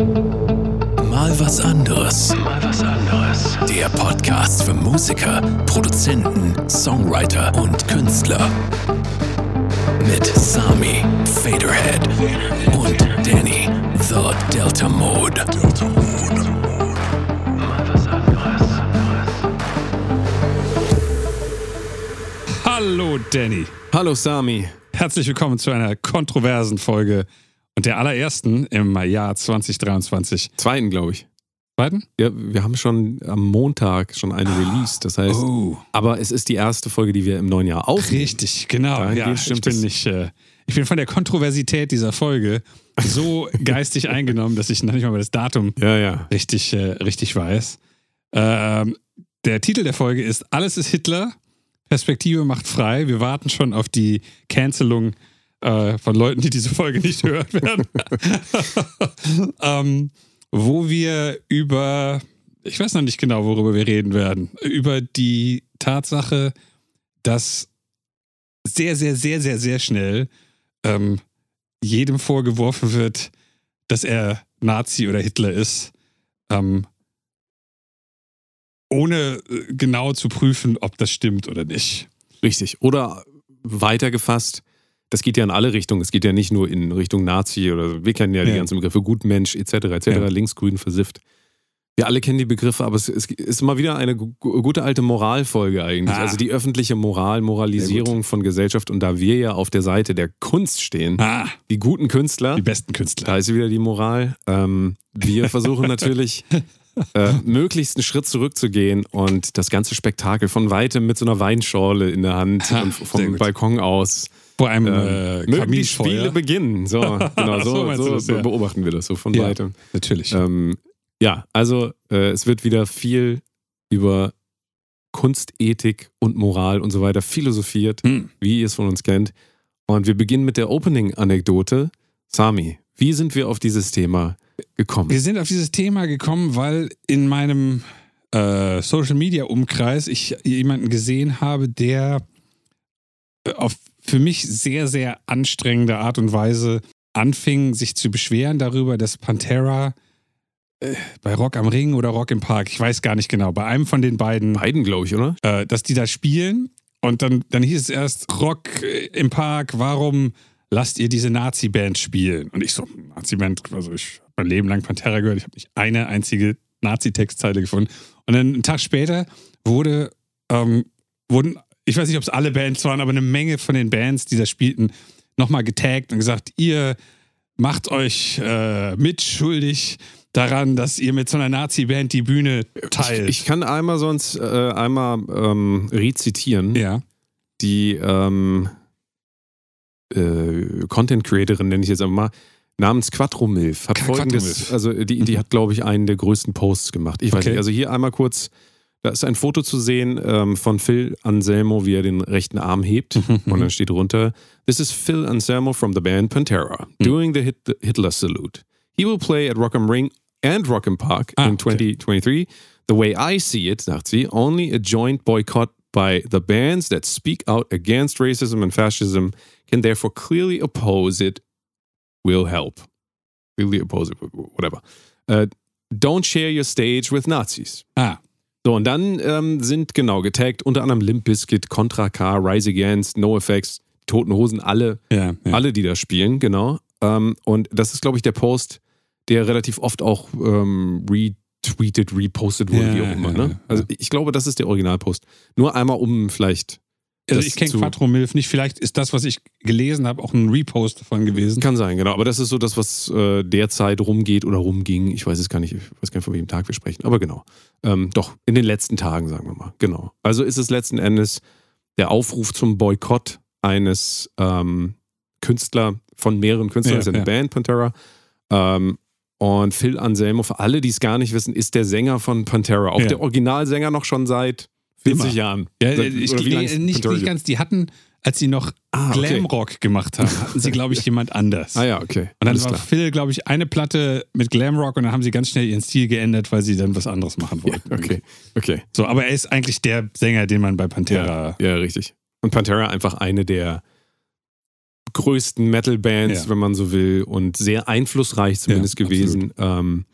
Mal was anderes. Mal was anderes. Der Podcast für Musiker, Produzenten, Songwriter und Künstler. Mit Sami, Faderhead und Danny, The Delta Mode. Delta Mode. Mal was anderes. Hallo Danny. Hallo Sami. Herzlich willkommen zu einer kontroversen Folge und der allerersten im Jahr 2023. Zweiten, glaube ich. Zweiten? Ja, wir haben schon am Montag schon eine released. Das heißt, Oh. aber es ist die erste Folge, die wir im neuen Jahr aufnehmen. Richtig, genau. Dahingehend Ja, ich bin nicht, äh, ich bin von der Kontroversität dieser Folge so geistig eingenommen, dass ich noch nicht mal das Datum Ja, ja. richtig, äh, richtig weiß. Ähm, der Titel der Folge ist Alles ist Hitler, Perspektive macht frei. Wir warten schon auf die Cancelung äh, von Leuten, die diese Folge nicht hören werden. ähm, wo wir über, ich weiß noch nicht genau, worüber wir reden werden, über die Tatsache, dass sehr, sehr, sehr, sehr, sehr schnell ähm, jedem vorgeworfen wird, dass er Nazi oder Hitler ist, ähm, ohne äh, genau zu prüfen, ob das stimmt oder nicht. Richtig. Oder weitergefasst, das geht ja in alle Richtungen. Es geht ja nicht nur in Richtung Nazi oder wir kennen ja, die Ja. ganzen Begriffe Gutmensch etc. etc. Ja. Linksgrün versifft. Wir alle kennen die Begriffe, aber es, es ist mal wieder eine gu- gute alte Moralfolge eigentlich. Ah. Also die öffentliche Moral, Moralisierung von Gesellschaft. Und da wir ja auf der Seite der Kunst stehen, Ah, die guten Künstler, die besten Künstler. Da ist wieder die Moral. Ähm, wir versuchen natürlich, äh, möglichst einen Schritt zurückzugehen und das ganze Spektakel von weitem mit so einer Weinschorle in der Hand Ha, und vom. Balkon aus. Vor einem Ähm, äh, mögen die. Spiele beginnen. So, genau, So so, so, das, ja. beobachten wir das so von Ja. weitem. Natürlich. Ähm, ja, also äh, es wird wieder viel über Kunstethik und Moral und so weiter philosophiert, Hm. wie ihr es von uns kennt. Und wir beginnen mit der Opening-Anekdote. Sami, wie sind wir auf dieses Thema gekommen? Wir sind auf dieses Thema gekommen, weil in meinem äh, Social Media Umkreis ich jemanden gesehen habe, der äh, auf für mich sehr, sehr anstrengende Art und Weise anfing, sich zu beschweren darüber, dass Pantera äh, bei Rock am Ring oder Rock im Park, ich weiß gar nicht genau, bei einem von den beiden Beiden, glaube ich, oder? äh, dass die da spielen. Und dann, dann hieß es erst, Rock äh, im Park, warum lasst ihr diese Nazi-Band spielen? Und ich so, Nazi-Band, also ich habe mein Leben lang Pantera gehört, ich habe nicht eine einzige Nazi-Textzeile gefunden. Und dann einen Tag später wurde, ähm, wurden, ich weiß nicht, ob es alle Bands waren, aber eine Menge von den Bands, die da spielten, nochmal getaggt und gesagt, ihr macht euch äh, mitschuldig daran, dass ihr mit so einer Nazi-Band die Bühne teilt. Ich, ich kann einmal sonst äh, einmal ähm, rezitieren. ja. Die ähm, äh, Content Creatorin, nenne ich jetzt einfach mal, namens Quattro Milf, hat Quattro folgendes, also die, die hat, glaube ich, einen der größten Posts gemacht. Ich weiß Okay. nicht, also hier einmal kurz, da ist ein Foto zu sehen ähm, von Phil Anselmo, wie er den rechten Arm hebt. Und dann steht drunter, This is Phil Anselmo from the band Pantera, doing the, Hit Hitler salute. He will play at Rock am Ring and Rock am Park Ah, in okay. 2023. The way I see it, sagt sie, only a joint boycott by the bands that speak out against racism and fascism can therefore clearly oppose it will help. Clearly oppose it, whatever. Uh, don't share your stage with Nazis. Ah, So, und dann ähm, sind genau getaggt unter anderem Limp Bizkit, Contra K, Rise Against, NoFX, Toten Hosen, alle, ja. ja. alle, die da spielen, genau. Ähm, und das ist, glaube ich, der Post, der relativ oft auch ähm, retweetet, repostet wurde, Ja, wie auch immer. Ne? Also ich glaube, das ist der Originalpost. Nur einmal um vielleicht. Also ich kenne Quattro Milf nicht. Vielleicht ist das, was ich gelesen habe, auch ein Repost davon gewesen. Kann sein, genau. Aber das ist so das, was äh, derzeit rumgeht oder rumging. Ich weiß es gar nicht, ich weiß gar nicht, von welchem Tag wir sprechen. Aber genau. Ähm, doch, in den letzten Tagen, sagen wir mal. Genau. Also ist es letzten Endes der Aufruf zum Boykott eines ähm, Künstler, von mehreren Künstlern, Ja, ist eine ja. Band, Pantera. Ähm, und Phil Anselmo, für alle, die es gar nicht wissen, ist der Sänger von Pantera. Auch Ja. der Originalsänger noch schon seit 40 Immer. Jahren. Ja, ich, oder lang nee, nicht, nicht ganz. Die hatten, als sie noch Ah, okay. Glamrock gemacht haben, hatten sie, glaube ich, jemand anders. Ah ja, okay. Und dann Alles war klar. Phil, glaube ich, eine Platte mit Glamrock und dann haben sie ganz schnell ihren Stil geändert, weil sie dann was anderes machen wollten. Okay, okay. So, aber er ist eigentlich der Sänger, den man bei Pantera. Ja, ja, richtig. Und Pantera einfach eine der größten Metal-Bands, Ja. wenn man so will, und sehr einflussreich zumindest Ja, gewesen. Ähm,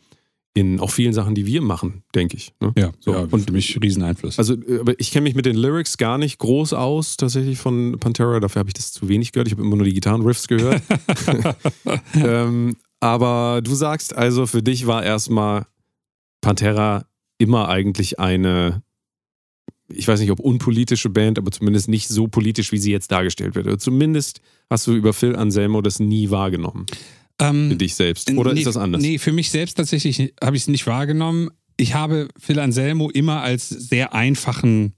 in auch vielen Sachen, die wir machen, denke ich. Ne? Ja, So, ja und- für mich Rieseneinfluss. Also, äh, aber ich kenne mich mit den Lyrics gar nicht groß aus, tatsächlich von Pantera. Dafür habe ich das zu wenig gehört. Ich habe immer nur die Gitarrenriffs gehört. ähm, aber du sagst also, für dich war erstmal Pantera immer eigentlich eine, ich weiß nicht, ob unpolitische Band, aber zumindest nicht so politisch, wie sie jetzt dargestellt wird. Oder zumindest hast du über Phil Anselmo das nie wahrgenommen, Ähm, für dich selbst. Oder nee, ist das anders? Nee, für mich selbst tatsächlich habe ich es nicht wahrgenommen. Ich habe Phil Anselmo immer als sehr einfachen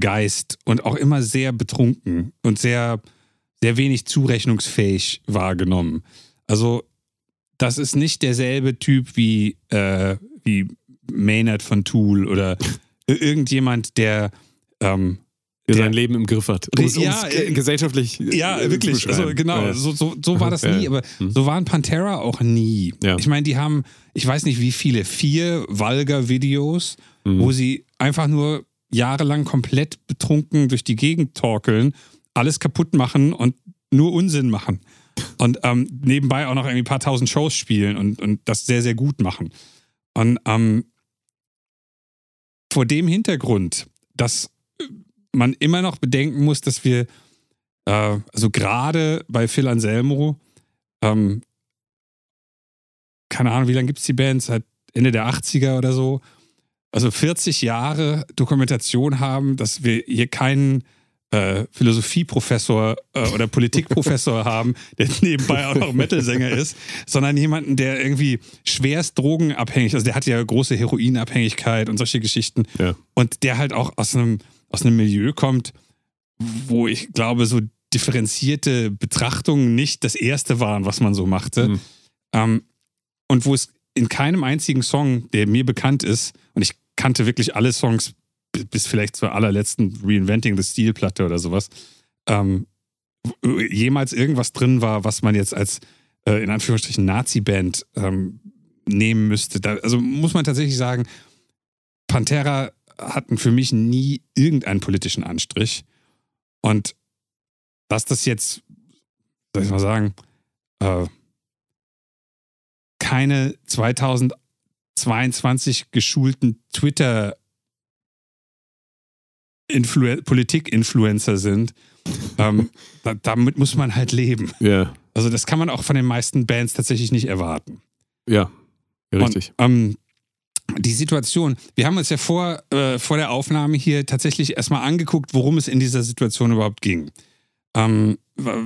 Geist und auch immer sehr betrunken und sehr, sehr wenig zurechnungsfähig wahrgenommen. Also, das ist nicht derselbe Typ wie, äh, wie Maynard von Tool oder irgendjemand, der ähm, Der sein Leben im Griff hat. Um es Ja, um's, äh, gesellschaftlich. Ja, äh, wirklich. Also genau, Ja. so, so, so war das nie, aber Hm. so waren Pantera auch nie. Ja. Ich meine, die haben, ich weiß nicht wie viele, vier Valga-Videos, Mhm. wo sie einfach nur jahrelang komplett betrunken durch die Gegend torkeln, alles kaputt machen und nur Unsinn machen. Und ähm, nebenbei auch noch irgendwie ein paar tausend Shows spielen und, und das sehr, sehr gut machen. Und ähm, vor dem Hintergrund, dass man immer noch bedenken muss, dass wir, äh, also gerade bei Phil Anselmo, ähm, keine Ahnung, wie lange gibt es die Band? Seit Ende der 80er oder so. Also 40 Jahre Dokumentation haben, dass wir hier keinen äh, Philosophieprofessor äh, oder Politikprofessor haben, der nebenbei auch noch Metal-Sänger ist, sondern jemanden, der irgendwie schwerst drogenabhängig, also der hat ja große Heroinabhängigkeit und solche Geschichten. Ja. Und der halt auch aus einem, aus einem Milieu kommt, wo ich glaube, so differenzierte Betrachtungen nicht das erste waren, was man so machte. Mhm. Ähm, und wo es in keinem einzigen Song, der mir bekannt ist, und ich kannte wirklich alle Songs bis vielleicht zur allerletzten Reinventing the Steel Platte oder sowas, ähm, w- jemals irgendwas drin war, was man jetzt als äh, in Anführungsstrichen Nazi-Band ähm, nehmen müsste. Da, also muss man tatsächlich sagen, Pantera hatten für mich nie irgendeinen politischen Anstrich. Und dass das jetzt, soll ich mal sagen, äh, keine 2022 geschulten Twitter Influ Politik-Influencer sind, ähm, da, damit muss man halt leben. Ja, Also das kann man auch von den meisten Bands tatsächlich nicht erwarten. ja, richtig. Und, ähm, die Situation, wir haben uns ja vor, äh, vor der Aufnahme hier tatsächlich erstmal angeguckt, worum es in dieser Situation überhaupt ging. Ähm,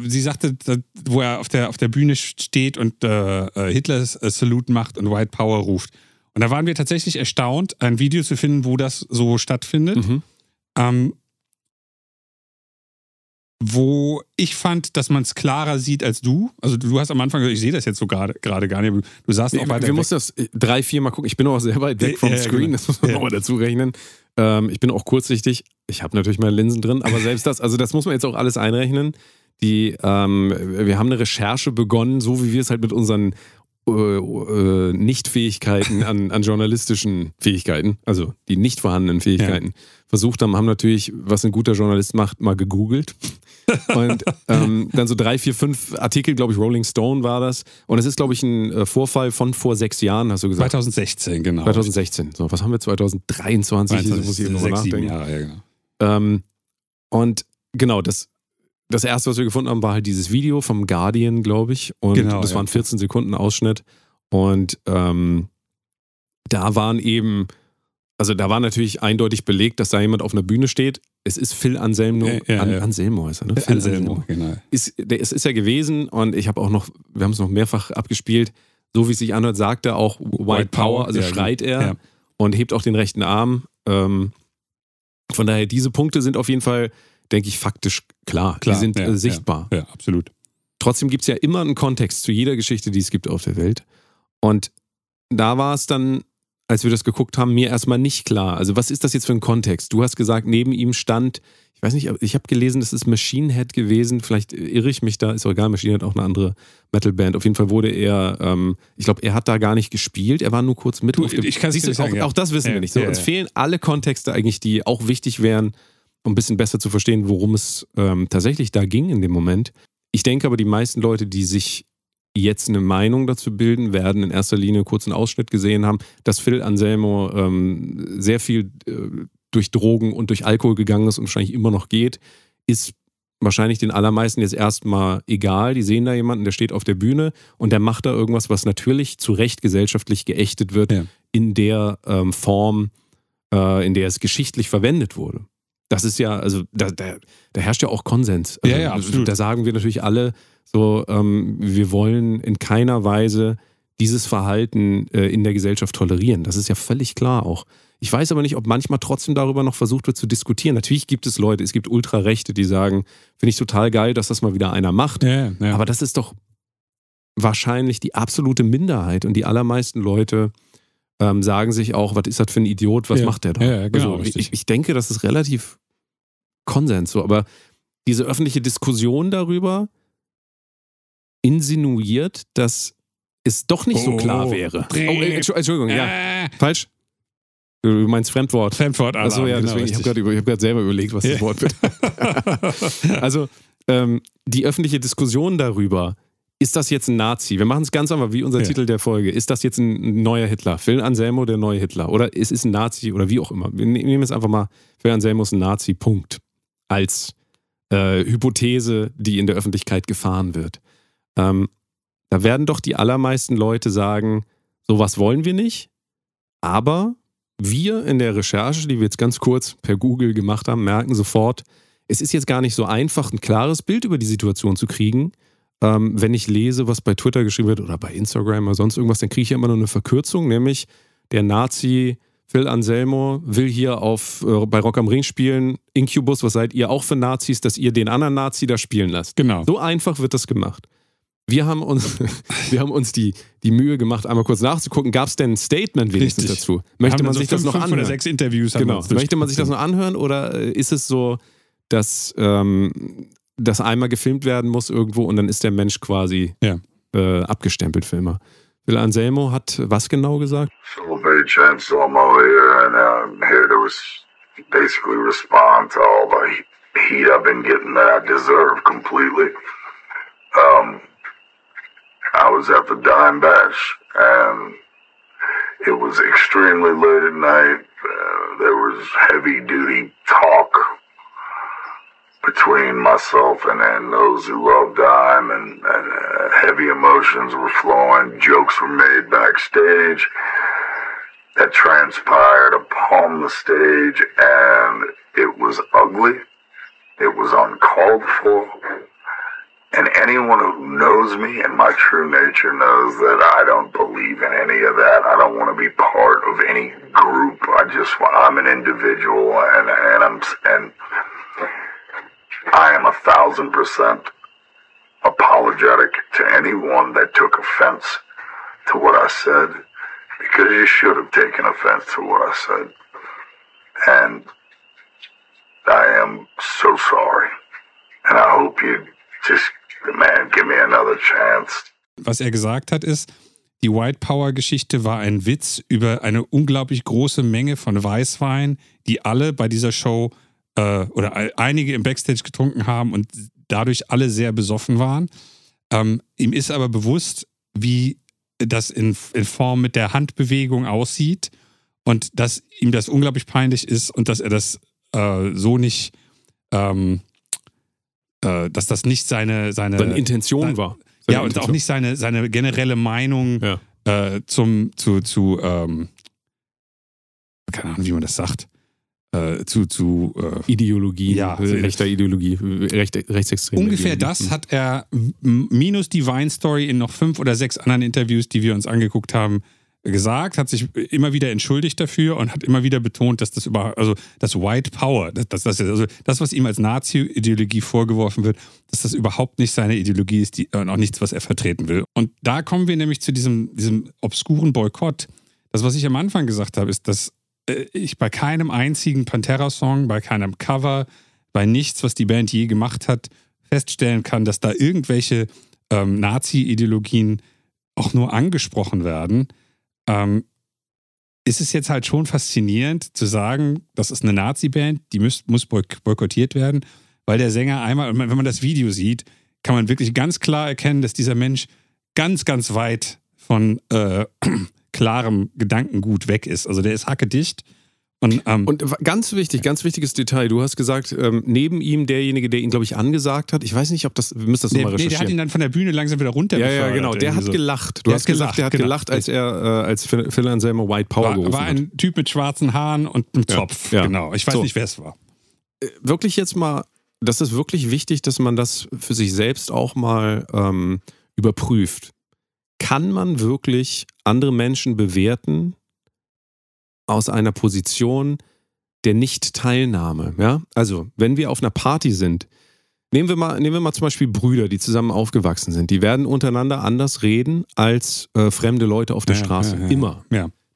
sie sagte, wo er auf der, auf der Bühne steht und äh, äh, Hitlers äh, Salute macht und White Power ruft. Und da waren wir tatsächlich erstaunt, ein Video zu finden, wo das so stattfindet. Mhm. Ähm, wo ich fand, dass man es klarer sieht als du. Also du hast am Anfang gesagt, ich sehe das jetzt so gerade gar nicht. Du saßt auch Wir, weiter wir mussten das äh, drei, vier Mal gucken. Ich bin auch sehr weit weg Ja, vom ja, Screen, genau. das muss man Ja. nochmal dazu rechnen. Ähm, ich bin auch kurzsichtig. Ich habe natürlich meine Linsen drin, aber selbst das, also das muss man jetzt auch alles einrechnen. Die, ähm, wir haben eine Recherche begonnen, so wie wir es halt mit unseren äh, äh, Nichtfähigkeiten an, an journalistischen Fähigkeiten, also die nicht vorhandenen Fähigkeiten, versucht haben, haben natürlich, was ein guter Journalist macht, mal gegoogelt. Und ähm, dann so drei, vier, fünf Artikel, glaube ich, Rolling Stone war das. Und es ist, glaube ich, ein äh, Vorfall von vor sechs Jahren, hast du gesagt. 2016, genau. 2016. So, was haben wir 2023? Das muss ich nochmal sechs, nachdenken. Jahre, ja, genau. Ähm, und genau, das, das erste, was wir gefunden haben, war halt dieses Video vom Guardian, glaube ich. Und Genau, das ja. war ein 14 Sekunden Ausschnitt. Und ähm, da waren eben, also da war natürlich eindeutig belegt, dass da jemand auf einer Bühne steht. Es ist Phil Anselmo. Ja, ja, An, ja. Anselmo heißt er, ne? Phil Anselmo, genau. ist, der, es ist ja gewesen und ich habe auch noch, wir haben es noch mehrfach abgespielt, so wie es sich anhört, sagt er auch White, White Power, Power, also schreit er und hebt auch den rechten Arm. Ähm, von daher, diese Punkte sind auf jeden Fall, denke ich, faktisch klar. Klar, Die sind äh, sichtbar. Ja, absolut. Trotzdem gibt es ja immer einen Kontext zu jeder Geschichte, die es gibt auf der Welt. Und da war es dann, als wir das geguckt haben, mir erstmal nicht klar. Also, was ist das jetzt für ein Kontext? Du hast gesagt, neben ihm stand, ich weiß nicht, ich habe gelesen, das ist Machine Head gewesen. Vielleicht irre ich mich da, ist auch egal. Machine Head auch eine andere Metalband. Auf jeden Fall wurde er, ähm, ich glaube, er hat da gar nicht gespielt. Er war nur kurz mit Du, auf dem. ich kann's Siehst du, sagen, auch, ja. auch das wissen Ja, wir nicht. So, ja, uns fehlen alle Kontexte eigentlich, die auch wichtig wären, um ein bisschen besser zu verstehen, worum es ähm, tatsächlich da ging in dem Moment. Ich denke aber, die meisten Leute, die sich jetzt eine Meinung dazu bilden, werden in erster Linie kurz einen Ausschnitt gesehen haben, dass Phil Anselmo ähm, sehr viel äh, durch Drogen und durch Alkohol gegangen ist und wahrscheinlich immer noch geht, ist wahrscheinlich den allermeisten jetzt erstmal egal. Die sehen da jemanden, der steht auf der Bühne und der macht da irgendwas, was natürlich zu Recht gesellschaftlich geächtet wird, Ja. in der ähm, Form, äh, in der es geschichtlich verwendet wurde. Das ist ja, also da, da, da herrscht ja auch Konsens. Also, Ja, ja, absolut. Da sagen wir natürlich alle so, ähm, wir wollen in keiner Weise dieses Verhalten äh, in der Gesellschaft tolerieren. Das ist ja völlig klar auch. Ich weiß aber nicht, ob manchmal trotzdem darüber noch versucht wird zu diskutieren. Natürlich gibt es Leute, es gibt Ultrarechte, die sagen, finde ich total geil, dass das mal wieder einer macht. Ja, ja. Aber das ist doch wahrscheinlich die absolute Minderheit und die allermeisten Leute ähm, sagen sich auch, was ist das für ein Idiot, was Ja. macht der da? Ja, genau, also, ich, ich denke, das ist relativ Konsens so, aber diese öffentliche Diskussion darüber insinuiert, dass es doch nicht so Oh. klar wäre. Oh, äh, Entschu- Entschuldigung, ja, Äh, falsch. Du meinst Fremdwort. Fremdwort Achso, ja, genau, deswegen, ich habe gerade hab selber überlegt, was das Ja. Wort wird. also, ähm, die öffentliche Diskussion darüber, ist das jetzt ein Nazi? Wir machen es ganz einfach wie unser Ja. Titel der Folge. Ist das jetzt ein neuer Hitler? Phil Anselmo der neue Hitler? Oder ist es ein Nazi oder wie auch immer? Wir ne- nehmen jetzt einfach mal, Phil Anselmo ist ein Nazi, Punkt. Als äh, Hypothese, die in der Öffentlichkeit gefahren wird. Ähm, da werden doch die allermeisten Leute sagen, sowas wollen wir nicht, aber wir in der Recherche, die wir jetzt ganz kurz per Google gemacht haben, merken sofort, es ist jetzt gar nicht so einfach, ein klares Bild über die Situation zu kriegen. Ähm, wenn ich lese, was bei Twitter geschrieben wird oder bei Instagram oder sonst irgendwas, dann kriege ich ja immer nur eine Verkürzung, nämlich der Nazi Phil Anselmo will hier auf, äh, bei Rock am Ring spielen. Incubus, was seid ihr auch für Nazis, dass ihr den anderen Nazi da spielen lasst? Genau. So einfach wird das gemacht. Wir haben uns, wir haben uns die, die Mühe gemacht, einmal kurz nachzugucken, gab es denn ein Statement wenigstens Richtig. dazu? Möchte haben man so sich das fünf, noch fünf anhören? oder sechs Interviews Genau. Möchte man sich das noch anhören oder äh, ist es so, dass ähm, das einmal gefilmt werden muss irgendwo und dann ist der Mensch quasi Ja. äh, abgestempelt für immer? Phil Anselmo hat was genau gesagt? Celebrate Chancellor I'm here, and I'm here to basically respond to all the he- heat I've been getting that I deserve completely. Um, I was at the Dime Bash, and it was extremely late at night. Uh, there was heavy duty talk between myself and, and those who love Dime, and, and uh, heavy emotions were flowing. Jokes were made backstage that transpired upon the stage, and it was ugly. It was uncalled for. And anyone who knows me and my true nature knows that I don't believe in any of that. I don't want to be part of any group. I just I'm an individual, and and I'm and I am a thousand percent apologetic to anyone that took offense to what I said because you should have taken offense to what I said. And I am so sorry. And I hope you just, man, give me another chance. Was er gesagt hat, ist, die White Power Geschichte war ein Witz über eine unglaublich große Menge von Weißwein, die alle bei dieser Show äh, oder ein- einige im Backstage getrunken haben und dadurch alle sehr besoffen waren. Ähm, ihm ist aber bewusst, wie das in, in Form mit der Handbewegung aussieht und dass ihm das unglaublich peinlich ist und dass er das äh, so nicht, ähm, äh, dass das nicht seine, seine, Seine Intention sein- war. ja, Seine und auch Intention. nicht seine, seine generelle Meinung Ja. äh, zum, zu, zu ähm, keine Ahnung, wie man das sagt, äh, zu, zu äh, Ideologie, Ja, äh, rechter Ideologie, äh, recht, rechtsextrem. ungefähr das hat er minus die Vine-Story in noch fünf oder sechs anderen Interviews, die wir uns angeguckt haben, gesagt, hat sich immer wieder entschuldigt dafür und hat immer wieder betont, dass das über, also das White Power, das, das, das, also das, was ihm als Nazi-Ideologie vorgeworfen wird, dass das überhaupt nicht seine Ideologie ist die, und auch nichts, was er vertreten will. Und da kommen wir nämlich zu diesem, diesem obskuren Boykott. Das, was ich am Anfang gesagt habe, ist, dass äh, ich bei keinem einzigen Pantera-Song, bei keinem Cover, bei nichts, was die Band je gemacht hat, feststellen kann, dass da irgendwelche ähm, Nazi-Ideologien auch nur angesprochen werden. Ähm, ist es jetzt halt schon faszinierend zu sagen, das ist eine Nazi-Band, die muss, muss boyk- boykottiert werden, weil der Sänger einmal, wenn man das Video sieht, kann man wirklich ganz klar erkennen, dass dieser Mensch ganz, ganz weit von äh, klarem Gedankengut weg ist. Also der ist hackedicht. Und, ähm, Und ganz wichtig, ganz wichtiges Detail. Du hast gesagt, ähm, neben ihm derjenige, der ihn, glaube ich, angesagt hat. Ich weiß nicht, ob das, wir müssen das nochmal nee, der hat recherchieren. ihn dann von der Bühne langsam wieder runter ja, ja, genau. Der hat so. gelacht. Du Der hast hat gesagt, gelacht, der hat genau. gelacht, als er, äh, als Phil Anselmo White Power War, gerufen war hat. ein Typ mit schwarzen Haaren und einem Ja, Zopf. ja. Genau. Ich weiß So. nicht, wer es war. wirklich jetzt mal, das ist wirklich wichtig, dass man das für sich selbst auch mal ähm, überprüft. Kann man wirklich andere Menschen bewerten aus einer Position der Nicht-Teilnahme? Ja? Also, wenn wir auf einer Party sind, nehmen wir, mal, nehmen wir mal zum Beispiel Brüder, die zusammen aufgewachsen sind. Die werden untereinander anders reden als äh, fremde Leute auf der Ja, Straße. ja. Immer.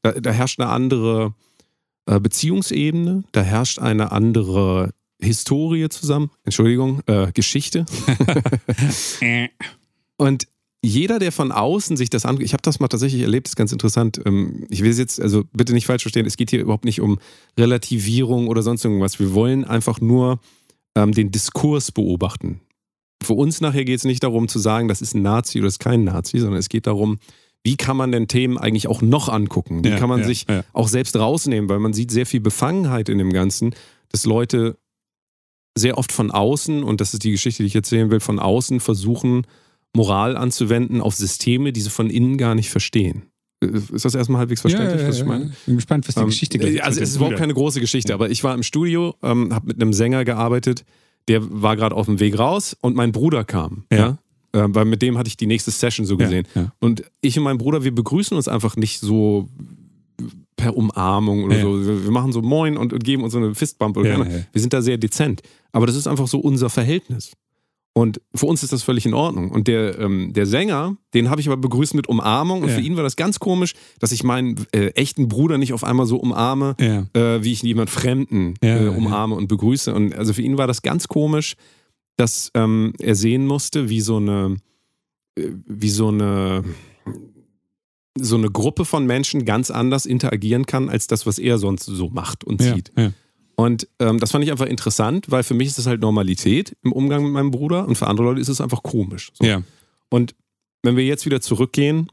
Da, da herrscht eine andere äh, Beziehungsebene, da herrscht eine andere Historie zusammen, Entschuldigung, äh, Geschichte. Äh. Und jeder, der von außen sich das anguckt, ich habe das mal tatsächlich erlebt, ist ganz interessant. Ähm, Ich will es jetzt, also bitte nicht falsch verstehen, es geht hier überhaupt nicht um Relativierung oder sonst irgendwas. Wir wollen einfach nur ähm, den Diskurs beobachten. Für uns nachher geht es nicht darum zu sagen, das ist ein Nazi oder das ist kein Nazi, sondern es geht darum, wie kann man denn Themen eigentlich auch noch angucken? Wie Ja, kann man ja, sich ja. auch selbst rausnehmen? Weil man sieht sehr viel Befangenheit in dem Ganzen, dass Leute sehr oft von außen, und das ist die Geschichte, die ich erzählen will, von außen versuchen, Moral anzuwenden auf Systeme, die sie von innen gar nicht verstehen. Ist das erstmal halbwegs verständlich, ja, was ich ja, meine? ja. Bin gespannt, was die Ähm, Geschichte äh, gleich Also es ist überhaupt keine große Geschichte, aber ich war im Studio, ähm, habe mit einem Sänger gearbeitet, der war gerade auf dem Weg raus und mein Bruder kam. Ja. Ja. Ähm, weil mit dem hatte ich die nächste Session so gesehen. Ja, ja. Und ich und mein Bruder, wir begrüßen uns einfach nicht so per Umarmung oder Ja. so. Wir machen so Moin und, und geben uns so eine Fistbump. Oder Ja, ja. Wir sind da sehr dezent. Aber das ist einfach so unser Verhältnis. Und für uns ist das völlig in Ordnung. Und der, ähm, der Sänger, den habe ich aber begrüßt mit Umarmung. Und Ja. für ihn war das ganz komisch, dass ich meinen äh, echten Bruder nicht auf einmal so umarme, Ja. äh, wie ich jemand Fremden Ja, äh, umarme und begrüße. Und also für ihn war das ganz komisch, dass ähm, er sehen musste, wie so eine, äh, wie so eine, so eine Gruppe von Menschen ganz anders interagieren kann, als das, was er sonst so macht und sieht. Und ähm, das fand ich einfach interessant, weil für mich ist das halt Normalität im Umgang mit meinem Bruder und für andere Leute ist es einfach komisch. So. ja. Und wenn wir jetzt wieder zurückgehen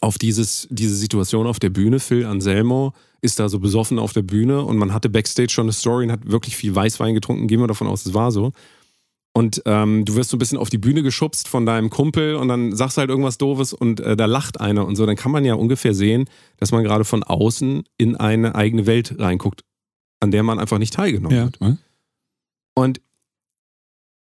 auf dieses, diese Situation auf der Bühne, Phil Anselmo ist da so besoffen auf der Bühne und man hatte Backstage schon eine Story und hat wirklich viel Weißwein getrunken, gehen wir davon aus, es war so. Und ähm, du wirst so ein bisschen auf die Bühne geschubst von deinem Kumpel und dann sagst du halt irgendwas Doofes und äh, da lacht einer und so. Dann kann man ja ungefähr sehen, dass man gerade von außen in eine eigene Welt reinguckt, an der man einfach nicht teilgenommen ja. hat. Und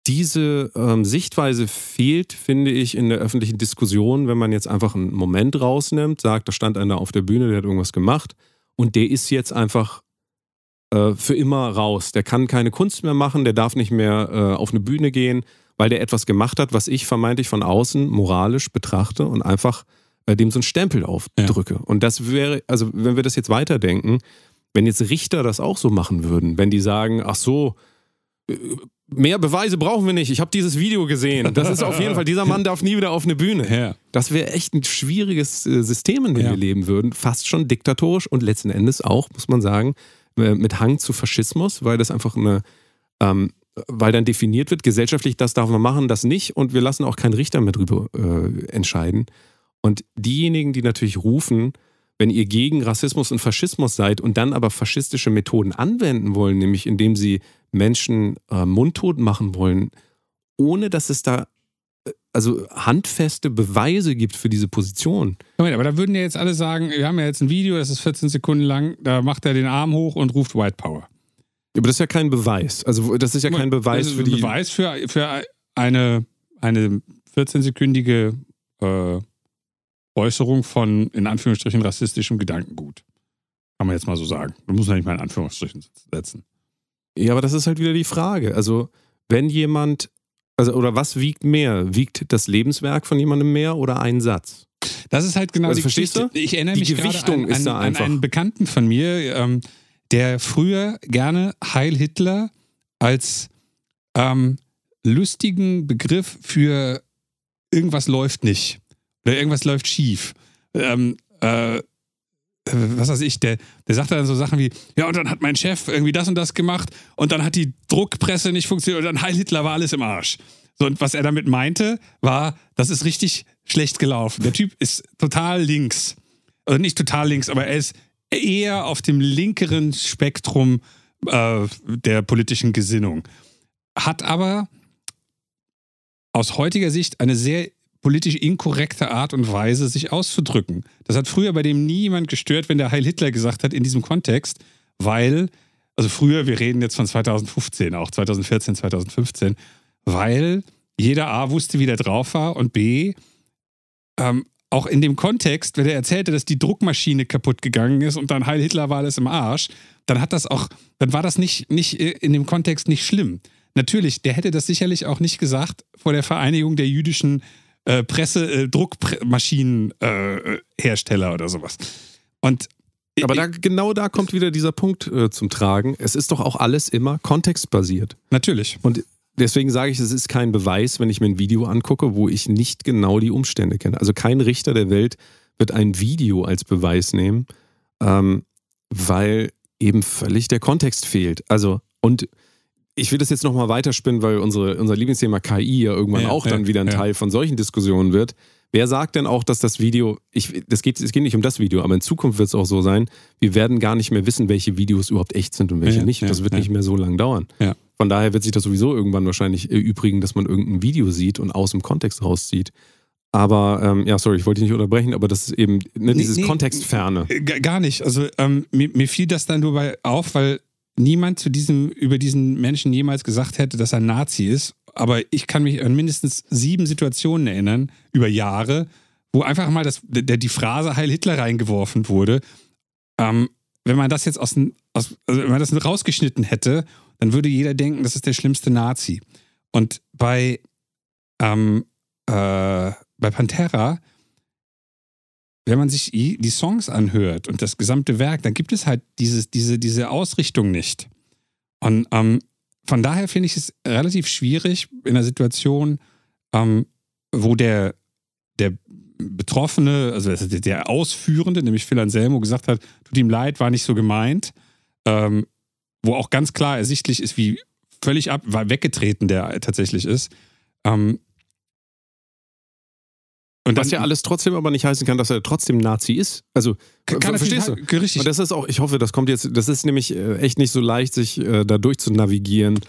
diese ähm, Sichtweise fehlt, finde ich, in der öffentlichen Diskussion, wenn man jetzt einfach einen Moment rausnimmt, sagt, da stand einer auf der Bühne, der hat irgendwas gemacht und der ist jetzt einfach äh, für immer raus. Der kann keine Kunst mehr machen, der darf nicht mehr äh, auf eine Bühne gehen, weil der etwas gemacht hat, was ich vermeintlich von außen moralisch betrachte und einfach äh, dem so einen Stempel aufdrücke. Und das wäre, also wenn wir das jetzt weiterdenken, wenn jetzt Richter das auch so machen würden, wenn die sagen, ach so, äh, mehr Beweise brauchen wir nicht, ich habe dieses Video gesehen, das ist auf jeden Fall, dieser Mann darf nie wieder auf eine Bühne. Ja. Das wäre echt ein schwieriges äh, System, in dem Ja. wir leben würden, fast schon diktatorisch und letzten Endes auch, muss man sagen, äh, mit Hang zu Faschismus, weil das einfach eine, ähm, weil dann definiert wird, gesellschaftlich, das darf man machen, das nicht und wir lassen auch keinen Richter mehr drüber äh, entscheiden. Und diejenigen, die natürlich rufen, wenn ihr gegen Rassismus und Faschismus seid und dann aber faschistische Methoden anwenden wollen, nämlich indem sie Menschen äh, mundtot machen wollen, ohne dass es da äh, also handfeste Beweise gibt für diese Position. Moment, aber da würden ja jetzt alle sagen, wir haben ja jetzt ein Video, das ist 14 Sekunden lang, da macht er den Arm hoch und ruft White Power. Aber das ist ja kein Beweis. Also das ist ja kein Beweis das ist für die. Beweis für, für eine, eine 14-sekündige äh, Äußerung von, in Anführungsstrichen, rassistischem Gedankengut. Kann man jetzt mal so sagen. Man muss ja nicht mal in Anführungsstrichen setzen. Ja, aber das ist halt wieder die Frage. Also wenn jemand, also oder was wiegt mehr? Wiegt das Lebenswerk von jemandem mehr oder ein Satz? Das ist halt genau Also die verstehst Geschichte. du? Ich erinnere Die mich gerade Gewichtung an, ist an, da an einfach. einen Bekannten von mir, ähm, der früher gerne Heil Hitler als ähm, lustigen Begriff für irgendwas läuft nicht oder irgendwas läuft schief. Ähm, äh, was weiß ich, der, der sagte dann so Sachen wie, ja, und dann hat mein Chef irgendwie das und das gemacht und dann hat die Druckpresse nicht funktioniert und dann Heil Hitler war alles im Arsch. So, und was er damit meinte, war, das ist richtig schlecht gelaufen. Der Typ ist total links. Also nicht total links, aber er ist eher auf dem linkeren Spektrum äh, der politischen Gesinnung. Hat aber aus heutiger Sicht eine sehr politisch inkorrekte Art und Weise, sich auszudrücken. Das hat früher bei dem niemand gestört, wenn der Heil Hitler gesagt hat in diesem Kontext, weil, also früher, wir reden jetzt von 2015, auch 2014, 2015, weil jeder A wusste, wie der drauf war und B, ähm, auch in dem Kontext, wenn er erzählte, dass die Druckmaschine kaputt gegangen ist und dann Heil Hitler war alles im Arsch, dann hat das auch, dann war das nicht, nicht äh, in dem Kontext nicht schlimm. Natürlich, der hätte das sicherlich auch nicht gesagt vor der Vereinigung der jüdischen äh, Presse, äh, Druckmaschinenhersteller äh, oder sowas. Und aber da, genau da kommt wieder dieser Punkt äh, zum Tragen. Es ist doch auch alles immer kontextbasiert. Natürlich. Und deswegen sage ich, es ist kein Beweis, wenn ich mir ein Video angucke, wo ich nicht genau die Umstände kenne. Also kein Richter der Welt wird ein Video als Beweis nehmen, ähm, weil eben völlig der Kontext fehlt. Also, und ich will das jetzt nochmal weiterspinnen, weil unsere, unser Lieblingsthema KI ja irgendwann ja, auch ja, dann wieder ein ja. Teil von solchen Diskussionen wird. Wer sagt denn auch, dass das Video, ich, das geht, es geht nicht um das Video, aber in Zukunft wird es auch so sein, wir werden gar nicht mehr wissen, welche Videos überhaupt echt sind und welche nicht. das wird nicht mehr so lange dauern. Von daher wird sich das sowieso irgendwann wahrscheinlich erübrigen, dass man irgendein Video sieht und aus dem Kontext rauszieht. Aber ähm, ja, sorry, ich wollte dich nicht unterbrechen, aber das ist eben ne, dieses nee, nee, Kontextferne. Gar nicht. Also ähm, mir, mir, fiel das dann dabei auf, weil niemand zu diesem, über diesen Menschen jemals gesagt hätte, dass er Nazi ist. Aber ich kann mich an mindestens sieben Situationen erinnern, über Jahre, wo einfach mal das, der, die Phrase Heil Hitler reingeworfen wurde. Ähm, wenn man das jetzt aus, aus also wenn man das rausgeschnitten hätte, dann würde jeder denken, das ist der schlimmste Nazi. Und bei, ähm, äh, bei Pantera wenn man sich die Songs anhört und das gesamte Werk, dann gibt es halt dieses, diese, diese Ausrichtung nicht. Und ähm, von daher finde ich es relativ schwierig in einer Situation, ähm, wo der, der Betroffene, also der Ausführende, nämlich Phil Anselmo, gesagt hat, tut ihm leid, war nicht so gemeint, ähm, wo auch ganz klar ersichtlich ist, wie völlig ab, weggetreten der tatsächlich ist. Ähm, und Was ja alles trotzdem aber nicht heißen kann, dass er trotzdem Nazi ist. Also, kann verstehst du? Richtig. Und das ist auch, ich hoffe, das kommt jetzt, das ist nämlich äh, echt nicht so leicht, sich äh, da durchzunavigieren,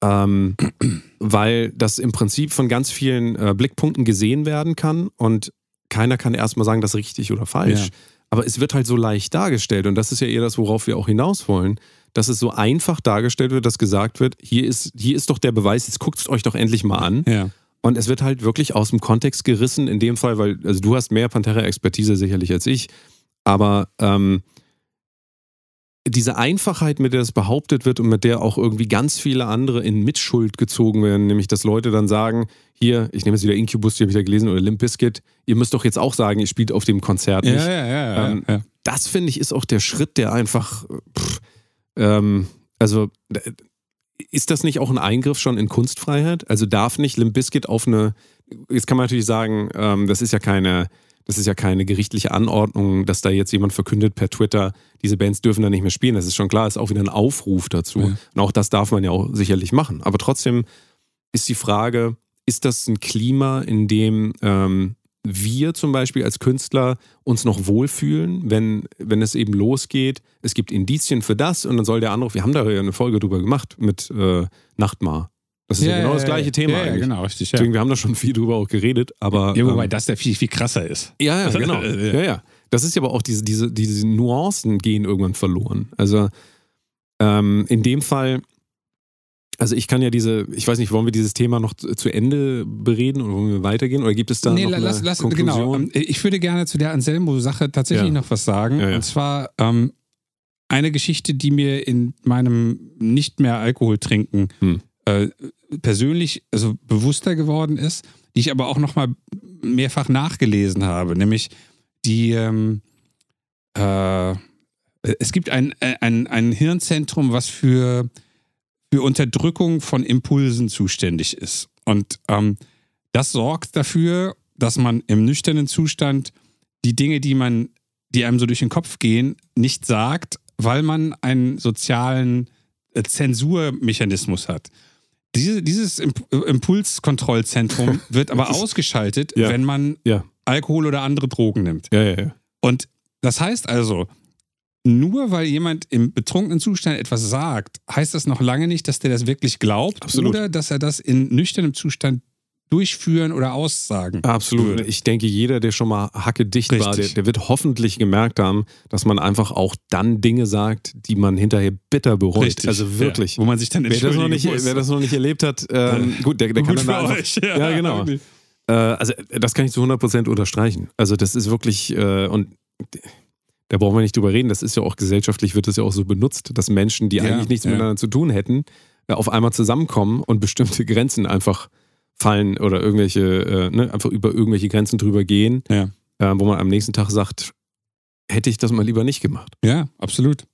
ähm, weil das im Prinzip von ganz vielen äh, Blickpunkten gesehen werden kann und keiner kann erstmal sagen, das ist richtig oder falsch. Ja. Aber es wird halt so leicht dargestellt und das ist ja eher das, worauf wir auch hinaus wollen, dass es so einfach dargestellt wird, dass gesagt wird, hier ist, hier ist doch der Beweis, jetzt guckt es euch doch endlich mal an. Ja. Und es wird halt wirklich aus dem Kontext gerissen, in dem Fall, weil, also du hast mehr Pantera-Expertise sicherlich als ich, aber ähm, diese Einfachheit, mit der das behauptet wird und mit der auch irgendwie ganz viele andere in Mitschuld gezogen werden, nämlich dass Leute dann sagen, hier, ich nehme jetzt wieder Incubus, die habe ich ja gelesen, oder Limp Bizkit, ihr müsst doch jetzt auch sagen, ihr spielt auf dem Konzert nicht. Ja, ja, ja, ähm, ja. Das finde ich ist auch der Schritt, der einfach, pff, ähm, also ist das nicht auch ein Eingriff schon in Kunstfreiheit? Also darf nicht Limp Bizkit auf eine, jetzt kann man natürlich sagen, ähm, das ist ja keine, das ist ja keine gerichtliche Anordnung, dass da jetzt jemand verkündet per Twitter, diese Bands dürfen da nicht mehr spielen. Das ist schon klar, ist auch wieder ein Aufruf dazu. Ja. Und auch das darf man ja auch sicherlich machen. Aber trotzdem ist die Frage, ist das ein Klima, in dem ähm, wir zum Beispiel als Künstler uns noch wohlfühlen, wenn, wenn es eben losgeht. Es gibt Indizien für das und dann soll der andere, wir haben da ja eine Folge drüber gemacht mit äh, Nachtmar. Das ist ja, ja genau das gleiche Thema ja, eigentlich. Ja, genau, richtig. Deswegen, wir haben da schon viel drüber auch geredet, aber. Ja, wobei ähm, das der viel, viel krasser ist. Ja, ja, genau. ja, ja. Das ist ja aber auch diese, diese, diese Nuancen gehen irgendwann verloren. Also ähm, in dem Fall also ich kann ja diese, ich weiß nicht, wollen wir dieses Thema noch zu Ende bereden oder wollen wir weitergehen? Oder gibt es da nee, noch lass, eine lass, Konklusion? Genau, ähm, ich würde gerne zu der Anselmo-Sache tatsächlich ja. noch was sagen. Ja, ja. Und zwar ähm, eine Geschichte, die mir in meinem nicht mehr Alkohol trinken hm. äh, persönlich also bewusster geworden ist, die ich aber auch noch mal mehrfach nachgelesen habe, nämlich die ähm, äh, es gibt ein, ein, ein Hirnzentrum, was für für Unterdrückung von Impulsen zuständig ist. Und ähm, das sorgt dafür, dass man im nüchternen Zustand die Dinge, die man, die einem so durch den Kopf gehen, nicht sagt, weil man einen sozialen äh, Zensurmechanismus hat. Diese, dieses Imp Impulskontrollzentrum wird aber ausgeschaltet, Ja. wenn man Ja. Alkohol oder andere Drogen nimmt. Ja. Und das heißt also, nur weil jemand im betrunkenen Zustand etwas sagt, heißt das noch lange nicht, dass der das wirklich glaubt Absolut. oder dass er das in nüchternem Zustand durchführen oder aussagen Absolut. würde. Ich denke, jeder, der schon mal hackedicht war, der, der wird hoffentlich gemerkt haben, dass man einfach auch dann Dinge sagt, die man hinterher bitter bereut. Richtig. Also wirklich. Ja, wo man sich dann Wer das, noch nicht, muss. wer das noch nicht erlebt hat, ähm, gut, der, der kann Gut dann für da einfach, euch. Ja, genau. Äh, also das kann ich zu 100% unterstreichen. Also das ist wirklich, äh, und da brauchen wir nicht drüber reden, das ist ja auch gesellschaftlich, wird das ja auch so benutzt, dass Menschen, die Ja, eigentlich nichts ja. miteinander zu tun hätten, äh, auf einmal zusammenkommen und bestimmte Grenzen einfach fallen oder irgendwelche, äh, ne, einfach über irgendwelche Grenzen drüber gehen, Ja. äh, wo man am nächsten Tag sagt, hätte ich das mal lieber nicht gemacht. Ja, absolut.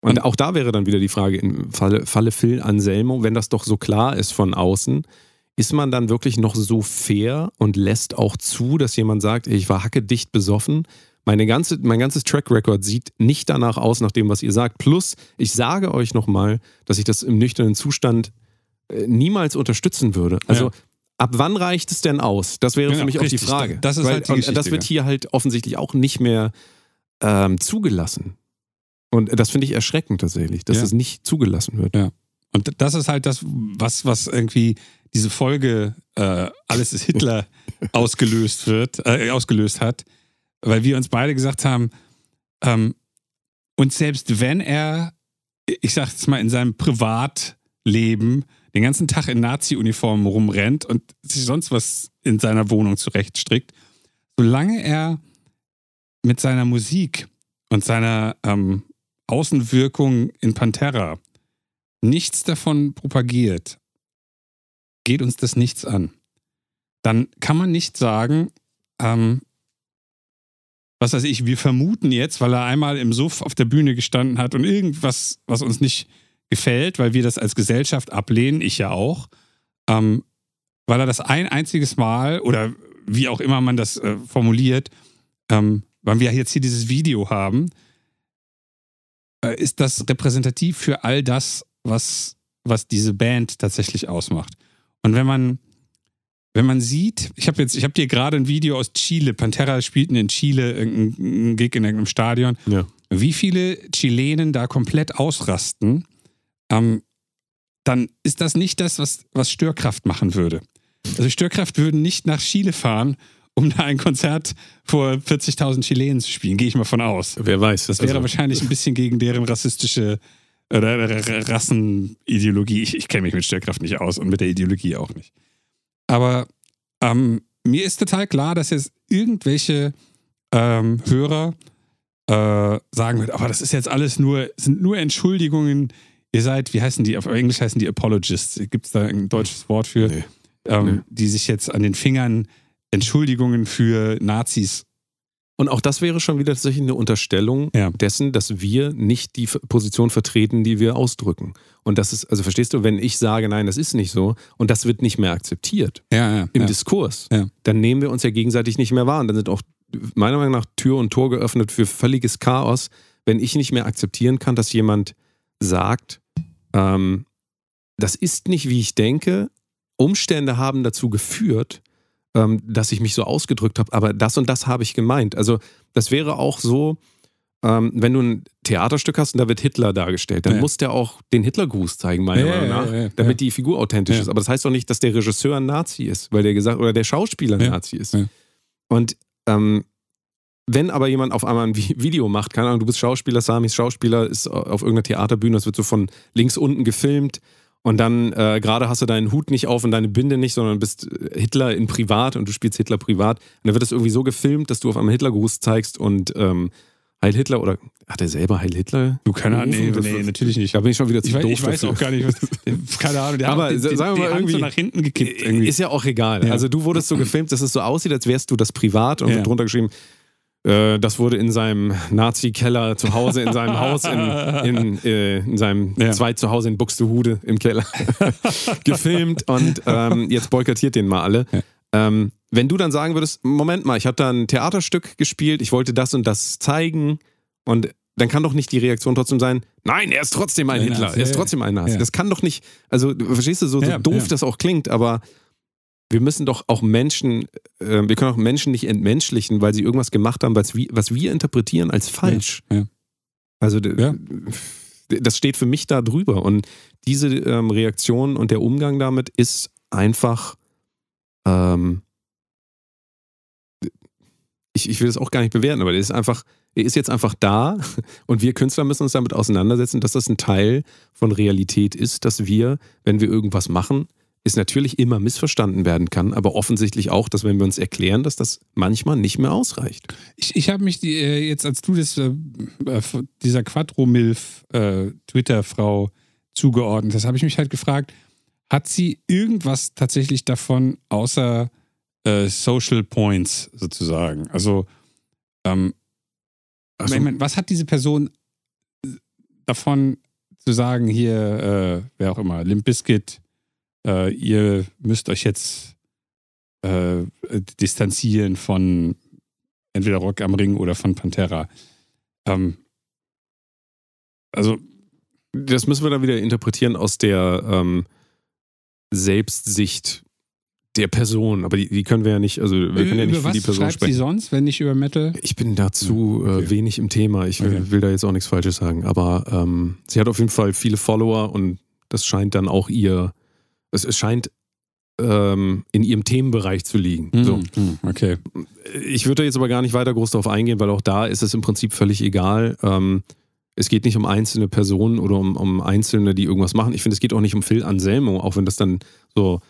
Und Und- auch da wäre dann wieder die Frage, im Falle, Falle Phil Anselmo, wenn das doch so klar ist von außen, ist man dann wirklich noch so fair und lässt auch zu, dass jemand sagt, ich war hackedicht besoffen? Meine ganze, mein ganzes Track Record sieht nicht danach aus, nach dem, was ihr sagt. Plus, ich sage euch nochmal, dass ich das im nüchternen Zustand äh, niemals unterstützen würde. Also, Ja. ab wann reicht es denn aus? Das wäre Genau, für mich auch richtig. die Frage. Das ist Weil, halt die Geschichte, das wird ja. hier halt offensichtlich auch nicht mehr ähm, zugelassen. Und das finde ich erschreckend tatsächlich, dass Ja. es nicht zugelassen wird. Ja. Und das ist halt das, was, was irgendwie diese Folge äh, Alles ist Hitler ausgelöst wird, äh, ausgelöst hat, weil wir uns beide gesagt haben, ähm, und selbst wenn er, ich sag jetzt mal, in seinem Privatleben den ganzen Tag in Nazi-Uniformen rumrennt und sich sonst was in seiner Wohnung zurechtstrickt, solange er mit seiner Musik und seiner ähm, Außenwirkung in Pantera nichts davon propagiert, geht uns das nichts an. Dann kann man nicht sagen, ähm, was weiß ich, wir vermuten jetzt, weil er einmal im Suff auf der Bühne gestanden hat und irgendwas, was uns nicht gefällt, weil wir das als Gesellschaft ablehnen, ich ja auch, ähm, weil er das ein einziges Mal oder wie auch immer man das äh, formuliert, ähm, weil wir jetzt hier dieses Video haben, äh, ist das repräsentativ für all das, was, was diese Band tatsächlich ausmacht. Und wenn man, wenn man sieht, ich habe jetzt, ich habe dir gerade ein Video aus Chile, Pantera spielten in Chile irgendeinen Gig in irgendeinem Stadion, Ja. wie viele Chilenen da komplett ausrasten, ähm, dann ist das nicht das, was, was Störkraft machen würde. Also Störkraft würden nicht nach Chile fahren, um da ein Konzert vor 40.000 Chilenen zu spielen, gehe ich mal von aus. Wer weiß. Das wäre also, wahrscheinlich ein bisschen gegen deren rassistische oder R- Rassenideologie. Ich, ich kenne mich mit Störkraft nicht aus und mit der Ideologie auch nicht. Aber ähm, mir ist total klar, dass jetzt irgendwelche ähm, Hörer äh, sagen wird, aber das ist jetzt alles nur, sind nur Entschuldigungen. Ihr seid, wie heißen die? Auf Englisch heißen die Apologists. Gibt es da ein deutsches Wort für? Nee. Ähm, Nee. Die sich jetzt an den Fingern Entschuldigungen für Nazis. Und auch das wäre schon wieder tatsächlich eine Unterstellung Ja. dessen, dass wir nicht die Position vertreten, die wir ausdrücken. Und das ist, also verstehst du, wenn ich sage, nein, das ist nicht so und das wird nicht mehr akzeptiert Ja, ja. im. Diskurs, dann nehmen wir uns ja gegenseitig nicht mehr wahr. Und dann sind auch meiner Meinung nach Tür und Tor geöffnet für völliges Chaos, wenn ich nicht mehr akzeptieren kann, dass jemand sagt, ähm, das ist nicht, wie ich denke, Umstände haben dazu geführt, ähm, dass ich mich so ausgedrückt habe, aber das und das habe ich gemeint. Also das wäre auch so, ähm, wenn du ein Theaterstück hast und da wird Hitler dargestellt, dann Ja. muss der auch den Hitlergruß zeigen, meiner Ja, Meinung nach, ja, damit die Figur authentisch ist. Aber das heißt doch nicht, dass der Regisseur ein Nazi ist, weil der gesagt, oder der Schauspieler ein. Nazi ist. Und ähm, wenn aber jemand auf einmal ein Vi- Video macht, keine Ahnung, du bist Schauspieler, Samis Schauspieler, ist auf irgendeiner Theaterbühne, das wird so von links unten gefilmt und dann äh, gerade hast du deinen Hut nicht auf und deine Binde nicht, sondern bist äh, Hitler in privat und du spielst Hitler privat. Und dann wird das irgendwie so gefilmt, dass du auf einmal Hitlergruß zeigst und ähm, Heil Hitler oder hat er selber Heil Hitler? Du, keine Ahnung, nee, nee, natürlich nicht. Da bin ich schon wieder zu Ich weiß, doof ich weiß dafür. auch gar nicht, was. Keine Ahnung, der Aber hat sagen wir mal Hand so irgendwie- nach hinten gekippt. Irgendwie. Ist ja auch egal. Ja. Also du wurdest so gefilmt, dass es so aussieht, als wärst du das privat und Ja. drunter geschrieben, äh, das wurde in seinem Nazi-Keller zu Hause, in seinem Haus, in, in, äh, in seinem Ja. Zweit zu Hause in Buxtehude im Keller gefilmt und ähm, jetzt boykottiert den mal alle. Ja. Ähm, wenn du dann sagen würdest, Moment mal, ich habe da ein Theaterstück gespielt, ich wollte das und das zeigen und dann kann doch nicht die Reaktion trotzdem sein, nein, er ist trotzdem ein Ein Hitler, Nazi, er ist trotzdem ein Nazi. ja. Das kann doch nicht, also verstehst du, so, so doof das auch klingt, aber wir müssen doch auch Menschen, äh, wir können auch Menschen nicht entmenschlichen, weil sie irgendwas gemacht haben, was wir, was wir interpretieren als falsch. Ja, ja. Also Ja. das steht für mich da drüber. Und diese ähm, Reaktion und der Umgang damit ist einfach, ähm, ich, ich will das auch gar nicht bewerten, aber der ist einfach, er ist jetzt einfach da und wir Künstler müssen uns damit auseinandersetzen, dass das ein Teil von Realität ist, dass wir, wenn wir irgendwas machen, es natürlich immer missverstanden werden kann, aber offensichtlich auch, dass wenn wir uns erklären, dass das manchmal nicht mehr ausreicht. Ich, ich habe mich die, äh, jetzt, als du das, äh, äh, dieser Quattro-Milf äh, zugeordnet hast, habe ich mich halt gefragt, hat sie irgendwas tatsächlich davon außer äh, Social Points sozusagen? Also, ähm, Also- ich mein, was hat diese Person davon zu sagen, hier, äh, wer auch immer, Limp Bizkit, äh, ihr müsst euch jetzt äh, distanzieren von entweder Rock am Ring oder von Pantera. Ähm, also, Das müssen wir dann wieder interpretieren aus der ähm, Selbstsicht der Person. Aber die, die können wir ja nicht, also wir können ja nicht über für die Person schreibt sprechen. sie sonst, wenn nicht über Metal? Ich bin dazu Okay. äh, wenig im Thema. Ich will, Okay. will da jetzt auch nichts Falsches sagen. Aber ähm, sie hat auf jeden Fall viele Follower und das scheint dann auch ihr, es, es scheint ähm, in ihrem Themenbereich zu liegen. So. Hm, okay. Ich würde da jetzt aber gar nicht weiter groß darauf eingehen, weil auch da ist es im Prinzip völlig egal. Ähm, es geht nicht um einzelne Personen oder um, um Einzelne, die irgendwas machen. Ich finde, es geht auch nicht um Phil Anselmo, auch wenn das dann so,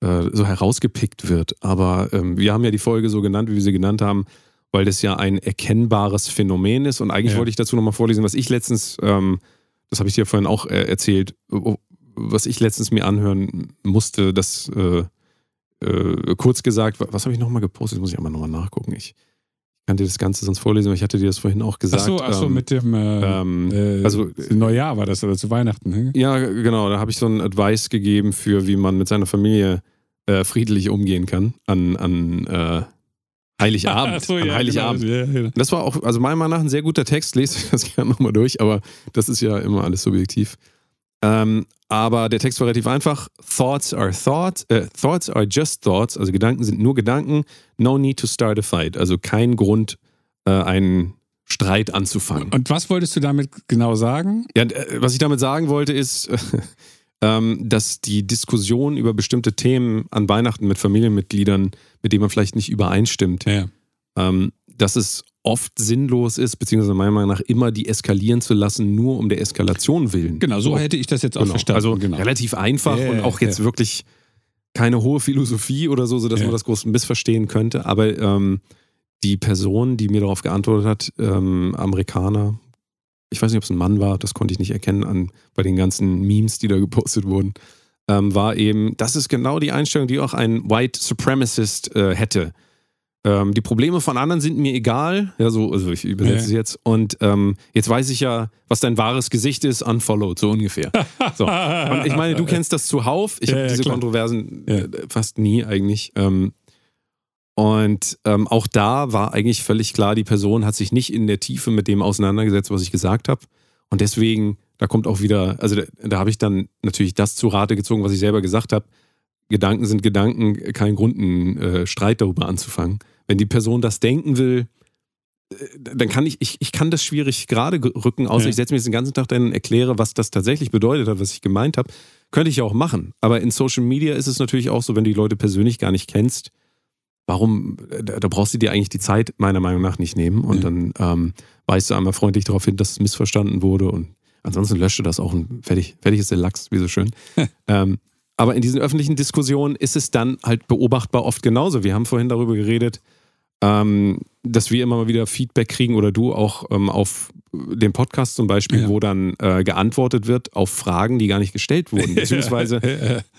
äh, so herausgepickt wird. Aber ähm, wir haben ja die Folge so genannt, wie wir sie genannt haben, weil das ja ein erkennbares Phänomen ist. Und eigentlich Ja. wollte ich dazu nochmal vorlesen, was ich letztens, ähm, das habe ich dir vorhin auch äh, erzählt, was ich letztens mir anhören musste, das äh, äh, kurz gesagt, wa- was habe ich nochmal gepostet? Muss ich einmal nochmal nachgucken. Ich kann dir das Ganze sonst vorlesen, aber ich hatte dir das vorhin auch gesagt. so, ach so ähm, mit dem äh, ähm, äh, also- zu Neujahr war das oder zu Weihnachten. Ne? ja, genau, da habe ich so ein Advice gegeben für, wie man mit seiner Familie äh, friedlich umgehen kann an, an äh, Heiligabend. So, ja, Heiligabend. Genau, ja, genau. Das war auch, also meiner Meinung nach ein sehr guter Text, lest das gerne nochmal durch, aber das ist ja immer alles subjektiv. Ähm, aber der Text war relativ einfach. Thoughts are thoughts, äh, thoughts are just thoughts, also Gedanken sind nur Gedanken. No need to start a fight, also kein Grund, äh, einen Streit anzufangen. Und was wolltest du damit genau sagen? Ja, äh, was ich damit sagen wollte, ist, ähm, dass die Diskussion über bestimmte Themen an Weihnachten mit Familienmitgliedern, mit denen man vielleicht nicht übereinstimmt, Ja. ähm, dass es oft sinnlos ist, beziehungsweise meiner Meinung nach immer die eskalieren zu lassen, nur um der Eskalation willen. Genau, so hätte ich das jetzt auch Genau. verstanden. Also genau. relativ einfach Ja, und auch jetzt ja. wirklich keine hohe Philosophie oder so, sodass Ja. man das groß missverstehen könnte. Aber ähm, die Person, die mir darauf geantwortet hat, ähm, Amerikaner, ich weiß nicht, ob es ein Mann war, das konnte ich nicht erkennen an, bei den ganzen Memes, die da gepostet wurden, ähm, war eben, das ist genau die Einstellung, die auch ein White Supremacist äh, hätte. Ähm, die Probleme von anderen sind mir egal. Ja, so, also ich übersetze es jetzt. Und ähm, jetzt weiß ich ja, was dein wahres Gesicht ist, unfollowed, so ungefähr. So. Und ich meine, du kennst das zuhauf. Ich Ja, habe ja, diese klar. Kontroversen Ja. äh, fast nie eigentlich. Ähm, und ähm, auch da war eigentlich völlig klar, die Person hat sich nicht in der Tiefe mit dem auseinandergesetzt, was ich gesagt habe. Und deswegen, da kommt auch wieder, also da, da habe ich dann natürlich das zu Rate gezogen, was ich selber gesagt habe. Gedanken sind Gedanken, kein Grund, einen äh, Streit darüber anzufangen. Wenn die Person das denken will, äh, dann kann ich, ich, ich kann das schwierig gerade ge- rücken, außer Ja. ich setze mich den ganzen Tag dann und erkläre, was das tatsächlich bedeutet hat, was ich gemeint habe. Könnte ich auch machen. Aber in Social Media ist es natürlich auch so, wenn du die Leute persönlich gar nicht kennst, warum, da, da brauchst du dir eigentlich die Zeit meiner Meinung nach nicht nehmen. Und Ja. dann ähm, weist du einmal freundlich darauf hin, dass es missverstanden wurde und ansonsten löscht du das auch und fertig, fertig ist der Lachs, wie so schön. ähm, aber in diesen öffentlichen Diskussionen ist es dann halt beobachtbar oft genauso. Wir haben vorhin darüber geredet, ähm, dass wir immer mal wieder Feedback kriegen oder du auch ähm, auf dem Podcast zum Beispiel, Ja. wo dann äh, geantwortet wird auf Fragen, die gar nicht gestellt wurden. Beziehungsweise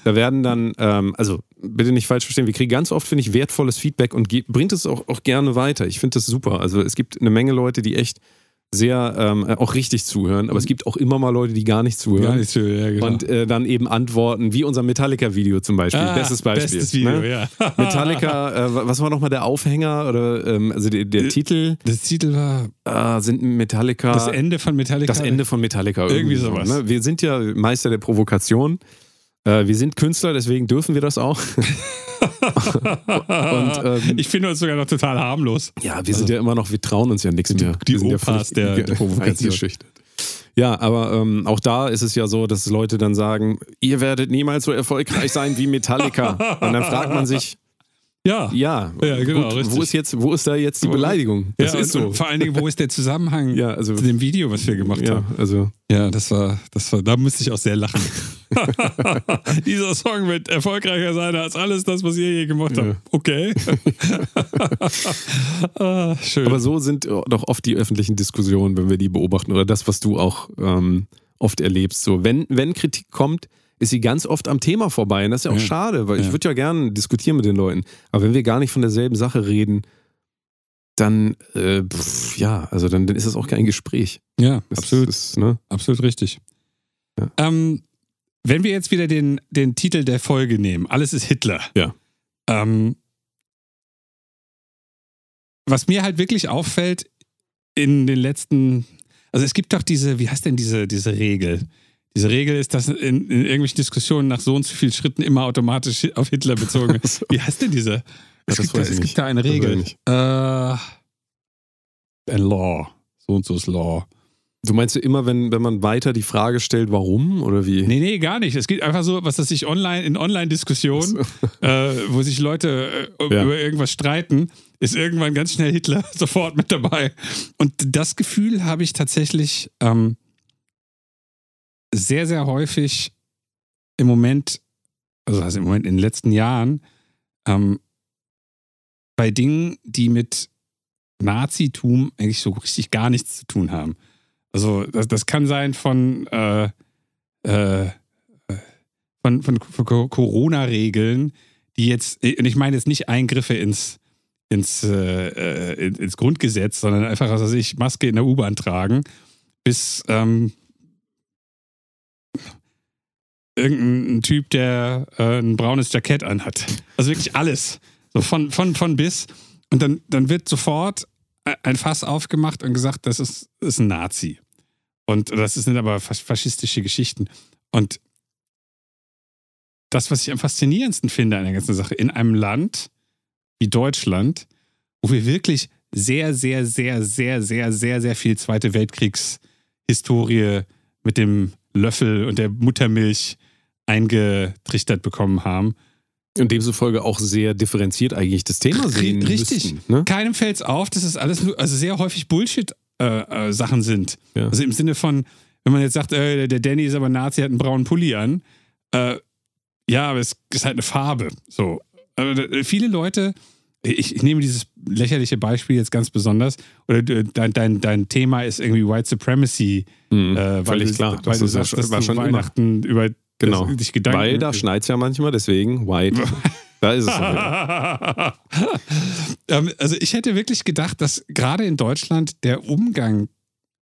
da werden dann, ähm, also bitte nicht falsch verstehen, wir kriegen ganz oft, finde ich, wertvolles Feedback und bringt es auch, auch gerne weiter. Ich finde das super. Also es gibt eine Menge Leute, die echt sehr ähm, auch richtig zuhören, aber es gibt auch immer mal Leute, die gar nicht zuhören. Gar nicht so, ja, genau. Und äh, dann eben antworten, wie unser Metallica-Video zum Beispiel. Ah, bestes Beispiel. Bestes Video, ne? ja. Metallica, äh, was war nochmal der Aufhänger oder ähm, also der, der Titel? Das Titel war Äh, sind Metallica. das Ende von Metallica. Das Ende von Metallica. Irgendwie so, sowas. Ne? Wir sind ja Meister der Provokation. Äh, wir sind Künstler, deswegen dürfen wir das auch. Und, ähm, ich finde uns sogar noch total harmlos. ja, wir sind ja immer noch, wir trauen uns ja nichts mehr. die ja Opas völlig der- der Provokation. Ja, aber ähm, auch da ist es ja so, dass Leute dann sagen, ihr werdet niemals so erfolgreich sein wie Metallica. Und dann fragt man sich, Ja. ja, Ja, genau, gut, richtig. wo ist jetzt, wo ist da jetzt die Beleidigung? Das ja, ist so. Vor allen Dingen, wo ist der Zusammenhang Ja, also- zu dem Video, was wir gemacht ja, haben? also Ja, das war, das war, da musste ich auch sehr lachen. Dieser Song wird erfolgreicher sein als alles das, was ihr je gemacht habt. Okay. ah, schön. Aber so sind doch oft die öffentlichen Diskussionen, wenn wir die beobachten, oder das, was du auch ähm, oft erlebst. So, wenn, wenn Kritik kommt, ist sie ganz oft am Thema vorbei. Und das ist ja auch Ja. schade, weil ich Ja. würde ja gerne diskutieren mit den Leuten. Aber wenn wir gar nicht von derselben Sache reden, dann, äh, pff, ja, also dann, dann ist es auch kein Gespräch. ja, Das absolut. Ist, ne? Absolut richtig. Ja. Ähm, wenn wir jetzt wieder den, den Titel der Folge nehmen, alles ist Hitler. Ja. Ähm, was mir halt wirklich auffällt in den letzten, also es gibt doch diese, wie heißt denn diese, diese Regel? Diese Regel ist, dass in, in irgendwelchen Diskussionen nach so und so vielen Schritten immer automatisch auf Hitler bezogen wird. Wie heißt denn diese? Es, das gibt, da, es gibt da eine Regel. Äh, ein Law. So und so ist Law. Du meinst ja immer, wenn, wenn man weiter die Frage stellt, warum oder wie? Nee, nee, gar nicht. Es geht einfach so, was das sich online, in Online-Diskussionen, äh, wo sich Leute äh, Ja. über irgendwas streiten, ist irgendwann ganz schnell Hitler sofort mit dabei. Und das Gefühl habe ich tatsächlich ähm, sehr, sehr häufig im Moment, also, also im Moment in den letzten Jahren, ähm, bei Dingen, die mit Nazitum eigentlich so richtig gar nichts zu tun haben. Also das, das kann sein von, äh, äh, von, von, von Co- Corona-Regeln, die jetzt, und ich meine jetzt nicht Eingriffe ins, ins, äh, äh, ins Grundgesetz, sondern einfach, was weiß ich, Maske in der U-Bahn tragen, bis ähm, irgendein Typ, der äh, ein braunes Jackett anhat. Also wirklich alles. So von, von, von bis. Und dann, dann wird sofort ein Fass aufgemacht und gesagt, das ist, ist ein Nazi. Und das sind aber fas- faschistische Geschichten. Und das, was ich am faszinierendsten finde an der ganzen Sache, in einem Land wie Deutschland, wo wir wirklich sehr, sehr, sehr, sehr, sehr, sehr, sehr viel Zweite Weltkriegshistorie mit dem Löffel und der Muttermilch eingetrichtert bekommen haben. Und demzufolge auch sehr differenziert eigentlich das Thema sehen Richtig. müssten, ne? Keinem fällt es auf, dass es alles nur, also sehr häufig Bullshit-Sachen sind. Ja. Also im Sinne von, wenn man jetzt sagt, äh, der Danny ist aber Nazi, hat einen braunen Pulli an. Äh, ja, aber es ist halt eine Farbe. So. Aber da- viele Leute, ich, ich nehme dieses lächerliche Beispiel jetzt ganz besonders, oder äh, dein, dein, dein Thema ist irgendwie White Supremacy. Mhm. Äh, weil Völlig du, klar. Weil Das du sagst, dass war schon immer. Weihnachten über Genau. das, dich Gedanken Weil da schneit es ja manchmal, deswegen white. da ist es. Ähm, also ich hätte wirklich gedacht, dass gerade in Deutschland der Umgang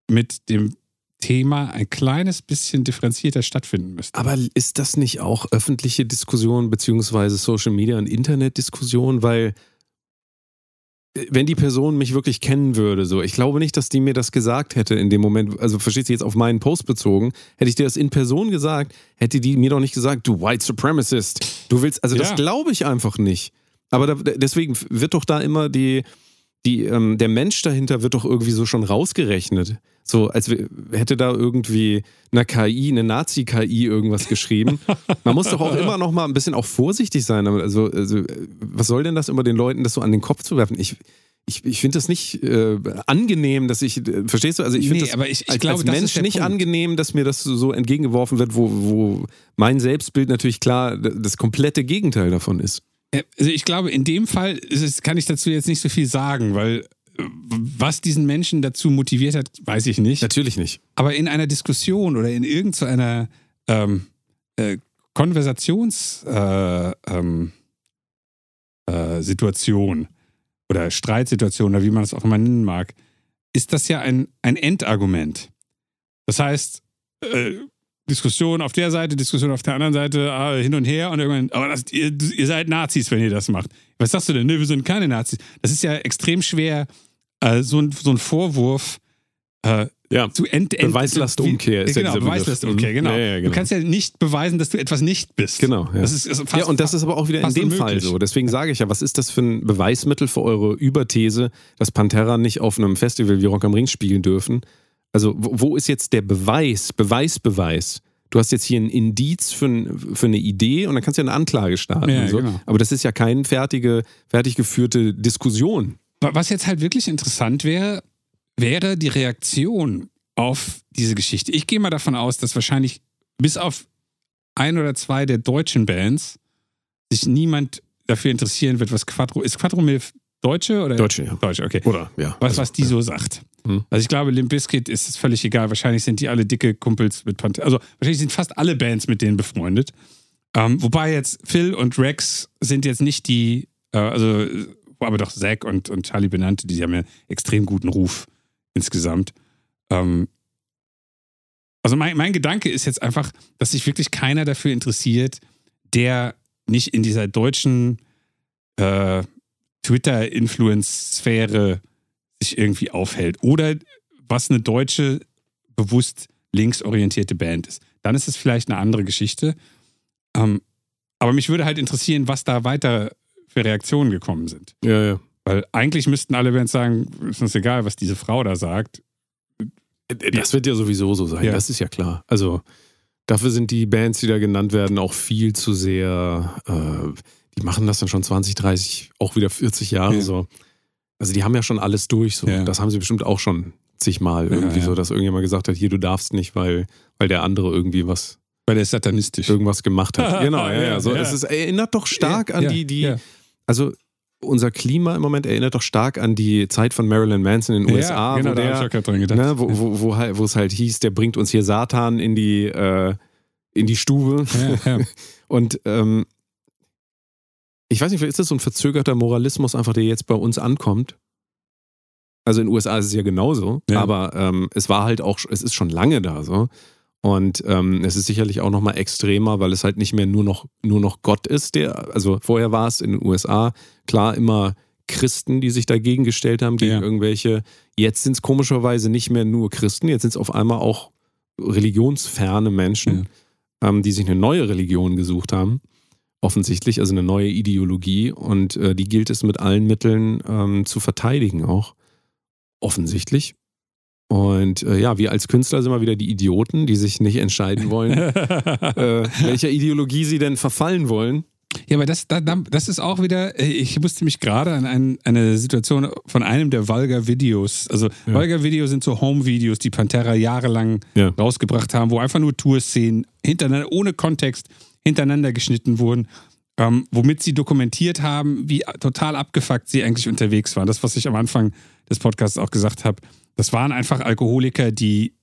mit dem Thema ein kleines bisschen differenzierter stattfinden müsste. Aber ist das nicht auch öffentliche Diskussion beziehungsweise Social Media und Internetdiskussion? Weil wenn die Person mich wirklich kennen würde, so, ich glaube nicht, dass die mir das gesagt hätte in dem Moment, also verstehst du jetzt auf meinen Post bezogen, hätte ich dir das in Person gesagt, hätte die mir doch nicht gesagt, du White Supremacist, du willst, also das Ja. glaube ich einfach nicht. Aber da, deswegen wird doch da immer die, die, ähm, der Mensch dahinter wird doch irgendwie so schon rausgerechnet. So, als hätte da irgendwie eine KI, eine Nazi-KI irgendwas geschrieben. Man muss doch auch immer noch mal ein bisschen auch vorsichtig sein. Also, also äh, was soll denn das immer den Leuten, das so an den Kopf zu werfen? Ich, ich, ich finde das nicht äh, angenehm, dass ich, äh, verstehst du? Also ich finde Nee, das aber ich- ich als, glaube, als Mensch nicht Punkt. angenehm, dass mir das so entgegengeworfen wird, wo, wo mein Selbstbild natürlich klar das komplette Gegenteil davon ist. Ja, Also ich glaube, in dem Fall kann ich dazu jetzt nicht so viel sagen, weil äh, was diesen Menschen dazu motiviert hat, weiß ich nicht. Natürlich nicht. Aber in einer Diskussion oder in irgendeiner ähm, äh, Konversationssituation äh, ähm, äh, oder Streitsituation oder wie man es auch immer nennen mag, ist das ja ein, ein Endargument. Das heißt, äh, Diskussion auf der Seite, Diskussion auf der anderen Seite, ah, hin und her und irgendwann, aber das, ihr, ihr seid Nazis, wenn ihr das macht. Was sagst du denn? Ne, wir sind keine Nazis. Das ist ja extrem schwer, äh, so, ein, so ein Vorwurf äh, Ja. zu ent, ent Beweislastumkehr ist ja genau, Begriff. Beweislastumkehr, Mhm. genau. Ja, ja, genau. Du kannst ja nicht beweisen, dass du etwas nicht bist. Genau, ja. Das ist, ist fast, ja, und das ist aber auch wieder in dem unmöglich. Fall so. Deswegen sage ich ja, was ist das für ein Beweismittel für eure Überthese, dass Pantera nicht auf einem Festival wie Rock am Ring spielen dürfen? Also, wo ist jetzt der Beweis, Beweisbeweis? Du hast jetzt hier ein Indiz für, ein, für eine Idee und dann kannst du ja eine Anklage starten. Ja, so. genau. Aber das ist ja keine fertige, fertig geführte Diskussion. Wa- Was jetzt halt wirklich interessant wäre, wäre die Reaktion auf diese Geschichte. Ich gehe mal davon aus, dass wahrscheinlich bis auf ein oder zwei der deutschen Bands sich niemand dafür interessieren wird, was Quattro ist. Quattro Milf Deutsche oder? Deutsche, ja. Deutsche, okay. Oder? Ja. Was, Also, was die so sagt. Hm. Also ich glaube, Limp Bizkit ist es völlig egal. Wahrscheinlich sind die alle dicke Kumpels mit Pantera. Also wahrscheinlich sind fast alle Bands mit denen befreundet. Ähm, wobei jetzt Phil und Rex sind jetzt nicht die, äh, also aber doch Zack und, und Charlie benannte, die haben ja extrem guten Ruf insgesamt. Ähm, also mein, mein Gedanke ist jetzt einfach, dass sich wirklich keiner dafür interessiert, der nicht in dieser deutschen äh, Twitter-Influence-Sphäre sich irgendwie aufhält. Oder was eine deutsche, bewusst linksorientierte Band ist. Dann ist es vielleicht eine andere Geschichte. Ähm, aber mich würde halt interessieren, was da weiter für Reaktionen gekommen sind. ja, ja. Weil eigentlich müssten alle Bands sagen, ist uns egal, was diese Frau da sagt. Das wird ja sowieso so sein, Ja. das ist ja klar. Also dafür sind die Bands, die da genannt werden, auch viel zu sehr, äh, die machen das dann schon 20, 30, auch wieder 40 Jahre Ja. so. Also die haben ja schon alles durch. So. Ja. Das haben sie bestimmt auch schon zigmal irgendwie so, dass irgendjemand gesagt hat, hier, du darfst nicht, weil, weil der andere irgendwie was, Weil der ist satanistisch. irgendwas gemacht hat. genau, ja, ja. So. Es ist, erinnert doch stark an die, die. Also unser Klima im Moment erinnert doch stark an die Zeit von Marilyn Manson in den USA, ja, genau, wo der, gedacht. Ne, wo, wo, wo, halt, wo es halt hieß, der bringt uns hier Satan in die, äh, in die Stube. Ja, ja. Und ähm, ich weiß nicht, vielleicht ist das so ein verzögerter Moralismus einfach, der jetzt bei uns ankommt. Also in den USA ist es ja genauso, Ja. aber ähm, es war halt auch, es ist schon lange da so. Und ähm, es ist sicherlich auch nochmal extremer, weil es halt nicht mehr nur noch, nur noch Gott ist, der, also vorher war es in den USA klar immer Christen, die sich dagegen gestellt haben, gegen Ja. irgendwelche. Jetzt sind es komischerweise nicht mehr nur Christen, jetzt sind es auf einmal auch religionsferne Menschen, ähm, die sich eine neue Religion gesucht haben. Offensichtlich, also eine neue Ideologie. Und äh, die gilt es mit allen Mitteln ähm, zu verteidigen auch. Offensichtlich. Und äh, ja, wir als Künstler sind mal wieder die Idioten, die sich nicht entscheiden wollen, äh, welcher Ideologie sie denn verfallen wollen. Ja, aber das, da- da- das ist auch wieder, äh, ich musste mich gerade an ein, eine Situation von einem der Valga-Videos, also Ja. Valga-Videos sind so Home-Videos, die Pantera jahrelang Ja. rausgebracht haben, wo einfach nur Tourszenen hintereinander, ohne Kontext, hintereinander geschnitten wurden, ähm, womit sie dokumentiert haben, wie total abgefuckt sie eigentlich unterwegs waren. Das, was ich am Anfang des Podcasts auch gesagt habe, das waren einfach Alkoholiker, die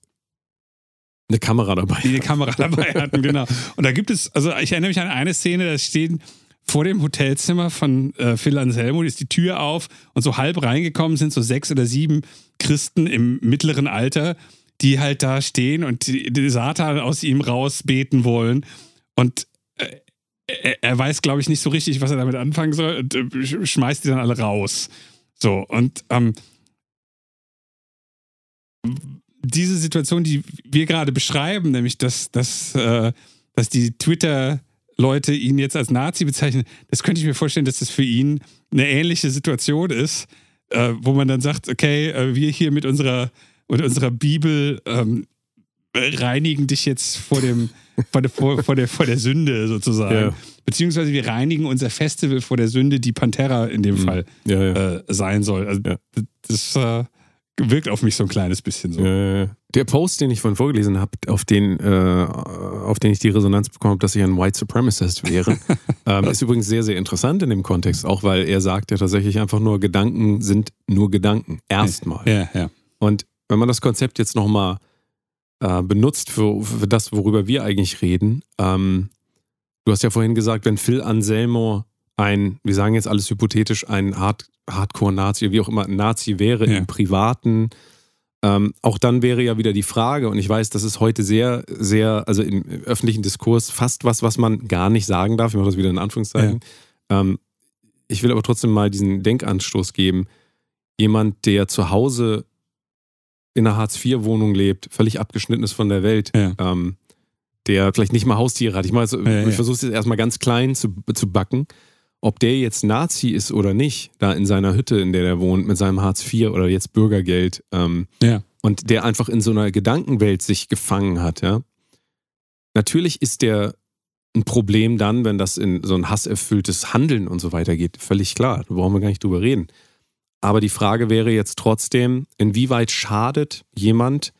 Eine Kamera dabei. die eine Kamera dabei hatten, genau. Und da gibt es, also ich erinnere mich an eine Szene, da stehen vor dem Hotelzimmer von äh, Phil Anselmo, ist die Tür auf und so halb reingekommen sind so sechs oder sieben Christen im mittleren Alter, die halt da stehen und die, die Satan aus ihm rausbeten wollen. Und äh, er, er weiß, glaube ich, nicht so richtig, was er damit anfangen soll und äh, sch- schmeißt die dann alle raus. So, und ähm, diese Situation, die wir gerade beschreiben, nämlich dass, dass, äh, dass die Twitter-Leute ihn jetzt als Nazi bezeichnen, das könnte ich mir vorstellen, dass das für ihn eine ähnliche Situation ist, äh, wo man dann sagt, okay, äh, wir hier mit unserer, mit unserer Bibel ähm, reinigen dich jetzt vor dem vor der, vor, vor der, vor der Sünde sozusagen. Ja. Beziehungsweise wir reinigen unser Festival vor der Sünde, die Pantera in dem Fall Ja, ja. äh, sein soll. Also das äh, wirkt auf mich so ein kleines bisschen so. Äh, der Post, den ich vorhin vorgelesen habe, auf den, äh, auf den ich die Resonanz bekommen habe, dass ich ein White Supremacist wäre, ähm, ist übrigens sehr, sehr interessant in dem Kontext, auch weil er sagt ja tatsächlich einfach nur, Gedanken sind nur Gedanken. Erstmal. Ja, ja. Und wenn man das Konzept jetzt nochmal äh, benutzt für, für das, worüber wir eigentlich reden, ähm, du hast ja vorhin gesagt, wenn Phil Anselmo ein, wir sagen jetzt alles hypothetisch, ein Hard Hardcore-Nazi, wie auch immer ein Nazi wäre Ja. im Privaten, Ähm, auch dann wäre ja wieder die Frage, und ich weiß, das ist heute sehr, sehr, also im öffentlichen Diskurs fast was, was man gar nicht sagen darf. Ich mache das wieder in Anführungszeichen. Ähm, ich will aber trotzdem mal diesen Denkanstoß geben. Jemand, der zu Hause in einer Hartz-IV-Wohnung lebt, völlig abgeschnitten ist von der Welt, Ja. ähm, der vielleicht nicht mal Haustiere hat. Ich, meine, Ja, ja. ich versuche es jetzt erstmal ganz klein zu, zu backen. Ob der jetzt Nazi ist oder nicht, da in seiner Hütte, in der er wohnt, mit seinem Hartz IV oder jetzt Bürgergeld, ähm, Ja. und der einfach in so einer Gedankenwelt sich gefangen hat, ja. Natürlich ist der ein Problem dann, wenn das in so ein hasserfülltes Handeln und so weiter geht. Völlig klar, da brauchen wir gar nicht drüber reden. Aber die Frage wäre jetzt trotzdem, inwieweit schadet jemand,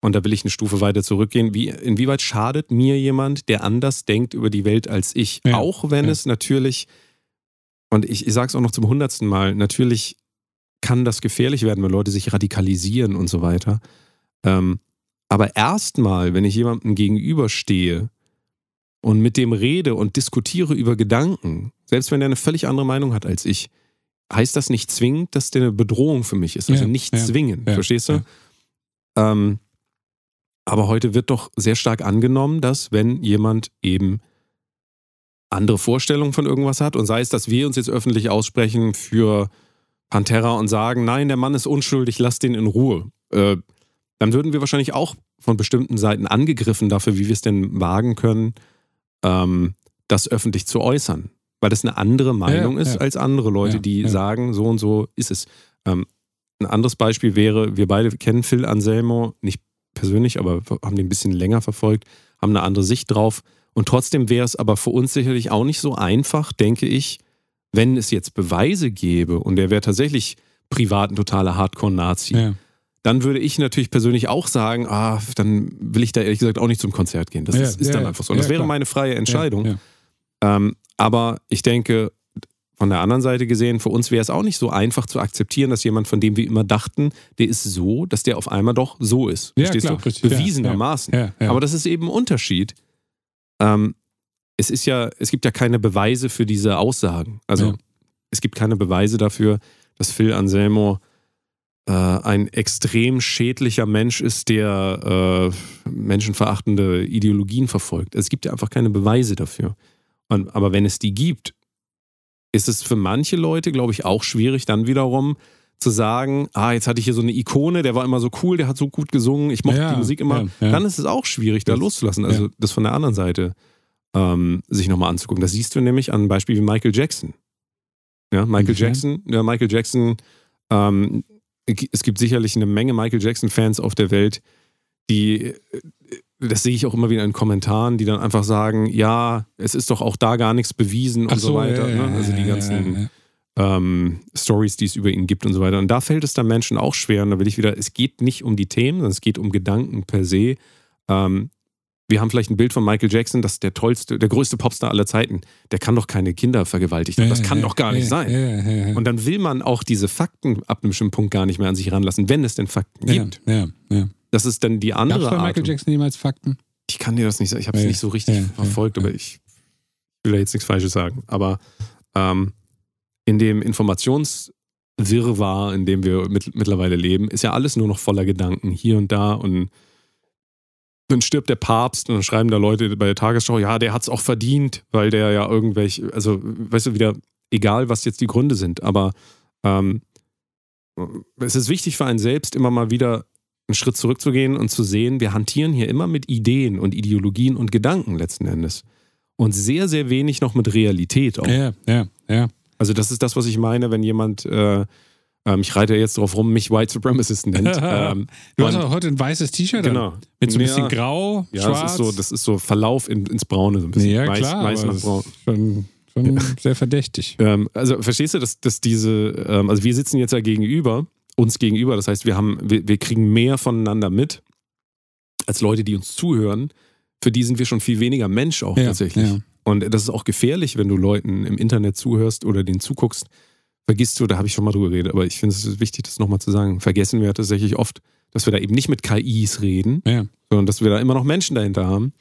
und da will ich eine Stufe weiter zurückgehen, wie, inwieweit schadet mir jemand, der anders denkt über die Welt als ich? Ja, Auch wenn ja. es natürlich, und ich, ich sage es auch noch zum hundertsten Mal, natürlich kann das gefährlich werden, wenn Leute sich radikalisieren und so weiter. Ähm, aber erstmal, wenn ich jemandem gegenüberstehe und mit dem rede und diskutiere über Gedanken, selbst wenn er eine völlig andere Meinung hat als ich, heißt das nicht zwingend, dass der eine Bedrohung für mich ist. Also Ja, nicht zwingend, verstehst du? ja. Ähm, aber heute wird doch sehr stark angenommen, dass wenn jemand eben andere Vorstellungen von irgendwas hat und sei es, dass wir uns jetzt öffentlich aussprechen für Pantera und sagen, nein, der Mann ist unschuldig, lass den in Ruhe, äh, dann würden wir wahrscheinlich auch von bestimmten Seiten angegriffen dafür, wie wir es denn wagen können, ähm, das öffentlich zu äußern. Weil das eine andere Meinung Ja, ist ja. als andere Leute, Ja, die ja. sagen, so und so ist es. Ähm, ein anderes Beispiel wäre, wir beide kennen Phil Anselmo, nicht persönlich, aber haben den ein bisschen länger verfolgt, haben eine andere Sicht drauf. Und trotzdem wäre es aber für uns sicherlich auch nicht so einfach, denke ich, wenn es jetzt Beweise gäbe und er wäre tatsächlich privat ein totaler Hardcore-Nazi, Ja. dann würde ich natürlich persönlich auch sagen, ah, dann will ich da ehrlich gesagt auch nicht zum Konzert gehen. Das Ja, ist, ist ja, dann einfach so. Und das Ja, wäre meine freie Entscheidung. Ähm, aber ich denke, von der anderen Seite gesehen, für uns wäre es auch nicht so einfach zu akzeptieren, dass jemand, von dem wir immer dachten, der ist so, dass der auf einmal doch so ist. Ja, Verstehst klar, du? richtig. Bewiesenermaßen. Ja, ja. Aber das ist eben ein Unterschied. Ähm, es ist ja, es gibt ja keine Beweise für diese Aussagen. Also es gibt keine Beweise dafür, dass Phil Anselmo äh, ein extrem schädlicher Mensch ist, der äh, menschenverachtende Ideologien verfolgt. Es gibt ja einfach keine Beweise dafür. Und, aber wenn es die gibt, ist es für manche Leute, glaube ich, auch schwierig, dann wiederum zu sagen, ah, jetzt hatte ich hier so eine Ikone, der war immer so cool, der hat so gut gesungen, ich mochte Ja, die Musik immer. ja, ja. Dann ist es auch schwierig, da Das- loszulassen. Also das von der anderen Seite ähm, sich nochmal anzugucken. Das siehst du nämlich an einem Beispiel wie Michael Jackson. Ja, Michael Inwiefern? Jackson, ja, Michael Jackson, ähm, es gibt sicherlich eine Menge Michael Jackson-Fans auf der Welt, die, äh, das sehe ich auch immer wieder in Kommentaren, die dann einfach sagen, ja, es ist doch auch da gar nichts bewiesen und Ach so, weiter. ja, ne? Also die ganzen ja, ähm, Stories, die es über ihn gibt und so weiter. Und da fällt es dann Menschen auch schwer. Und da will ich wieder, es geht nicht um die Themen, sondern es geht um Gedanken per se. Ähm, wir haben vielleicht ein Bild von Michael Jackson, das ist der tollste, der größte Popstar aller Zeiten. Der kann doch keine Kinder vergewaltigt haben. Das kann doch gar nicht sein. Und dann will man auch diese Fakten ab einem bestimmten Punkt gar nicht mehr an sich ranlassen, wenn es denn Fakten gibt. Ja, ja. Das ist dann die andere Gab es bei Art. Michael Jackson jemals Fakten? Ich kann dir das nicht sagen. Ich habe es Ja, nicht so richtig ja, verfolgt, ja. aber ich will da jetzt nichts Falsches sagen. Aber ähm, in dem Informationswirrwarr, in dem wir mit, mittlerweile leben, ist ja alles nur noch voller Gedanken hier und da und dann stirbt der Papst und dann schreiben da Leute bei der Tagesschau, ja, der hat es auch verdient, weil der ja irgendwelche, also weißt du, wieder, egal was jetzt die Gründe sind, aber ähm, es ist wichtig für einen selbst, immer mal wieder einen Schritt zurückzugehen und zu sehen, wir hantieren hier immer mit Ideen und Ideologien und Gedanken letzten Endes. Und sehr, sehr wenig noch mit Realität auch. Ja, ja, ja. Also das ist das, was ich meine, wenn jemand, äh, ähm, ich reite jetzt drauf rum, mich White Supremacist nennt. ähm, Du hast auch heute ein weißes T-Shirt genau. Mit so ein Ja, bisschen grau, Ja, schwarz. das ist, so, das ist so Verlauf in, ins Braune, so ein bisschen. ja, weiß, klar, weiß nach braun. schon, schon sehr verdächtig. Ähm, also verstehst du, dass, dass diese, ähm, also wir sitzen jetzt ja gegenüber, uns gegenüber, das heißt, wir haben, wir, wir kriegen mehr voneinander mit, als Leute, die uns zuhören. Für die sind wir schon viel weniger Mensch auch Ja, tatsächlich. ja. Und das ist auch gefährlich, wenn du Leuten im Internet zuhörst oder denen zuguckst. Vergisst du, da habe ich schon mal drüber geredet, aber ich finde es wichtig, das nochmal zu sagen. Vergessen wir tatsächlich oft, dass wir da eben nicht mit KIs reden, Ja. sondern dass wir da immer noch Menschen dahinter haben.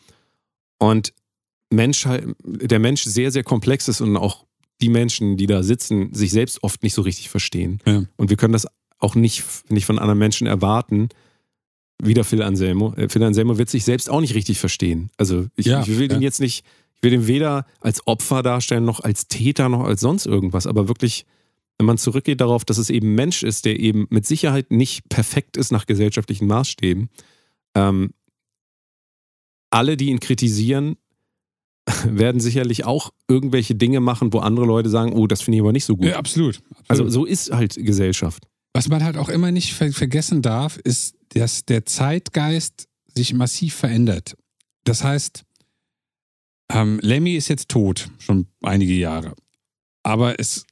Und Mensch, der Mensch sehr, sehr komplex ist und auch die Menschen, die da sitzen, sich selbst oft nicht so richtig verstehen. Ja. Und wir können das auch nicht, nicht von anderen Menschen erwarten. Wieder Phil Anselmo. Äh, Phil Anselmo wird sich selbst auch nicht richtig verstehen. Also ich, Ja, ich will den ja. jetzt nicht, ich will den weder als Opfer darstellen, noch als Täter, noch als sonst irgendwas. Aber wirklich, wenn man zurückgeht darauf, dass es eben Mensch ist, der eben mit Sicherheit nicht perfekt ist nach gesellschaftlichen Maßstäben, ähm, alle, die ihn kritisieren, werden sicherlich auch irgendwelche Dinge machen, wo andere Leute sagen, oh, das finde ich aber nicht so gut. Ja, absolut. absolut. Also so ist halt Gesellschaft. Was man halt auch immer nicht ver vergessen darf, ist, dass der Zeitgeist sich massiv verändert. Das heißt, ähm, Lemmy ist jetzt tot, schon einige Jahre. Aber es,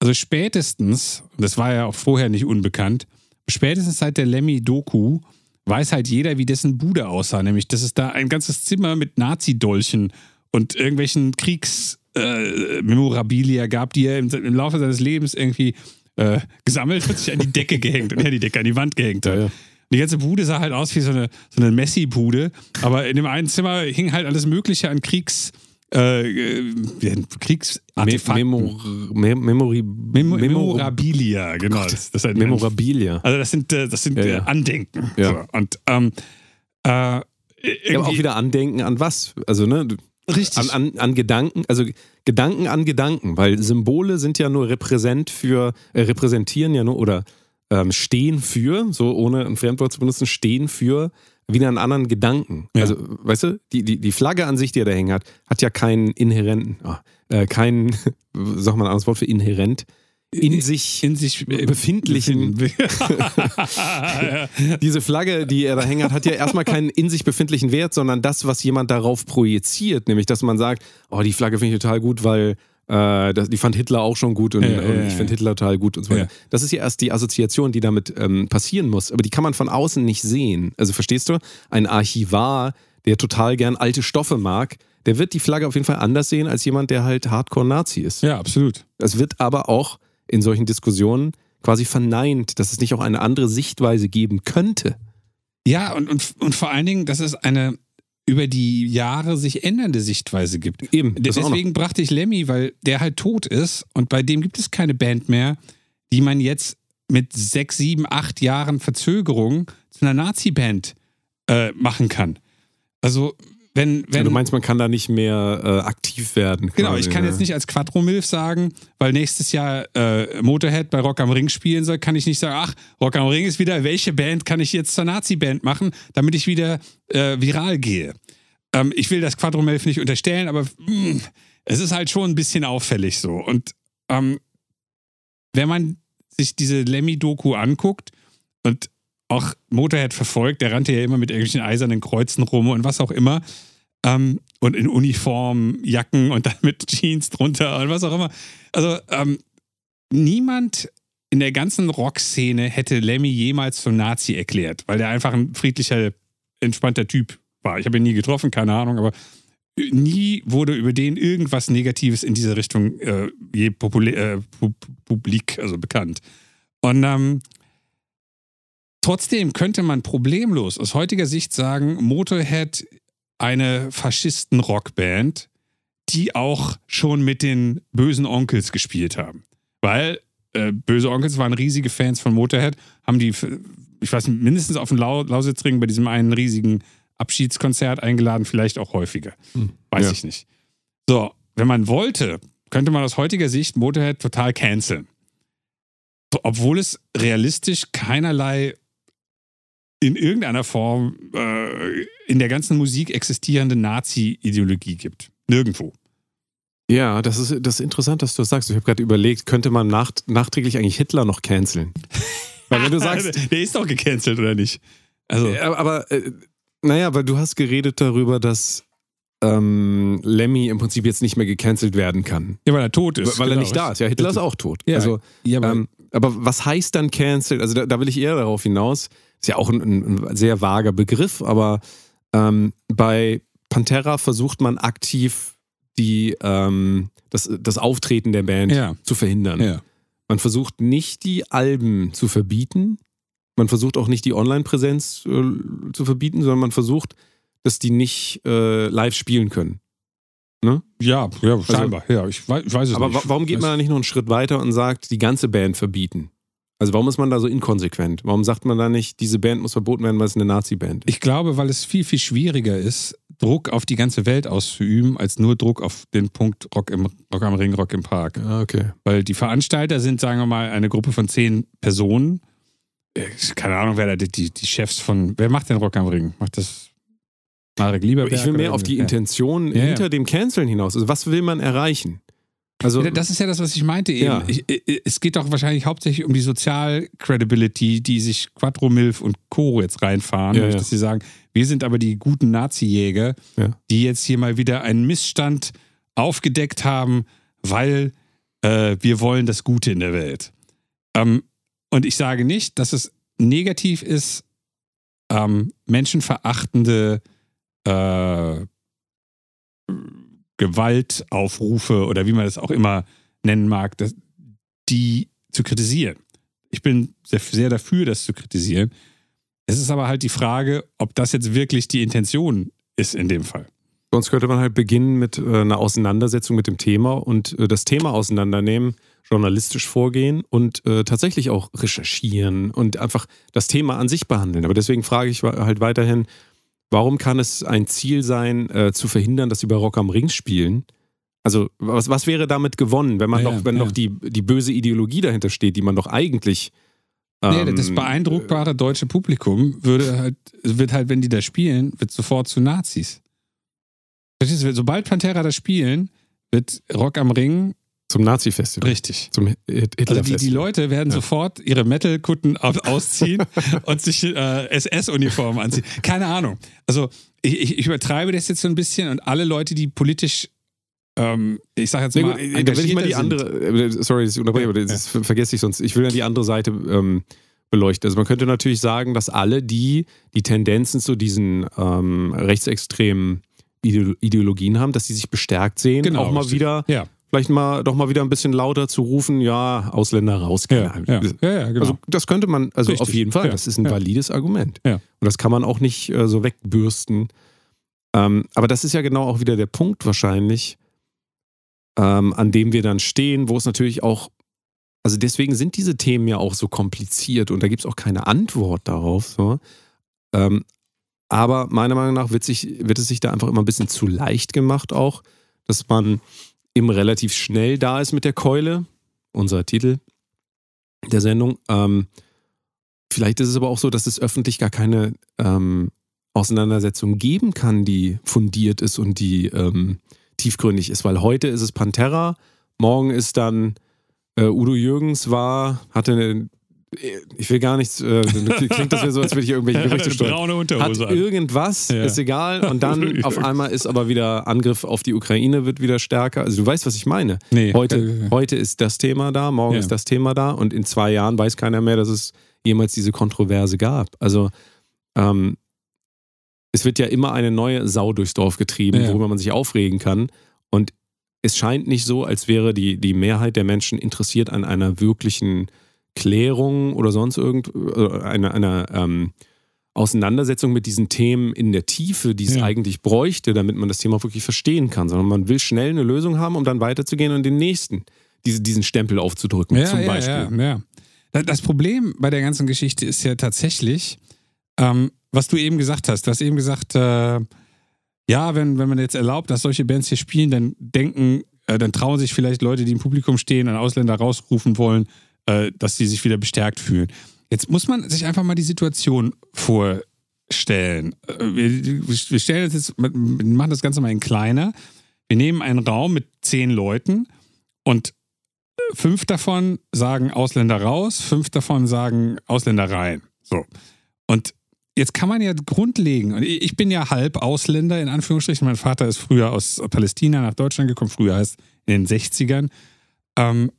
also spätestens, und das war ja auch vorher nicht unbekannt, spätestens seit der Lemmy-Doku weiß halt jeder, wie dessen Bude aussah. Nämlich, dass es da ein ganzes Zimmer mit Nazi-Dolchen und irgendwelchen Kriegsmemorabilia äh, gab, die er im, im Laufe seines Lebens irgendwie äh, gesammelt und sich an die Decke gehängt und ja, die Decke an die Wand gehängt hat. Ja, ja. Die ganze Bude sah halt aus wie so eine, so eine Messi-Bude, aber in dem einen Zimmer hing halt alles Mögliche an Kriegs, äh, äh, Kriegsartefakten. Memor Mem Memory Memo Memor Memorabilia, genau. Das, das ist ein, Memorabilia. also das sind, äh, das sind Ja, äh, ja. Andenken. Ja. So. Und ähm, äh, Ja, aber auch wieder Andenken an was? Also, ne? Richtig. An, an, an Gedanken, also Gedanken an Gedanken, weil Symbole sind ja nur repräsent für, äh, repräsentieren ja nur oder ähm, stehen für, so ohne ein Fremdwort zu benutzen, stehen für wieder einen anderen Gedanken. Ja. Also, weißt du, die, die, die Flagge an sich, die er da hängen hat, hat ja keinen inhärenten, ah, äh, keinen, sag mal ein anderes Wort für inhärent, in sich in sich äh, befindlichen diese Flagge, die er da hängen hat, hat ja erstmal keinen in sich befindlichen Wert, sondern das, was jemand darauf projiziert. Nämlich, dass man sagt, oh, die Flagge finde ich total gut, weil äh, das, die fand Hitler auch schon gut und, Ja, ja, und ich finde Hitler total gut und so weiter. Ja. Das ist ja erst die Assoziation, die damit ähm, passieren muss. Aber die kann man von außen nicht sehen. Also verstehst du? Ein Archivar, der total gern alte Stoffe mag, der wird die Flagge auf jeden Fall anders sehen als jemand, der halt Hardcore-Nazi ist. ja, absolut. Es wird aber auch in solchen Diskussionen quasi verneint, dass es nicht auch eine andere Sichtweise geben könnte. Ja, und, und, und vor allen Dingen, dass es eine über die Jahre sich ändernde Sichtweise gibt. Eben. Deswegen brachte ich Lemmy, weil der halt tot ist und bei dem gibt es keine Band mehr, die man jetzt mit sechs, sieben, acht Jahren Verzögerung zu einer Nazi-Band äh, machen kann. Also, wenn, wenn. du meinst, man kann da nicht mehr äh, aktiv werden. Genau, quasi, ich kann ne? jetzt nicht als Quattro-Milf sagen, weil nächstes Jahr äh, Motorhead bei Rock am Ring spielen soll, kann ich nicht sagen, ach, Rock am Ring ist wieder, welche Band kann ich jetzt zur Nazi-Band machen, damit ich wieder äh, viral gehe. Ähm, ich will das Quattro-Milf nicht unterstellen, aber mh, es ist halt schon ein bisschen auffällig so. Und ähm, wenn man sich diese Lemmy-Doku anguckt und auch Motorhead verfolgt, der rannte ja immer mit irgendwelchen eisernen Kreuzen rum und was auch immer. Ähm, und in Uniform, Jacken und dann mit Jeans drunter und was auch immer. Also ähm, niemand in der ganzen Rockszene hätte Lemmy jemals zum Nazi erklärt, weil der einfach ein friedlicher, entspannter Typ war. Ich habe ihn nie getroffen, keine Ahnung, aber nie wurde über den irgendwas Negatives in diese Richtung äh, je populär, äh, pu publik, also bekannt. Und ähm, trotzdem könnte man problemlos aus heutiger Sicht sagen, Motorhead eine Faschisten-Rockband, die auch schon mit den bösen Onkels gespielt haben. Weil äh, böse Onkels waren riesige Fans von Motorhead, haben die, ich weiß nicht, mindestens auf dem Lau Lausitzring bei diesem einen riesigen Abschiedskonzert eingeladen, vielleicht auch häufiger. Hm. Weiß Ja. ich nicht. So, wenn man wollte, könnte man aus heutiger Sicht Motorhead total canceln. Obwohl es realistisch keinerlei in irgendeiner Form äh, in der ganzen Musik existierende Nazi-Ideologie gibt. Nirgendwo. Ja, das ist, das ist interessant, dass du das sagst. Ich habe gerade überlegt, könnte man nacht, nachträglich eigentlich Hitler noch canceln? Weil wenn du sagst, der ist doch gecancelt, oder nicht? Also, aber äh, naja, weil du hast geredet darüber, dass ähm, Lemmy im Prinzip jetzt nicht mehr gecancelt werden kann. ja, weil er tot ist. weil er genau. nicht da ist. Ja, Hitler ist auch tot. Ja, also, ja, aber, ähm, aber was heißt dann cancelled? Also da, da will ich eher darauf hinaus. Ist ja auch ein, ein sehr vager Begriff, aber ähm, bei Pantera versucht man aktiv die, ähm, das, das Auftreten der Band Ja. zu verhindern. ja. Man versucht nicht die Alben zu verbieten. Man versucht auch nicht die Online-Präsenz äh, zu verbieten, sondern man versucht, dass die nicht äh, live spielen können. ja, ja, scheinbar. ja, ich weiß, ich weiß es Also Aber nicht. wa warum geht man da nicht noch einen Schritt weiter und sagt, die ganze Band verbieten? Also warum ist man da so inkonsequent? Warum sagt man da nicht, diese Band muss verboten werden, weil es eine Nazi-Band ist? Ich glaube, weil es viel, viel schwieriger ist, Druck auf die ganze Welt auszuüben, als nur Druck auf den Punkt Rock, im, Rock am Ring, Rock im Park. Ah, okay. Weil die Veranstalter sind, sagen wir mal, eine Gruppe von zehn Personen. Äh, Keine Ahnung, wer da die, die, die Chefs von. Wer macht den Rock am Ring? Macht das Marek Lieberberg? Ich will mehr auf die ja. Intention Ja, ja. hinter dem Canceln hinaus. Also was will man erreichen? Also Das ist ja das, was ich meinte eben. Ja. Ich, ich, es geht doch wahrscheinlich hauptsächlich um die Sozial-Credibility, die sich Quattromilf und Co. jetzt reinfahren. Ja, ja. Dass sie sagen, wir sind aber die guten Nazi-Jäger, die jetzt hier mal wieder einen Missstand aufgedeckt haben, weil äh, wir wollen das Gute in der Welt. Ähm, und ich sage nicht, dass es negativ ist, ähm, menschenverachtende äh, Gewaltaufrufe oder wie man das auch immer nennen mag, das, die zu kritisieren. Ich bin sehr, sehr dafür, das zu kritisieren. Es ist aber halt die Frage, ob das jetzt wirklich die Intention ist in dem Fall. Sonst könnte man halt beginnen mit äh, einer Auseinandersetzung mit dem Thema und äh, das Thema auseinandernehmen, journalistisch vorgehen und äh, tatsächlich auch recherchieren und einfach das Thema an sich behandeln. Aber deswegen frage ich halt weiterhin, warum kann es ein Ziel sein, äh, zu verhindern, dass sie bei Rock am Ring spielen? Also was, was wäre damit gewonnen, wenn man Ja, noch, wenn ja. noch die, die böse Ideologie dahinter steht, die man doch eigentlich Nee, ähm, das beeindruckbare deutsche Publikum würde halt, wird halt, wenn die da spielen, wird sofort zu Nazis. Sobald Pantera da spielen, wird Rock am Ring zum Nazi-Festival. richtig. Zum Hit- Also die, die. Leute werden Ja. sofort ihre Metal-Kutten au- ausziehen und sich äh, SS-Uniformen anziehen. Keine Ahnung. Also ich, ich, übertreibe das jetzt so ein bisschen und alle Leute, die politisch, ähm, ich sage jetzt Sehr mal, gut, äh, da will ich mal die sind. andere, äh, sorry, dass ich unterbreche, Ja, aber das ist- vergesse ich sonst. Ich will ja die andere Seite ähm, beleuchten. Also man könnte natürlich sagen, dass alle, die die Tendenzen zu diesen ähm, rechtsextremen Ide- Ideologien haben, dass sie sich bestärkt sehen, Genau, auch mal richtig. wieder, Ja, vielleicht mal doch mal wieder ein bisschen lauter zu rufen, ja, Ausländer raus. ja, ja, ja, ja, genau. Also das könnte man, also Richtig. auf jeden Fall, das ist ein valides Argument. Und das kann man auch nicht äh, so wegbürsten. Ähm, aber das ist ja genau auch wieder der Punkt wahrscheinlich, ähm, an dem wir dann stehen, wo es natürlich auch, also deswegen sind diese Themen ja auch so kompliziert und da gibt es auch keine Antwort darauf. So. Ähm, aber meiner Meinung nach wird, sich, wird es sich da einfach immer ein bisschen zu leicht gemacht auch, dass man eben relativ schnell da ist mit der Keule, unser Titel der Sendung. Ähm, vielleicht ist es aber auch so, dass es öffentlich gar keine ähm, Auseinandersetzung geben kann, die fundiert ist und die ähm, tiefgründig ist, weil heute ist es Pantera, morgen ist dann äh, Udo Jürgens war, hatte eine, ich will gar nichts, äh, klingt das so, als würde ich irgendwelche Er hat Gerüchte streuen braune hat Unterhose an. irgendwas, Ja. ist egal. Und dann auf einmal ist aber wieder Angriff auf die Ukraine wird wieder stärker. Also du weißt, was ich meine. Nee, Heute, äh, heute ist das Thema da, morgen Ja. ist das Thema da und in zwei Jahren weiß keiner mehr, dass es jemals diese Kontroverse gab. Also ähm, es wird ja immer eine neue Sau durchs Dorf getrieben, Ja. worüber man sich aufregen kann. Und es scheint nicht so, als wäre die, die Mehrheit der Menschen interessiert an einer wirklichen Klärung oder sonst irgend äh, einer, einer ähm, Auseinandersetzung mit diesen Themen in der Tiefe, die es Ja. eigentlich bräuchte, damit man das Thema wirklich verstehen kann, sondern man will schnell eine Lösung haben, um dann weiterzugehen und den nächsten diese, diesen Stempel aufzudrücken, ja, zum ja, Beispiel. Ja, ja. Da- Das Problem bei der ganzen Geschichte ist ja tatsächlich, ähm, was du eben gesagt hast. Du hast eben gesagt, äh, ja, wenn, wenn man jetzt erlaubt, dass solche Bands hier spielen, dann denken, äh, dann trauen sich vielleicht Leute, die im Publikum stehen und Ausländer rausrufen wollen, äh, dass sie sich wieder bestärkt fühlen. Jetzt muss man sich einfach mal die Situation vorstellen. Äh, wir, wir stellen das jetzt, wir machen das Ganze mal in kleiner. Wir nehmen einen Raum mit zehn Leuten und fünf davon sagen Ausländer raus, fünf davon sagen Ausländer rein. So. Und jetzt kann man ja grundlegen, und ich ich bin ja halb Ausländer, in Anführungsstrichen. Mein Vater ist früher aus Palästina nach Deutschland gekommen, früher heißt in den 60ern. Ähm,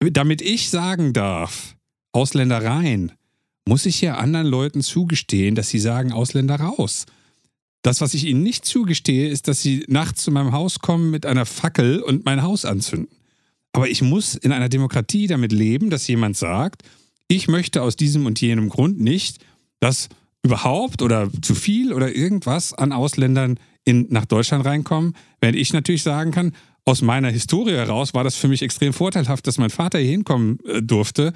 damit ich sagen darf, Ausländer rein, muss ich ja anderen Leuten zugestehen, dass sie sagen Ausländer raus. Das, was ich ihnen nicht zugestehe, ist, dass sie nachts zu meinem Haus kommen mit einer Fackel und mein Haus anzünden. Aber ich muss in einer Demokratie damit leben, dass jemand sagt, ich möchte aus diesem und jenem Grund nicht, dass überhaupt oder zu viel oder irgendwas an Ausländern in, nach Deutschland reinkommen, während ich natürlich sagen kann, aus meiner Historie heraus war das für mich extrem vorteilhaft, dass mein Vater hier hinkommen äh, durfte.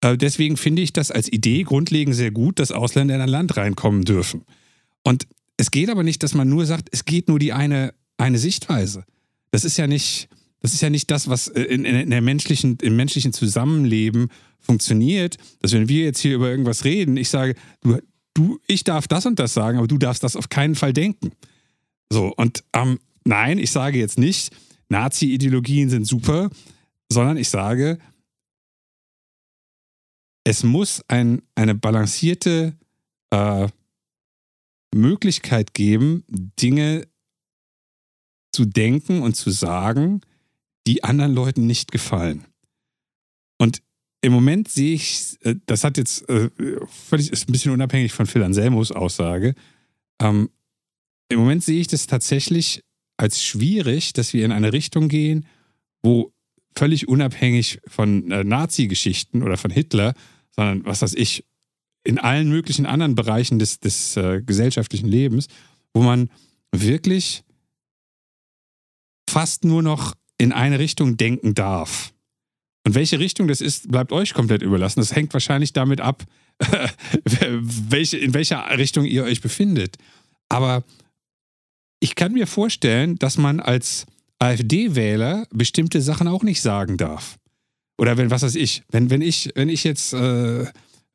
Äh, deswegen finde ich das als Idee grundlegend sehr gut, dass Ausländer in ein Land reinkommen dürfen. Und es geht aber nicht, dass man nur sagt, es geht nur die eine, eine Sichtweise. Das ist ja nicht, das ist ja nicht das, was äh, in, in der menschlichen, im menschlichen Zusammenleben funktioniert, dass wenn wir jetzt hier über irgendwas reden, ich sage, du, du, ich darf das und das sagen, aber du darfst das auf keinen Fall denken. So, und ähm, nein, ich sage jetzt nicht, Nazi-Ideologien sind super, sondern ich sage, es muss ein, eine balancierte äh, Möglichkeit geben, Dinge zu denken und zu sagen, die anderen Leuten nicht gefallen. Und im Moment sehe ich, äh, das hat jetzt äh, völlig, ist ein bisschen unabhängig von Phil Anselmos Aussage. Ähm, Im Moment sehe ich das tatsächlich als schwierig, dass wir in eine Richtung gehen, wo völlig unabhängig von äh, Nazi-Geschichten oder von Hitler, sondern was weiß ich, in allen möglichen anderen Bereichen des, des äh, gesellschaftlichen Lebens, wo man wirklich fast nur noch in eine Richtung denken darf. Und welche Richtung das ist, bleibt euch komplett überlassen. Das hängt wahrscheinlich damit ab, welche, in welcher Richtung ihr euch befindet. Aber ich kann mir vorstellen, dass man als AfD-Wähler bestimmte Sachen auch nicht sagen darf. Oder wenn, was weiß ich, wenn, wenn ich, wenn ich jetzt äh,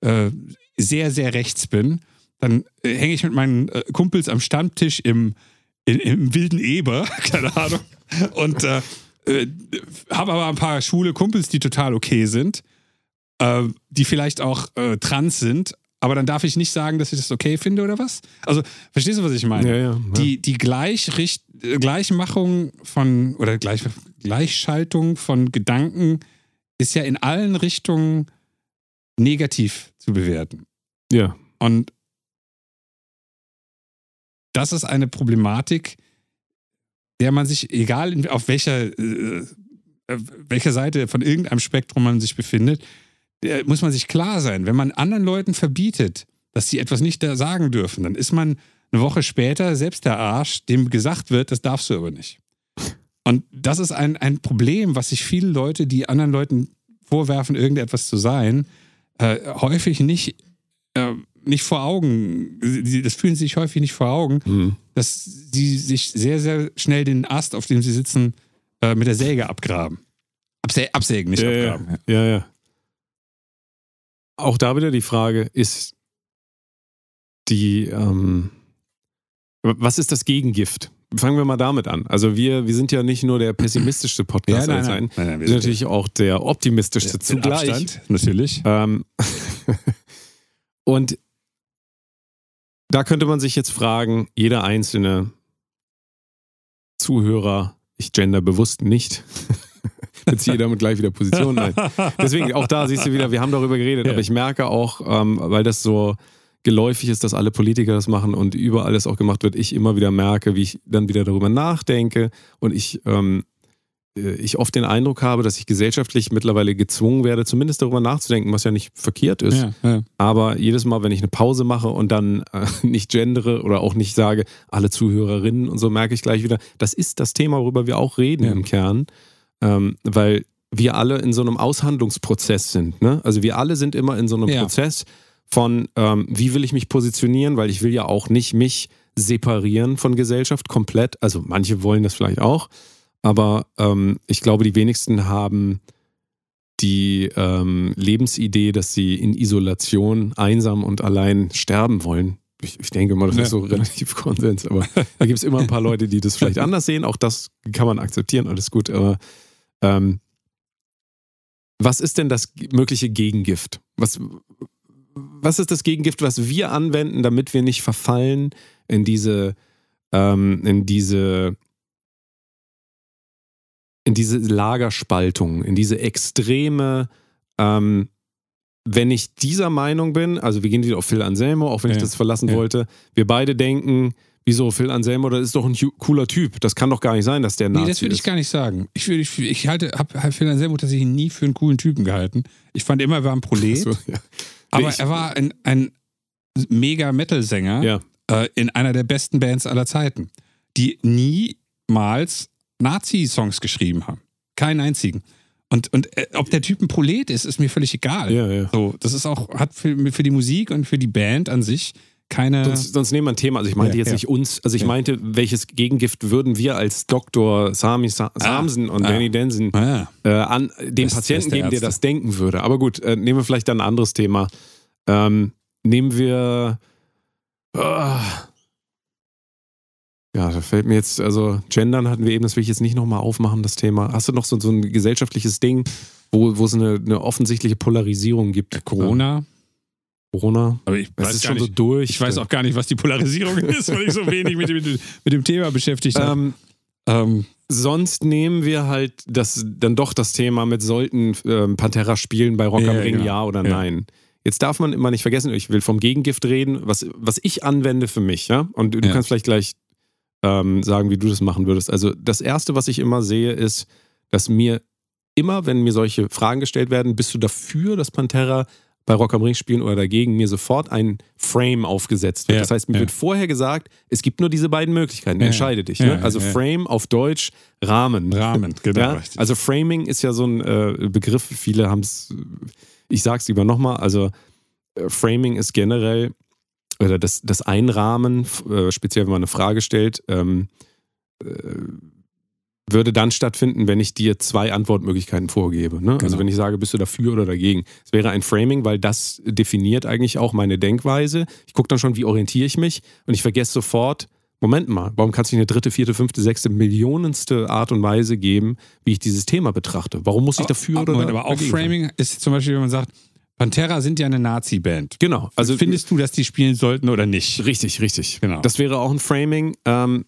äh, sehr, sehr rechts bin, dann äh, hänge ich mit meinen äh, Kumpels am Stammtisch im, in, im wilden Eber, keine Ahnung, und äh, äh, habe aber ein paar schwule Kumpels, die total okay sind, die vielleicht auch trans sind, aber dann darf ich nicht sagen, dass ich das okay finde oder was? Also, verstehst du, was ich meine? Ja, ja, ja. Die, die Gleichricht Gleichmachung von oder Gleich Gleichschaltung von Gedanken ist ja in allen Richtungen negativ zu bewerten. Ja. Und das ist eine Problematik, der man sich, egal auf welcher, äh, äh, welcher Seite von irgendeinem Spektrum man sich befindet, muss man sich klar sein, wenn man anderen Leuten verbietet, dass sie etwas nicht da sagen dürfen, dann ist man eine Woche später selbst der Arsch, dem gesagt wird, das darfst du aber nicht. Und das ist ein, ein Problem, was sich viele Leute, die anderen Leuten vorwerfen, irgendetwas zu sein, äh, häufig nicht, äh, nicht vor Augen, das fühlen sie sich häufig nicht vor Augen, Mhm. dass sie sich sehr, sehr schnell den Ast, auf dem sie sitzen, äh, mit der Säge abgraben. Absä absägen, nicht ja, abgraben. ja, ja, ja. Auch da wieder die Frage, ist die, ähm, was ist das Gegengift? Fangen wir mal damit an. Also wir, wir sind ja nicht nur der pessimistischste Podcast nein, aller nein, Zeiten, nein, nein, wir sind natürlich auch der optimistischste mit zugleich. Abstand, natürlich. Ähm, und da könnte man sich jetzt fragen, jeder einzelne Zuhörer, ich gender bewusst nicht, beziehe damit gleich wieder Position ein. Deswegen, auch da siehst du wieder, wir haben darüber geredet, Ja. aber ich merke auch, ähm, weil das so geläufig ist, dass alle Politiker das machen und überall das auch gemacht wird, ich immer wieder merke, wie ich dann wieder darüber nachdenke und ich, ähm, äh, ich oft den Eindruck habe, dass ich gesellschaftlich mittlerweile gezwungen werde, zumindest darüber nachzudenken, was ja nicht verkehrt ist. Ja, ja. Aber jedes Mal, wenn ich eine Pause mache und dann äh, nicht gendere oder auch nicht sage, alle Zuhörerinnen und so, merke ich gleich wieder, das ist das Thema, worüber wir auch reden Ja. im Kern. Ähm, weil wir alle in so einem Aushandlungsprozess sind. Ne? Also wir alle sind immer in so einem Ja. Prozess von, ähm, wie will ich mich positionieren, weil ich will ja auch nicht mich separieren von Gesellschaft komplett. Also manche wollen das vielleicht auch, aber ähm, ich glaube, die wenigsten haben die ähm, Lebensidee, dass sie in Isolation einsam und allein sterben wollen. Ich, ich denke mal, das Ja. ist so relativ Konsens, aber da gibt es immer ein paar Leute, die das vielleicht anders sehen. Auch das kann man akzeptieren, alles gut. Aber ähm, was ist denn das mögliche Gegengift? Was, was ist das Gegengift, was wir anwenden, damit wir nicht verfallen in diese, ähm, in diese in diese Lagerspaltung, in diese extreme, ähm, wenn ich dieser Meinung bin, also wir gehen wieder auf Phil Anselmo, auch wenn ich Ja. das verlassen Ja. wollte, wir beide denken, wieso Phil Anselmo, das ist doch ein cooler Typ, das kann doch gar nicht sein, dass der Nazi Nee, das würde ich ist. gar nicht sagen. Ich, würde, ich, ich halte, habe hab Phil Anselmo tatsächlich nie für einen coolen Typen gehalten. Ich fand immer, er war ein Prolet, So, ja. aber ich- er war ein, ein mega Metal-Sänger Ja. äh, in einer der besten Bands aller Zeiten, die niemals Nazi-Songs geschrieben haben. Keinen einzigen. Und, und äh, ob der Typ ein Prolet ist, ist mir völlig egal. Ja, ja. So, das ist auch, hat für, für die Musik und für die Band an sich keine. Sonst, sonst nehmen wir ein Thema. Also ich meinte Ja, jetzt ja. nicht uns, also ich Ja. meinte, welches Gegengift würden wir als Dr. Sami Sa Samsen und ah. Danny Densen Ah, äh, an dem Best- Patienten beste geben, der das denken würde. Aber gut, äh, nehmen wir vielleicht dann ein anderes Thema. Ähm, nehmen wir. Ah. ja, da fällt mir jetzt, also Gendern hatten wir eben, das will ich jetzt nicht nochmal aufmachen, das Thema. Hast du noch so, so ein gesellschaftliches Ding, wo, wo es eine, eine offensichtliche Polarisierung gibt? Corona. Corona. Aber ich Es weiß, ist gar schon so nicht, durch. ich weiß auch gar nicht, was die Polarisierung ist, weil ich so wenig mit dem, mit dem Thema beschäftigt habe. Ähm, Ähm, sonst nehmen wir halt das, dann doch das Thema mit sollten ähm, Pantera spielen bei Rock am Ja, Ring, genau. ja oder Ja. nein. Jetzt darf man immer nicht vergessen, ich will vom Gegengift reden, was, was ich anwende für mich, ja. Und du Ja. kannst vielleicht gleich ähm, sagen, wie du das machen würdest. Also das Erste, was ich immer sehe, ist, dass mir immer, wenn mir solche Fragen gestellt werden, bist du dafür, dass Pantera bei Rock am Ring spielen oder dagegen, mir sofort ein Frame aufgesetzt wird. Ja, Das heißt, mir ja. wird vorher gesagt, es gibt nur diese beiden Möglichkeiten. Ja, Entscheide dich. ne? Also. Frame auf Deutsch, Rahmen. Rahmen, genau. Also Framing ist ja so ein äh, Begriff, viele haben es, ich sag's lieber nochmal, also äh, Framing ist generell, oder das, das Einrahmen, äh, speziell wenn man eine Frage stellt, ähm, äh, würde dann stattfinden, wenn ich dir zwei Antwortmöglichkeiten vorgebe. Ne? Also Genau. wenn ich sage, bist du dafür oder dagegen. Es wäre ein Framing, weil das definiert eigentlich auch meine Denkweise. Ich gucke dann schon, wie orientiere ich mich und ich vergesse sofort, Moment mal, warum kann es nicht eine dritte, vierte, fünfte, sechste, millionenste Art und Weise geben, wie ich dieses Thema betrachte? Warum muss ich dafür aber, oder Moment, aber auch dagegen sein? Framing ist zum Beispiel, wenn man sagt, Pantera sind ja eine Nazi-Band. Genau. Also Also findest du, dass die spielen sollten oder nicht? Richtig, richtig. Genau. Das wäre auch ein Framing. Ähm,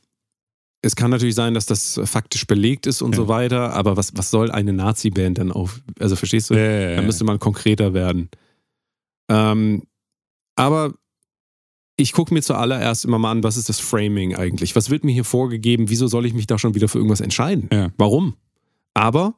es kann natürlich sein, dass das faktisch belegt ist und Ja. so weiter, aber was, was soll eine Nazi-Band dann auf? Also verstehst du? Äh, Da müsste man konkreter werden. Ähm, aber ich gucke mir zuallererst immer mal an, was ist das Framing eigentlich? Was wird mir hier vorgegeben? Wieso soll ich mich da schon wieder für irgendwas entscheiden? Ja. Warum? Aber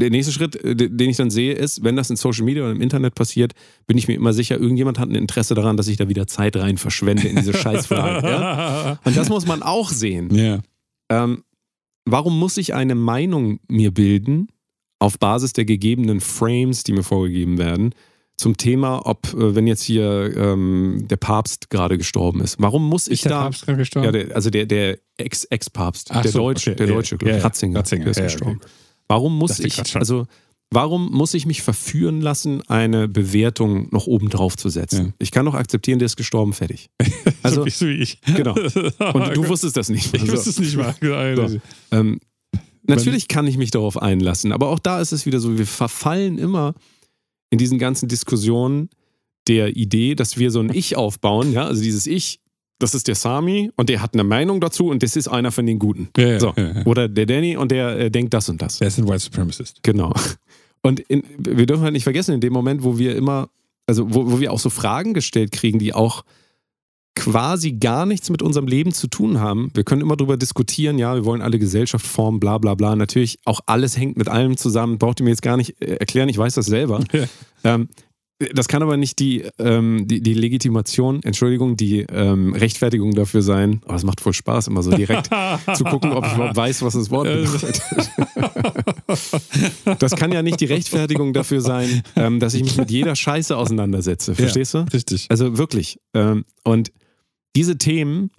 der nächste Schritt, äh, den ich dann sehe, ist, wenn das in Social Media oder im Internet passiert, bin ich mir immer sicher, irgendjemand hat ein Interesse daran, dass ich da wieder Zeit rein verschwende in diese Scheißfrage. ja? Und das muss man auch sehen. ja. Ähm, warum muss ich eine Meinung mir bilden auf Basis der gegebenen Frames, die mir vorgegeben werden, zum Thema, ob, äh, wenn jetzt hier ähm, der Papst gerade gestorben ist, warum muss ich Ist der da. Papst gerade gestorben? Ja, der, also der, der Ex- Ex-Papst, Ach der, so, Deutsche, okay, der Deutsche, ja, Ratzinger, Ratzinger, der ist ja, gestorben. okay. Warum muss ich, also warum muss ich mich verführen lassen, eine Bewertung noch oben drauf zu setzen? Ja. Ich kann doch akzeptieren, der ist gestorben, fertig. Also, so, wie- so wie ich. genau. Und du wusstest das nicht. Ich Also, wusste es nicht mal. So. Ähm, natürlich kann ich mich darauf einlassen, aber auch da ist es wieder so, wir verfallen immer in diesen ganzen Diskussionen der Idee, dass wir so ein Ich aufbauen, ja, also dieses Ich, das ist der Sami und der hat eine Meinung dazu und das ist einer von den Guten. Ja, ja, so. ja. Oder der Danny und der äh, denkt das und das. Der ist ein White Supremacist. Genau. Und in, wir dürfen halt nicht vergessen, in dem Moment, wo wir immer, also wo, wo wir auch so Fragen gestellt kriegen, die auch quasi gar nichts mit unserem Leben zu tun haben. Wir können immer darüber diskutieren, ja, wir wollen alle Gesellschaft formen, bla bla bla. Natürlich, auch alles hängt mit allem zusammen, braucht ihr mir jetzt gar nicht äh, erklären, ich weiß das selber. Ja. Ähm, das kann aber nicht die, ähm, die, die Legitimation, Entschuldigung, die ähm, Rechtfertigung dafür sein. Oh, das macht voll Spaß, immer so direkt zu gucken, ob ich überhaupt weiß, was das Wort bedeutet. Das kann ja nicht die Rechtfertigung dafür sein, ähm, dass ich mich mit jeder Scheiße auseinandersetze. Verstehst du? Richtig. Also wirklich. Ähm, und diese Themen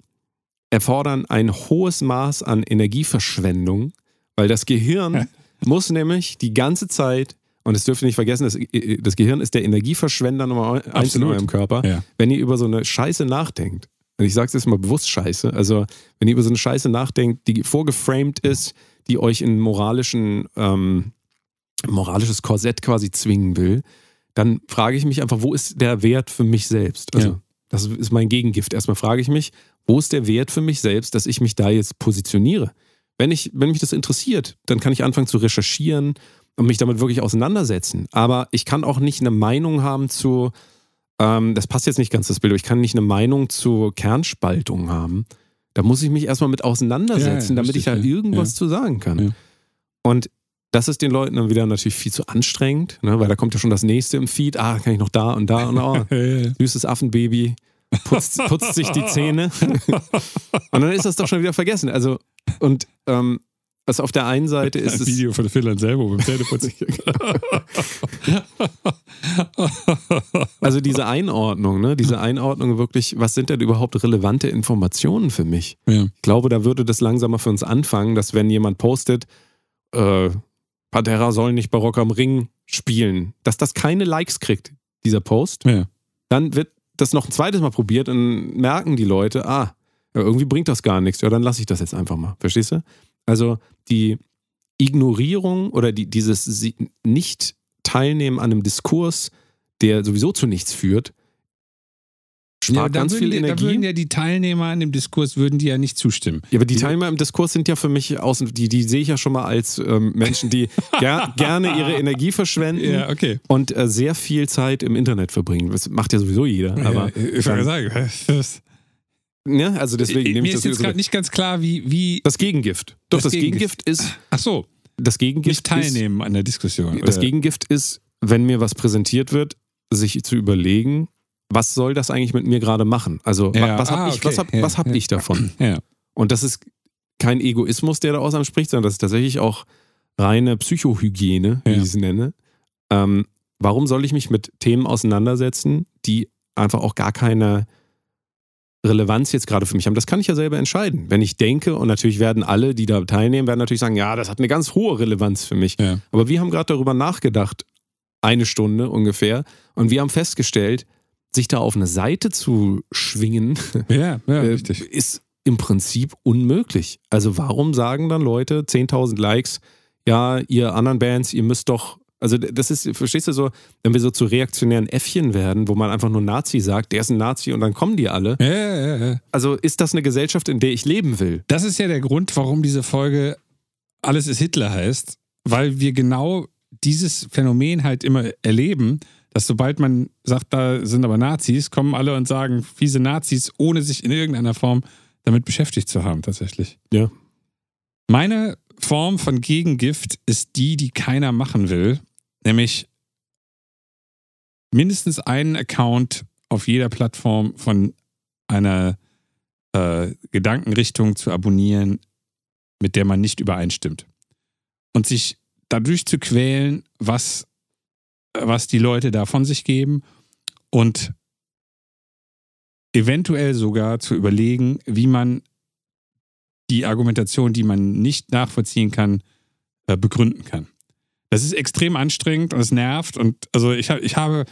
erfordern ein hohes Maß an Energieverschwendung, weil das Gehirn muss nämlich die ganze Zeit, und das dürft ihr nicht vergessen, das, das Gehirn ist der Energieverschwender Nummer eins in eurem Körper. Ja. Wenn ihr über so eine Scheiße nachdenkt, und ich sage es jetzt mal bewusst Scheiße, also wenn ihr über so eine Scheiße nachdenkt, die vorgeframed ist, die euch in moralischen, ähm, moralisches Korsett quasi zwingen will, dann frage ich mich einfach, wo ist der Wert für mich selbst? Also, Ja. das ist mein Gegengift. Erstmal frage ich mich, wo ist der Wert für mich selbst, dass ich mich da jetzt positioniere? Wenn, ich, wenn mich das interessiert, dann kann ich anfangen zu recherchieren und mich damit wirklich auseinandersetzen. Aber ich kann auch nicht eine Meinung haben zu, ähm, das passt jetzt nicht ganz das Bild, aber ich kann nicht eine Meinung zur Kernspaltung haben. Da muss ich mich erstmal mit auseinandersetzen, Ja, ja, damit ich da irgendwas zu sagen kann. Und das ist den Leuten dann wieder natürlich viel zu anstrengend, ne? weil da kommt ja schon das nächste im Feed. Ah, kann ich noch da und da und oh, süßes Affenbaby, putzt, putzt sich die Zähne. und dann ist das doch schon wieder vergessen. Also Und ähm, also auf der einen Seite ist es. Video von Phil Anselmo beim Zähneputzen. Also diese Einordnung, ne? Diese Einordnung wirklich, was sind denn überhaupt relevante Informationen für mich? ja. Ich glaube, da würde das langsamer für uns anfangen, dass wenn jemand postet, äh, Pantera soll nicht Barock am Ring spielen, dass das keine Likes kriegt, dieser Post. Ja. Dann wird das noch ein zweites Mal probiert und merken die Leute, ah, irgendwie bringt das gar nichts. Ja, dann lasse ich das jetzt einfach mal. Verstehst du? Also die Ignorierung oder die, dieses Nicht-Teilnehmen an einem Diskurs, der sowieso zu nichts führt, spart da ganz würden viel die, Da Energie. würden ja die Teilnehmer an dem Diskurs würden die ja nicht zustimmen. Ja, aber die Teilnehmer im Diskurs sind ja für mich außen, die, die sehe ich ja schon mal als ähm, Menschen, die ger gerne ihre Energie verschwenden okay. und äh, sehr viel Zeit im Internet verbringen. Das macht ja sowieso jeder. Aber ja, ich wollte sagen, ja, also deswegen nehme mir ich ist das jetzt so- gerade nicht ganz klar, wie, wie das Gegengift. Doch, Das das, Gegengift. Gegengift ist ach so, das Gegengift nicht teilnehmen an der Diskussion. Ist, das? Gegengift ist, wenn mir was präsentiert wird, sich zu überlegen, was soll das eigentlich mit mir gerade machen? Also Ja, was habe ah, ich, was okay. hab, Ja, was hab ja. ich davon? Und das ist kein Egoismus, der daraus anspricht, sondern das ist tatsächlich auch reine Psychohygiene, wie ich es nenne. Ähm, warum soll ich mich mit Themen auseinandersetzen, die einfach auch gar keine Relevanz jetzt gerade für mich haben? Das kann ich ja selber entscheiden. Wenn ich denke, und natürlich werden alle, die da teilnehmen, werden natürlich sagen, ja, das hat eine ganz hohe Relevanz für mich. Ja. Aber wir haben gerade darüber nachgedacht, eine Stunde ungefähr, und wir haben festgestellt, sich da auf eine Seite zu schwingen, Ja, ja, äh, ist im Prinzip unmöglich. Also warum sagen dann Leute 10.000 Likes, ja, ihr anderen Bands, ihr müsst doch, also das ist, verstehst du so, wenn wir so zu reaktionären Äffchen werden, wo man einfach nur Nazi sagt, der ist ein Nazi und dann kommen die alle. Ja, ja, ja. Also ist das eine Gesellschaft, in der ich leben will? Das ist ja der Grund, warum diese Folge Alles ist Hitler heißt, weil wir genau dieses Phänomen halt immer erleben, dass sobald man sagt, da sind aber Nazis, kommen alle und sagen fiese Nazis, ohne sich in irgendeiner Form damit beschäftigt zu haben, tatsächlich. Ja. Meine Form von Gegengift ist die, die keiner machen will, nämlich mindestens einen Account auf jeder Plattform von einer äh, Gedankenrichtung zu abonnieren, mit der man nicht übereinstimmt. Und sich dadurch zu quälen, was, was die Leute da von sich geben und eventuell sogar zu überlegen, wie man die Argumentation, die man nicht nachvollziehen kann, äh, begründen kann. Das ist extrem anstrengend und es nervt. Und also ich, ich habe,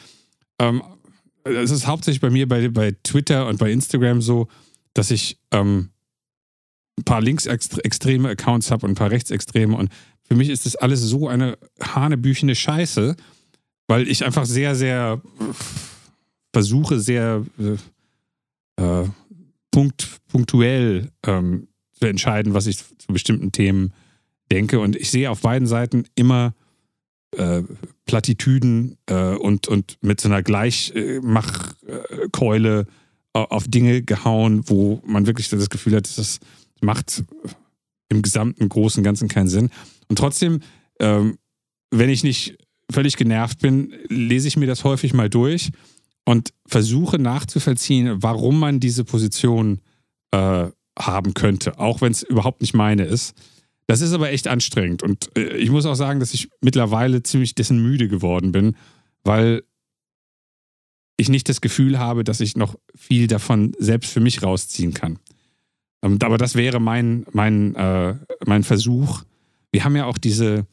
ähm, es ist hauptsächlich bei mir bei, bei Twitter und bei Instagram so, dass ich ähm, ein paar linksextreme Accounts habe und ein paar rechtsextreme. Und für mich ist das alles so eine hanebüchene Scheiße, weil ich einfach sehr, sehr versuche, sehr äh, äh, punkt, punktuell ähm, zu entscheiden, was ich zu bestimmten Themen denke. Und ich sehe auf beiden Seiten immer äh, Plattitüden äh, und, und mit so einer Gleichmachkeule auf Dinge gehauen, wo man wirklich das Gefühl hat, das macht im gesamten Großen Ganzen keinen Sinn. Und trotzdem, ähm, wenn ich nicht völlig genervt bin, lese ich mir das häufig mal durch und versuche nachzuvollziehen, warum man diese Position äh, haben könnte, auch wenn es überhaupt nicht meine ist. Das ist aber echt anstrengend. Und äh, ich muss auch sagen, dass ich mittlerweile ziemlich dessen müde geworden bin, weil ich nicht das Gefühl habe, dass ich noch viel davon selbst für mich rausziehen kann. Ähm, aber das wäre mein, mein, äh, mein Versuch. Wir haben ja auch diese,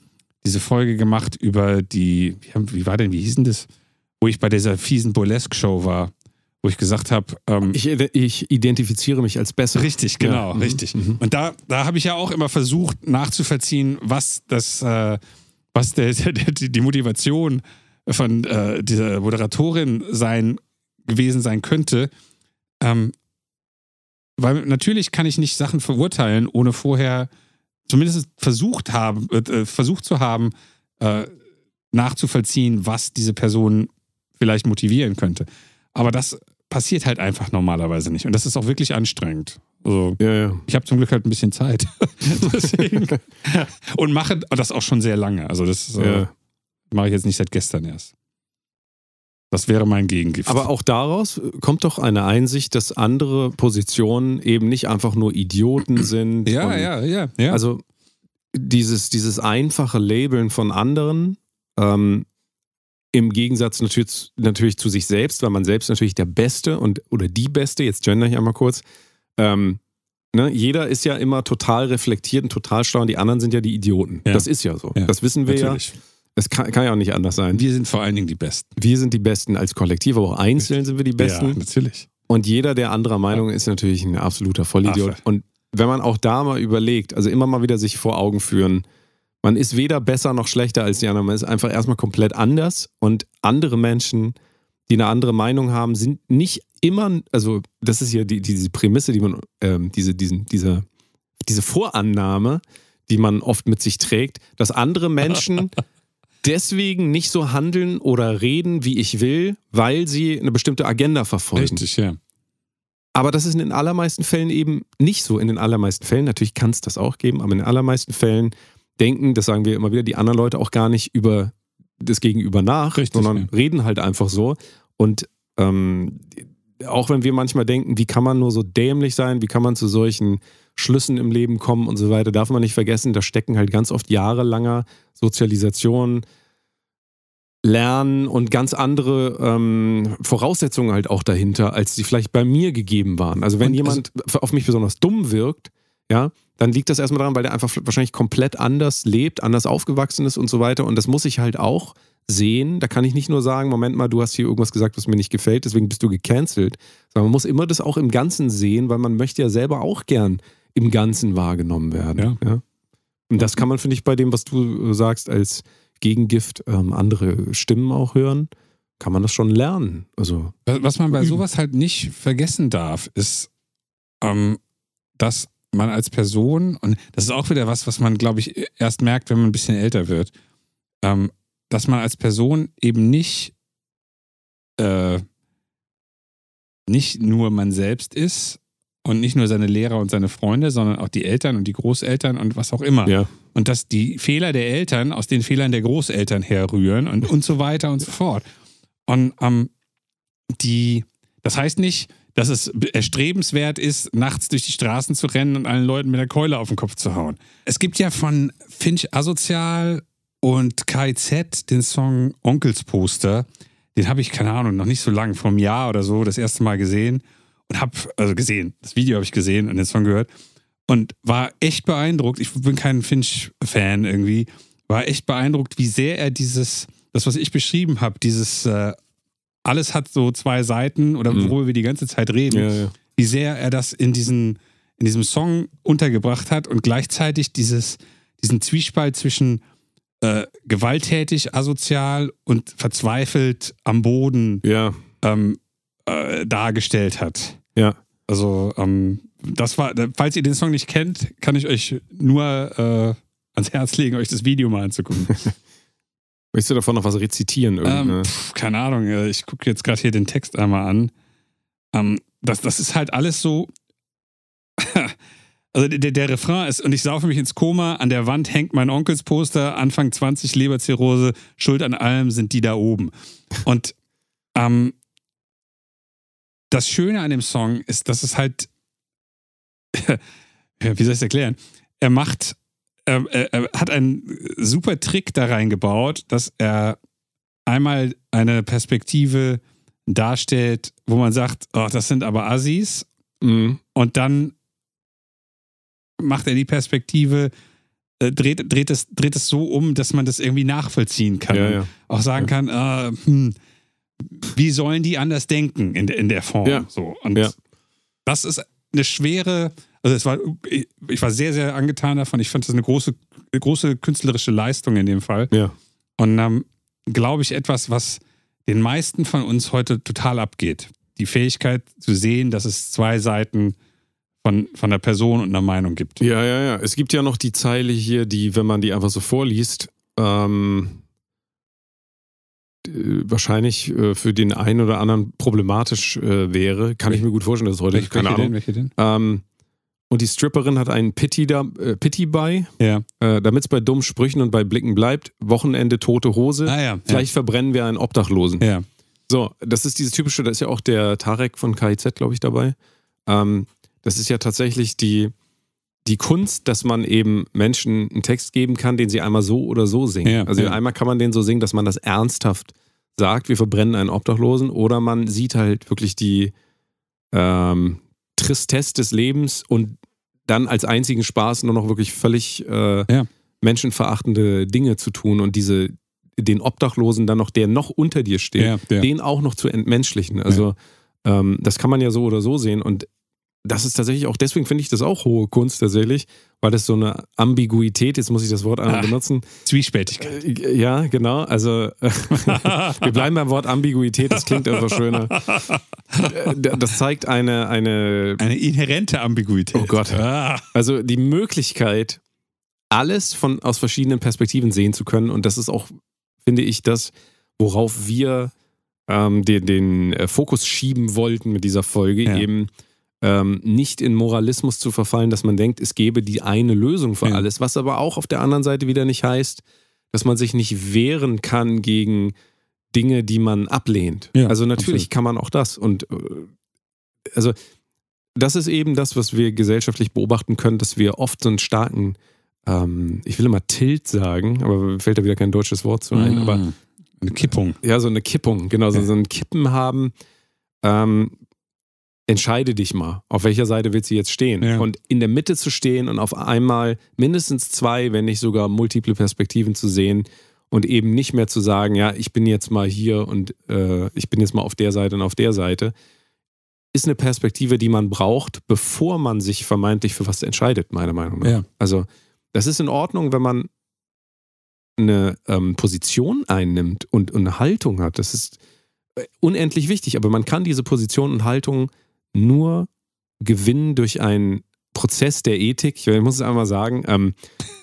diese Folge gemacht über die, wie, haben, wie war denn, wie hieß denn das? Wo ich bei dieser fiesen Burlesque-Show war, wo ich gesagt habe, ähm, Ich, ich identifiziere mich als besser. Richtig, genau, Ja, mhm, richtig. mhm. Und da, da habe ich ja auch immer versucht nachzuvollziehen, was das, äh, was der, der, die die Motivation von äh, dieser Moderatorin sein gewesen sein könnte. Ähm, weil natürlich kann ich nicht Sachen verurteilen, ohne vorher zumindest versucht haben, äh, versucht zu haben, äh, nachzuvollziehen, was diese Person vielleicht motivieren könnte. Aber das passiert halt einfach normalerweise nicht. Und das ist auch wirklich anstrengend. Also, Ja, ja. ich habe zum Glück halt ein bisschen Zeit. Und mache das auch schon sehr lange. Also, das äh, ja. mache ich jetzt nicht seit gestern erst. Das wäre mein Gegengift. Aber auch daraus kommt doch eine Einsicht, dass andere Positionen eben nicht einfach nur Idioten sind. ja, ja, ja, ja. Also dieses, dieses einfache Labeln von anderen, ähm, im Gegensatz natürlich, natürlich zu sich selbst, weil man selbst natürlich der Beste und oder die Beste, jetzt gender ich einmal kurz, ähm, ne, jeder ist ja immer total reflektiert und total schlau und die anderen sind ja die Idioten. Ja. Das ist ja so. Ja, Das wissen wir natürlich. ja. Es kann, kann ja auch nicht anders sein. Wir sind vor allen Dingen die Besten. Wir sind die Besten als Kollektiv, aber auch einzeln sind wir die Besten. Ja, natürlich. Und jeder, der anderer Meinung ist, natürlich ein absoluter Vollidiot. Affe. Und wenn man auch da mal überlegt, also immer mal wieder sich vor Augen führen, man ist weder besser noch schlechter als die anderen, man ist einfach erstmal komplett anders und andere Menschen, die eine andere Meinung haben, sind nicht immer, also das ist ja die, diese Prämisse, die man, ähm, diese, diesen, diese, diese Vorannahme, die man oft mit sich trägt, dass andere Menschen deswegen nicht so handeln oder reden, wie ich will, weil sie eine bestimmte Agenda verfolgen. Richtig, ja. Aber das ist in den allermeisten Fällen eben nicht so. In den allermeisten Fällen, natürlich kann es das auch geben, aber in den allermeisten Fällen denken, das sagen wir immer wieder, die anderen Leute auch gar nicht über das Gegenüber nach, Richtig, sondern ja. reden halt einfach so. Und ähm, auch wenn wir manchmal denken, wie kann man nur so dämlich sein, wie kann man zu solchen Schlüssen im Leben kommen und so weiter, darf man nicht vergessen, da stecken halt ganz oft jahrelanger Sozialisation, Lernen und ganz andere ähm, Voraussetzungen halt auch dahinter, als die vielleicht bei mir gegeben waren. Also wenn Und jemand auf mich besonders dumm wirkt, ja, dann liegt das erstmal daran, weil der einfach wahrscheinlich komplett anders lebt, anders aufgewachsen ist und so weiter. Und das muss ich halt auch sehen. Da kann ich nicht nur sagen, Moment mal, du hast hier irgendwas gesagt, was mir nicht gefällt, deswegen bist du gecancelt. Sondern man muss immer das auch im Ganzen sehen, weil man möchte ja selber auch gern im Ganzen wahrgenommen werden. Ja. Und das kann man, finde ich, bei dem, was du äh, sagst, als Gegengift ähm, andere Stimmen auch hören, kann man das schon lernen. Also, Was man bei Üben. sowas halt nicht vergessen darf, ist, ähm, dass man als Person, und das ist auch wieder was, was man, glaube ich, erst merkt, wenn man ein bisschen älter wird, ähm, dass man als Person eben nicht, äh, nicht nur man selbst ist und nicht nur seine Lehrer und seine Freunde, sondern auch die Eltern und die Großeltern und was auch immer. ja. Und dass die Fehler der Eltern aus den Fehlern der Großeltern herrühren und, und so weiter und so fort. Und ähm, die, das heißt nicht, dass es erstrebenswert ist, nachts durch die Straßen zu rennen und allen Leuten mit der Keule auf den Kopf zu hauen. Es gibt ja von Finch Asozial und KZ den Song Onkelsposter. Den habe ich, keine Ahnung, noch nicht so lange, vor einem Jahr oder so, das erste Mal gesehen. Und habe, also gesehen, das Video habe ich gesehen und den Song gehört. Und war echt beeindruckt. Ich bin kein Finch-Fan irgendwie. War echt beeindruckt, wie sehr er dieses, das, was ich beschrieben habe, dieses, äh, alles hat so zwei Seiten oder Mhm. worüber wir die ganze Zeit reden, Ja, ja. wie sehr er das in diesen, in diesem Song untergebracht hat und gleichzeitig dieses, diesen Zwiespalt zwischen äh, gewalttätig, asozial und verzweifelt am Boden Ja, ähm, äh, dargestellt hat. ja. Also, ähm, das war, falls ihr den Song nicht kennt, kann ich euch nur äh, ans Herz legen, euch das Video mal anzugucken. Möchtest du davon noch was rezitieren? ähm, Irgendeine? pf, keine Ahnung, äh, ich gucke jetzt gerade hier den Text einmal an. Ähm, das, das ist halt alles so. Also der, der Refrain ist, und ich saufe mich ins Koma, an der Wand hängt mein Onkelsposter, Anfang 20 Leberzirrhose, Schuld an allem sind die da oben. Und ähm, das Schöne an dem Song ist, dass es halt, wie soll ich es erklären? Er macht, er, er, er hat einen super Trick da reingebaut, dass er einmal eine Perspektive darstellt, wo man sagt, oh, das sind aber Assis, Mhm. und dann macht er die Perspektive, äh, dreht, dreht, es, dreht es so um, dass man das irgendwie nachvollziehen kann. Ja, ja. Auch sagen kann, äh, hm, wie sollen die anders denken in, der- in der Form? Ja. So. Und Ja. das ist eine schwere, also es war, ich, war sehr, sehr angetan davon. Ich fand das eine große, große künstlerische Leistung in dem Fall. Ja. Und ähm, glaube ich, etwas, was den meisten von uns heute total abgeht. Die Fähigkeit zu sehen, dass es zwei Seiten von, von der Person und einer Meinung gibt. Ja, ja, ja. Es gibt ja noch die Zeile hier, die, wenn man die einfach so vorliest, ähm, äh, wahrscheinlich äh, für den einen oder anderen problematisch äh, wäre. Kann ich mir gut vorstellen, dass es heute Welche, keine welche Ahnung. denn? Welche denn? Ähm, und die Stripperin hat einen Pity, da, äh, Pity bei, Ja. äh, damit es bei dummen Sprüchen und bei Blicken bleibt. Wochenende tote Hose. Ah ja. Vielleicht verbrennen wir einen Obdachlosen. Ja. So, das ist dieses typische, da ist ja auch der Tarek von KIZ, glaube ich, dabei. Ähm, das ist ja tatsächlich die, die Kunst, dass man eben Menschen einen Text geben kann, den sie einmal so oder so singen. Ja, also ja. einmal kann man den so singen, dass man das ernsthaft sagt, wir verbrennen einen Obdachlosen, oder man sieht halt wirklich die ähm, Tristesse des Lebens und dann als einzigen Spaß nur noch wirklich völlig äh, Ja. menschenverachtende Dinge zu tun und diese den Obdachlosen dann noch, der noch unter dir steht, Ja, den auch noch zu entmenschlichen. Also ähm, das kann man ja so oder so sehen und das ist tatsächlich auch, deswegen finde ich das auch hohe Kunst tatsächlich, weil das so eine Ambiguität, jetzt muss ich das Wort einmal benutzen. Zwiespältigkeit. Äh, Ja, genau. Also äh, wir bleiben beim Wort Ambiguität, das klingt einfach schöner. Äh, Das zeigt eine, eine Eine inhärente Ambiguität. Oh Gott. Ah. also die Möglichkeit, alles von aus verschiedenen Perspektiven sehen zu können. Und das ist auch, finde ich, das, worauf wir ähm, den, den Fokus schieben wollten mit dieser Folge, Ja. eben ähm, nicht in Moralismus zu verfallen, dass man denkt, es gäbe die eine Lösung für Ja. alles, was aber auch auf der anderen Seite wieder nicht heißt, dass man sich nicht wehren kann gegen Dinge, die man ablehnt. Ja, also natürlich absolut. kann man auch das. Und äh, also das ist eben das, was wir gesellschaftlich beobachten können, dass wir oft so einen starken, ähm, ich will immer Tilt sagen, aber mir fällt da wieder kein deutsches Wort zu ein, aber Mm. eine Kippung. ja, so eine Kippung, genau, so, Ja. so ein Kippen haben. Ähm, entscheide dich mal, auf welcher Seite willst du jetzt stehen? Ja. Und in der Mitte zu stehen und auf einmal mindestens zwei, wenn nicht sogar multiple Perspektiven zu sehen und eben nicht mehr zu sagen, ja, ich bin jetzt mal hier und äh, ich bin jetzt mal auf der Seite und auf der Seite, ist eine Perspektive, die man braucht, bevor man sich vermeintlich für was entscheidet, meiner Meinung nach. Ja. Also, das ist in Ordnung, wenn man eine ähm, Position einnimmt und, und eine Haltung hat. Das ist äh, unendlich wichtig, aber man kann diese Position und Haltung nur gewinnen durch einen Prozess der Ethik. Ich muss es einmal sagen, ähm,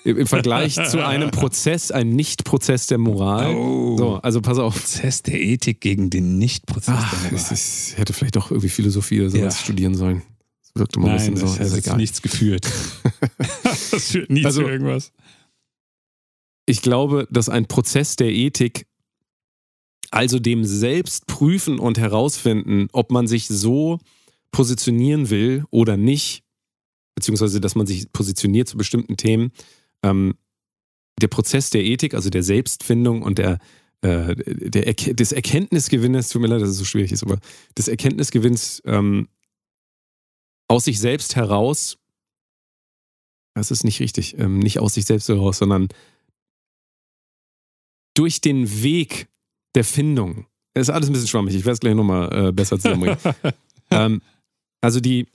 im Vergleich zu einem Prozess, ein Nicht-Prozess der Moral. Oh. So, also pass auf. Prozess der Ethik gegen den Nicht-Prozess der Moral. ich hätte vielleicht doch irgendwie Philosophie oder sowas Ja. studieren sollen. Das wirkt immer ein Nein, bisschen das so. hat jetzt egal. nichts geführt. das führt nie Also- zu irgendwas. ich glaube, dass ein Prozess der Ethik, also dem selbst prüfen und herausfinden, ob man sich so positionieren will oder nicht, beziehungsweise dass man sich positioniert zu bestimmten Themen, ähm, der Prozess der Ethik, also der Selbstfindung und der, äh, der Erke des Erkenntnisgewinnes, tut mir leid, dass es so schwierig ist, aber des Erkenntnisgewinns ähm, aus sich selbst heraus, das ist nicht richtig, ähm, nicht aus sich selbst heraus, sondern durch den Weg der Findung. Das ist alles ein bisschen schwammig, ich werde es gleich nochmal äh, besser zusammenbringen. ähm, also die,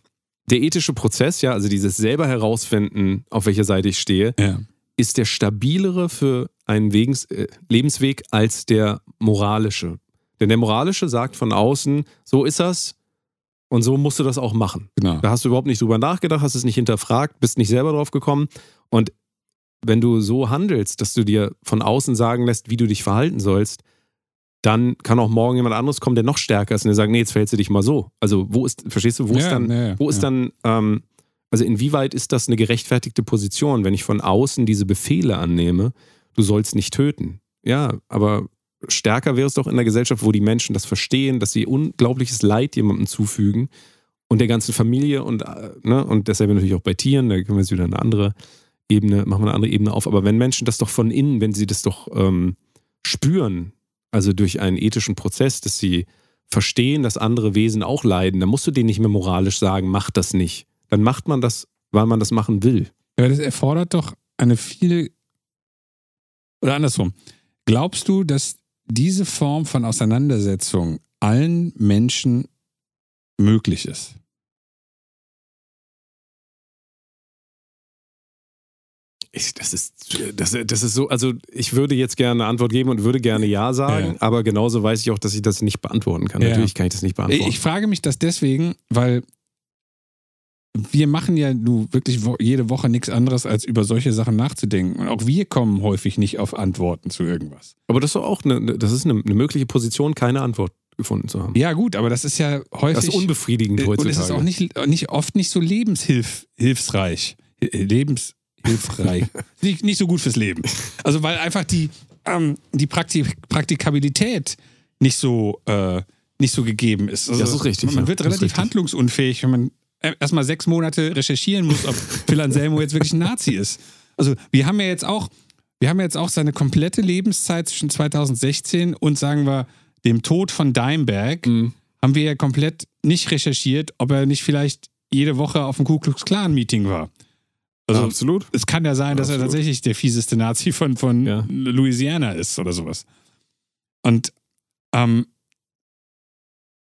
der ethische Prozess, ja, also dieses selber herausfinden, auf welcher Seite ich stehe, Ja. ist der stabilere für einen Wegens, äh, Lebensweg als der moralische. Denn der moralische sagt von außen, so ist das und so musst du das auch machen. Genau. Da hast du überhaupt nicht drüber nachgedacht, hast es nicht hinterfragt, bist nicht selber drauf gekommen. Und wenn du so handelst, dass du dir von außen sagen lässt, wie du dich verhalten sollst, dann kann auch morgen jemand anderes kommen, der noch stärker ist und der sagt, nee, jetzt verhältst du dich mal so. Also wo ist, verstehst du, wo ist Ja, dann, ja, wo ist dann, ähm, also inwieweit ist das eine gerechtfertigte Position, wenn ich von außen diese Befehle annehme, du sollst nicht töten? Ja, aber stärker wäre es doch in der Gesellschaft, wo die Menschen das verstehen, dass sie unglaubliches Leid jemandem zufügen und der ganzen Familie und, äh, ne, und dasselbe natürlich auch bei Tieren, da können wir jetzt wieder eine andere Ebene, machen wir eine andere Ebene auf. Aber wenn Menschen das doch von innen, wenn sie das doch ähm, spüren, also durch einen ethischen Prozess, dass sie verstehen, dass andere Wesen auch leiden, dann musst du denen nicht mehr moralisch sagen, mach das nicht. Dann macht man das, weil man das machen will. Aber das erfordert doch eine viel. Oder andersrum. Glaubst du, dass diese Form von Auseinandersetzung allen Menschen möglich ist? Ich, das, ist, das, das ist so, also ich würde jetzt gerne eine Antwort geben und würde gerne Ja sagen, Ja. aber genauso weiß ich auch, dass ich das nicht beantworten kann. Ja. Natürlich kann ich das nicht beantworten. Ich frage mich das deswegen, weil wir machen ja nun wirklich jede Woche nichts anderes, als über solche Sachen nachzudenken. Und auch wir kommen häufig nicht auf Antworten zu irgendwas. aber das ist auch eine, das ist eine, eine mögliche Position, keine Antwort gefunden zu haben. Ja, gut, aber das ist ja häufig. das ist unbefriedigend Äh, heutzutage. Und es ist auch nicht, nicht oft nicht so lebenshilfreich. Lebenshilfreich. nicht, nicht so gut fürs Leben. Also weil einfach die, ähm, die Prakti Praktikabilität nicht so, äh, nicht so gegeben ist. Also, Das ist richtig, Man ja. wird ist relativ handlungsunfähig, wenn man erstmal sechs Monate recherchieren muss, ob Phil Anselmo jetzt wirklich ein Nazi ist. Also wir haben ja jetzt auch, wir haben ja jetzt auch seine komplette Lebenszeit zwischen 2016 und sagen wir dem Tod von Dimebag, Mhm. haben wir ja komplett nicht recherchiert, ob er nicht vielleicht jede Woche auf dem Ku Klux Klan Meeting war. Also Absolut. es kann ja sein, dass er Absolut. tatsächlich der fieseste Nazi von, von Ja. Louisiana ist oder sowas. Und ähm,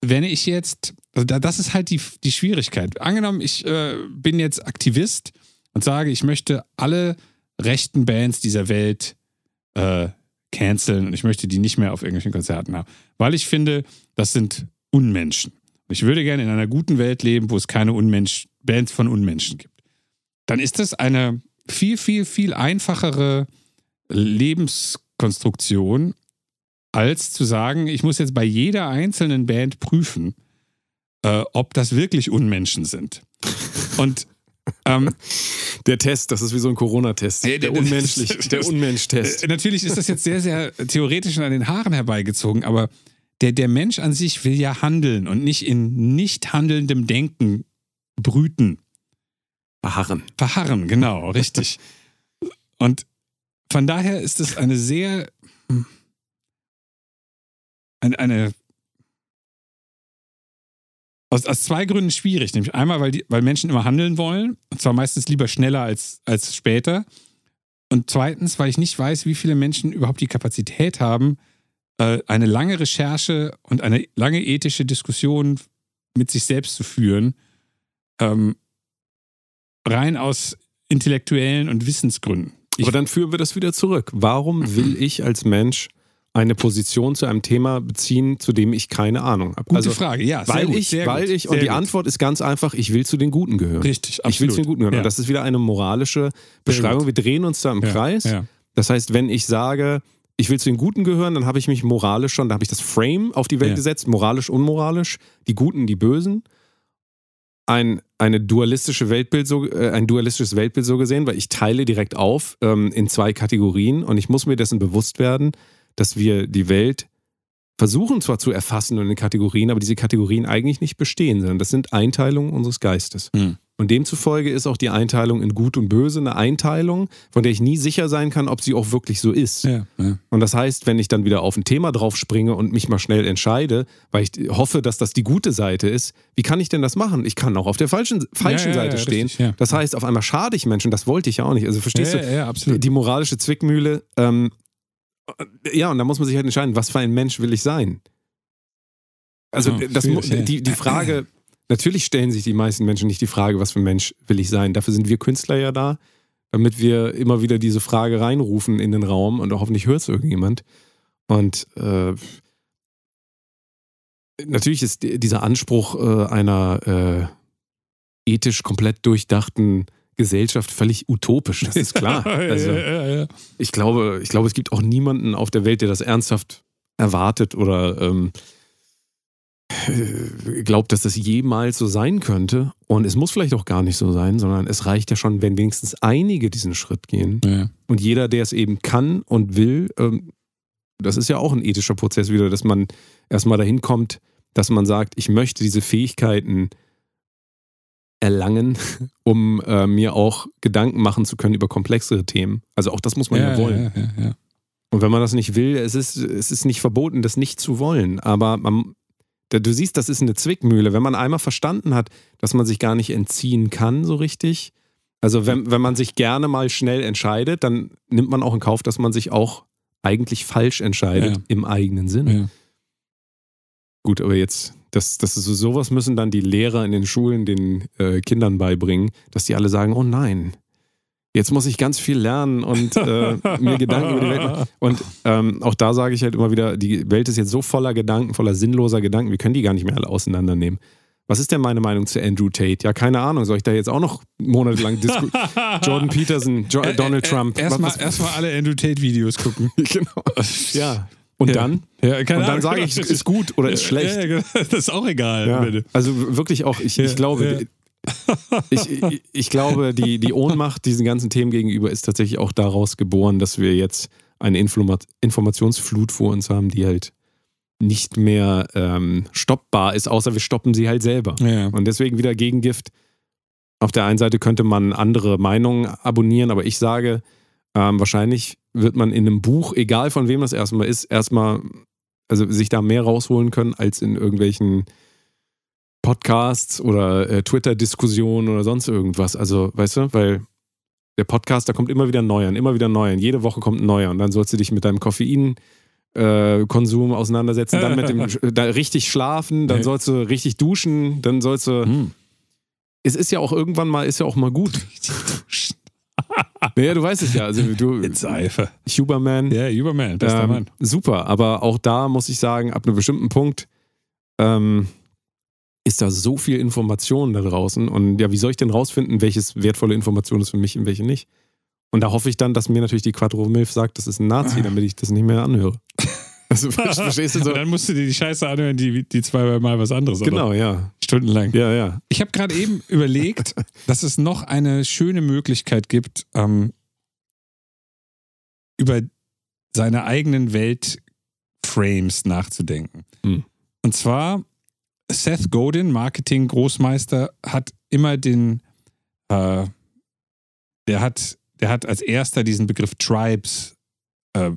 wenn ich jetzt, also da, das ist halt die, die Schwierigkeit. Angenommen, ich äh, bin jetzt Aktivist und sage, ich möchte alle rechten Bands dieser Welt äh, canceln und ich möchte die nicht mehr auf irgendwelchen Konzerten haben. Weil ich finde, das sind Unmenschen. Ich würde gerne in einer guten Welt leben, wo es keine Unmensch Bands von Unmenschen gibt. Dann ist das eine viel, viel, viel einfachere Lebenskonstruktion, als zu sagen, ich muss jetzt bei jeder einzelnen Band prüfen, äh, ob das wirklich Unmenschen sind. Und ähm, Der Test, das ist wie so ein Corona-Test. Ja, Der das- Unmenschlich, das- der Unmensch-Test. Äh, Natürlich ist das jetzt sehr, sehr theoretisch und an den Haaren herbeigezogen, aber der, der Mensch an sich will ja handeln und nicht in nicht handelndem Denken brüten. Beharren. Verharren, genau, richtig. Und von daher ist es eine sehr eine, eine aus, aus zwei Gründen schwierig. Nämlich einmal, weil, die, weil Menschen immer handeln wollen, und zwar meistens lieber schneller als, als später. Und zweitens, weil ich nicht weiß, wie viele Menschen überhaupt die Kapazität haben, äh, eine lange Recherche und eine lange ethische Diskussion mit sich selbst zu führen, ähm, rein aus intellektuellen und Wissensgründen. Ich, Aber dann führen wir das wieder zurück. Warum will ich als Mensch eine Position zu einem Thema beziehen, zu dem ich keine Ahnung habe? gute Frage, ja. sehr Weil gut, ich, sehr weil gut, ich, und die gut. Antwort ist ganz einfach, ich will zu den Guten gehören. Richtig, Ich will absolut. zu den Guten gehören. Ja. Und das ist wieder eine moralische Beschreibung. Wir drehen uns da im Ja, Kreis. Ja. Das heißt, wenn ich sage, ich will zu den Guten gehören, dann habe ich mich moralisch schon, da habe ich das Frame auf die Welt gesetzt, moralisch, unmoralisch, die Guten, die Bösen. Ein, eine dualistische Weltbild so, äh, ein dualistisches Weltbild so gesehen, weil ich teile direkt auf ähm, in zwei Kategorien und ich muss mir dessen bewusst werden, dass wir die Welt versuchen zwar zu erfassen in Kategorien, aber diese Kategorien eigentlich nicht bestehen, sondern das sind Einteilungen unseres Geistes. Hm. Und demzufolge ist auch die Einteilung in Gut und Böse eine Einteilung, von der ich nie sicher sein kann, ob sie auch wirklich so ist. Ja, ja. Und das heißt, wenn ich dann wieder auf ein Thema drauf springe und mich mal schnell entscheide, weil ich hoffe, dass das die gute Seite ist, wie kann ich denn das machen? Ich kann auch auf der falschen, falschen Ja, Seite stehen. richtig. Das heißt, auf einmal schade ich Menschen, das wollte ich ja auch nicht. Also verstehst du? ja, ja, absolut. Die moralische Zwickmühle, ähm, ja, und da muss man sich halt entscheiden, was für ein Mensch will ich sein? Also Ja, das, die, die Frage, natürlich stellen sich die meisten Menschen nicht die Frage, was für ein Mensch will ich sein. Dafür sind wir Künstler ja da, damit wir immer wieder diese Frage reinrufen in den Raum und hoffentlich hört es irgendjemand. Und äh, natürlich ist die- dieser Anspruch äh, einer äh, ethisch komplett durchdachten Gesellschaft völlig utopisch, das ist klar. Also, ja, ja, ja. ich glaube, ich glaube, es gibt auch niemanden auf der Welt, der das ernsthaft erwartet oder ähm, äh, glaubt, dass das jemals so sein könnte. Und es muss vielleicht auch gar nicht so sein, sondern es reicht ja schon, wenn wenigstens einige diesen Schritt gehen. Ja. Und jeder, der es eben kann und will, ähm, das ist ja auch ein ethischer Prozess wieder, dass man erstmal dahin kommt, dass man sagt, ich möchte diese Fähigkeiten erlangen, um äh, mir auch Gedanken machen zu können über komplexere Themen. Also auch das muss man ja, wollen. Ja, ja, ja. Und wenn man das nicht will, es ist, es ist nicht verboten, das nicht zu wollen. Aber man, du siehst, das ist eine Zwickmühle. Wenn man einmal verstanden hat, dass man sich gar nicht entziehen kann, so richtig. Also wenn, wenn man sich gerne mal schnell entscheidet, dann nimmt man auch in Kauf, dass man sich auch eigentlich falsch entscheidet Ja. im eigenen Sinne. Ja. Gut, aber jetzt, das, das ist so, sowas müssen dann die Lehrer in den Schulen den äh, Kindern beibringen, dass die alle sagen, oh nein, jetzt muss ich ganz viel lernen und äh, mir Gedanken über die Welt machen. Und ähm, auch da sage ich halt immer wieder, die Welt ist jetzt so voller Gedanken, voller sinnloser Gedanken, wir können die gar nicht mehr alle auseinandernehmen. Was ist denn meine Meinung zu Andrew Tate? Ja, keine Ahnung. Soll ich da jetzt auch noch monatelang diskutieren? Jordan Peterson, jo Donald Trump. Erstmal erst alle Andrew Tate-Videos gucken. genau. Ja. Und Ja. dann? Ja, keine Und dann sage ich, ist gut oder ist schlecht. Ja, das ist auch egal. Also wirklich auch, ich, ich glaube, ich, ich, ich glaube, die, die Ohnmacht diesen ganzen Themen gegenüber ist tatsächlich auch daraus geboren, dass wir jetzt eine Informat Informationsflut vor uns haben, die halt nicht mehr ähm, stoppbar ist, außer wir stoppen sie halt selber. Ja. Und deswegen wieder Gegengift. Auf der einen Seite könnte man andere Meinungen abonnieren, aber ich sage, ähm, wahrscheinlich wird man in einem Buch, egal von wem das erstmal ist, erstmal, also sich da mehr rausholen können als in irgendwelchen Podcasts oder äh, Twitter-Diskussionen oder sonst irgendwas. Also, weißt du, weil der Podcast, da kommt immer wieder neuer, und immer wieder neuer. und Jede Woche kommt ein neuer und dann sollst du dich mit deinem Koffein äh, Konsum auseinandersetzen, dann mit dem da richtig schlafen, dann Nee. sollst du richtig duschen, dann sollst du. Hm. Es ist ja auch irgendwann mal, ist ja auch mal gut. Naja, du weißt es ja. Also du, Jetzt Eifer. Huberman, Ja, Überman, bester ähm, Mann. super. Aber auch da muss ich sagen, ab einem bestimmten Punkt ähm, ist da so viel Information da draußen. Und ja, wie soll ich denn rausfinden, welches wertvolle Information ist für mich und welche nicht? Und da hoffe ich dann, dass mir natürlich die Quattro Milf sagt, das ist ein Nazi, damit ich das nicht mehr anhöre. Also, verstehst du so? Und dann musst du dir die Scheiße anhören, die, die zweimal was anderes. oder? Genau, ja. Stundenlang. Ja, ja. Ich habe gerade eben überlegt, dass es noch eine schöne Möglichkeit gibt, ähm, über seine eigenen Weltframes nachzudenken. Hm. Und zwar Seth Godin, Marketing-Großmeister, hat immer den, äh, der hat, der hat als erster diesen Begriff Tribes äh,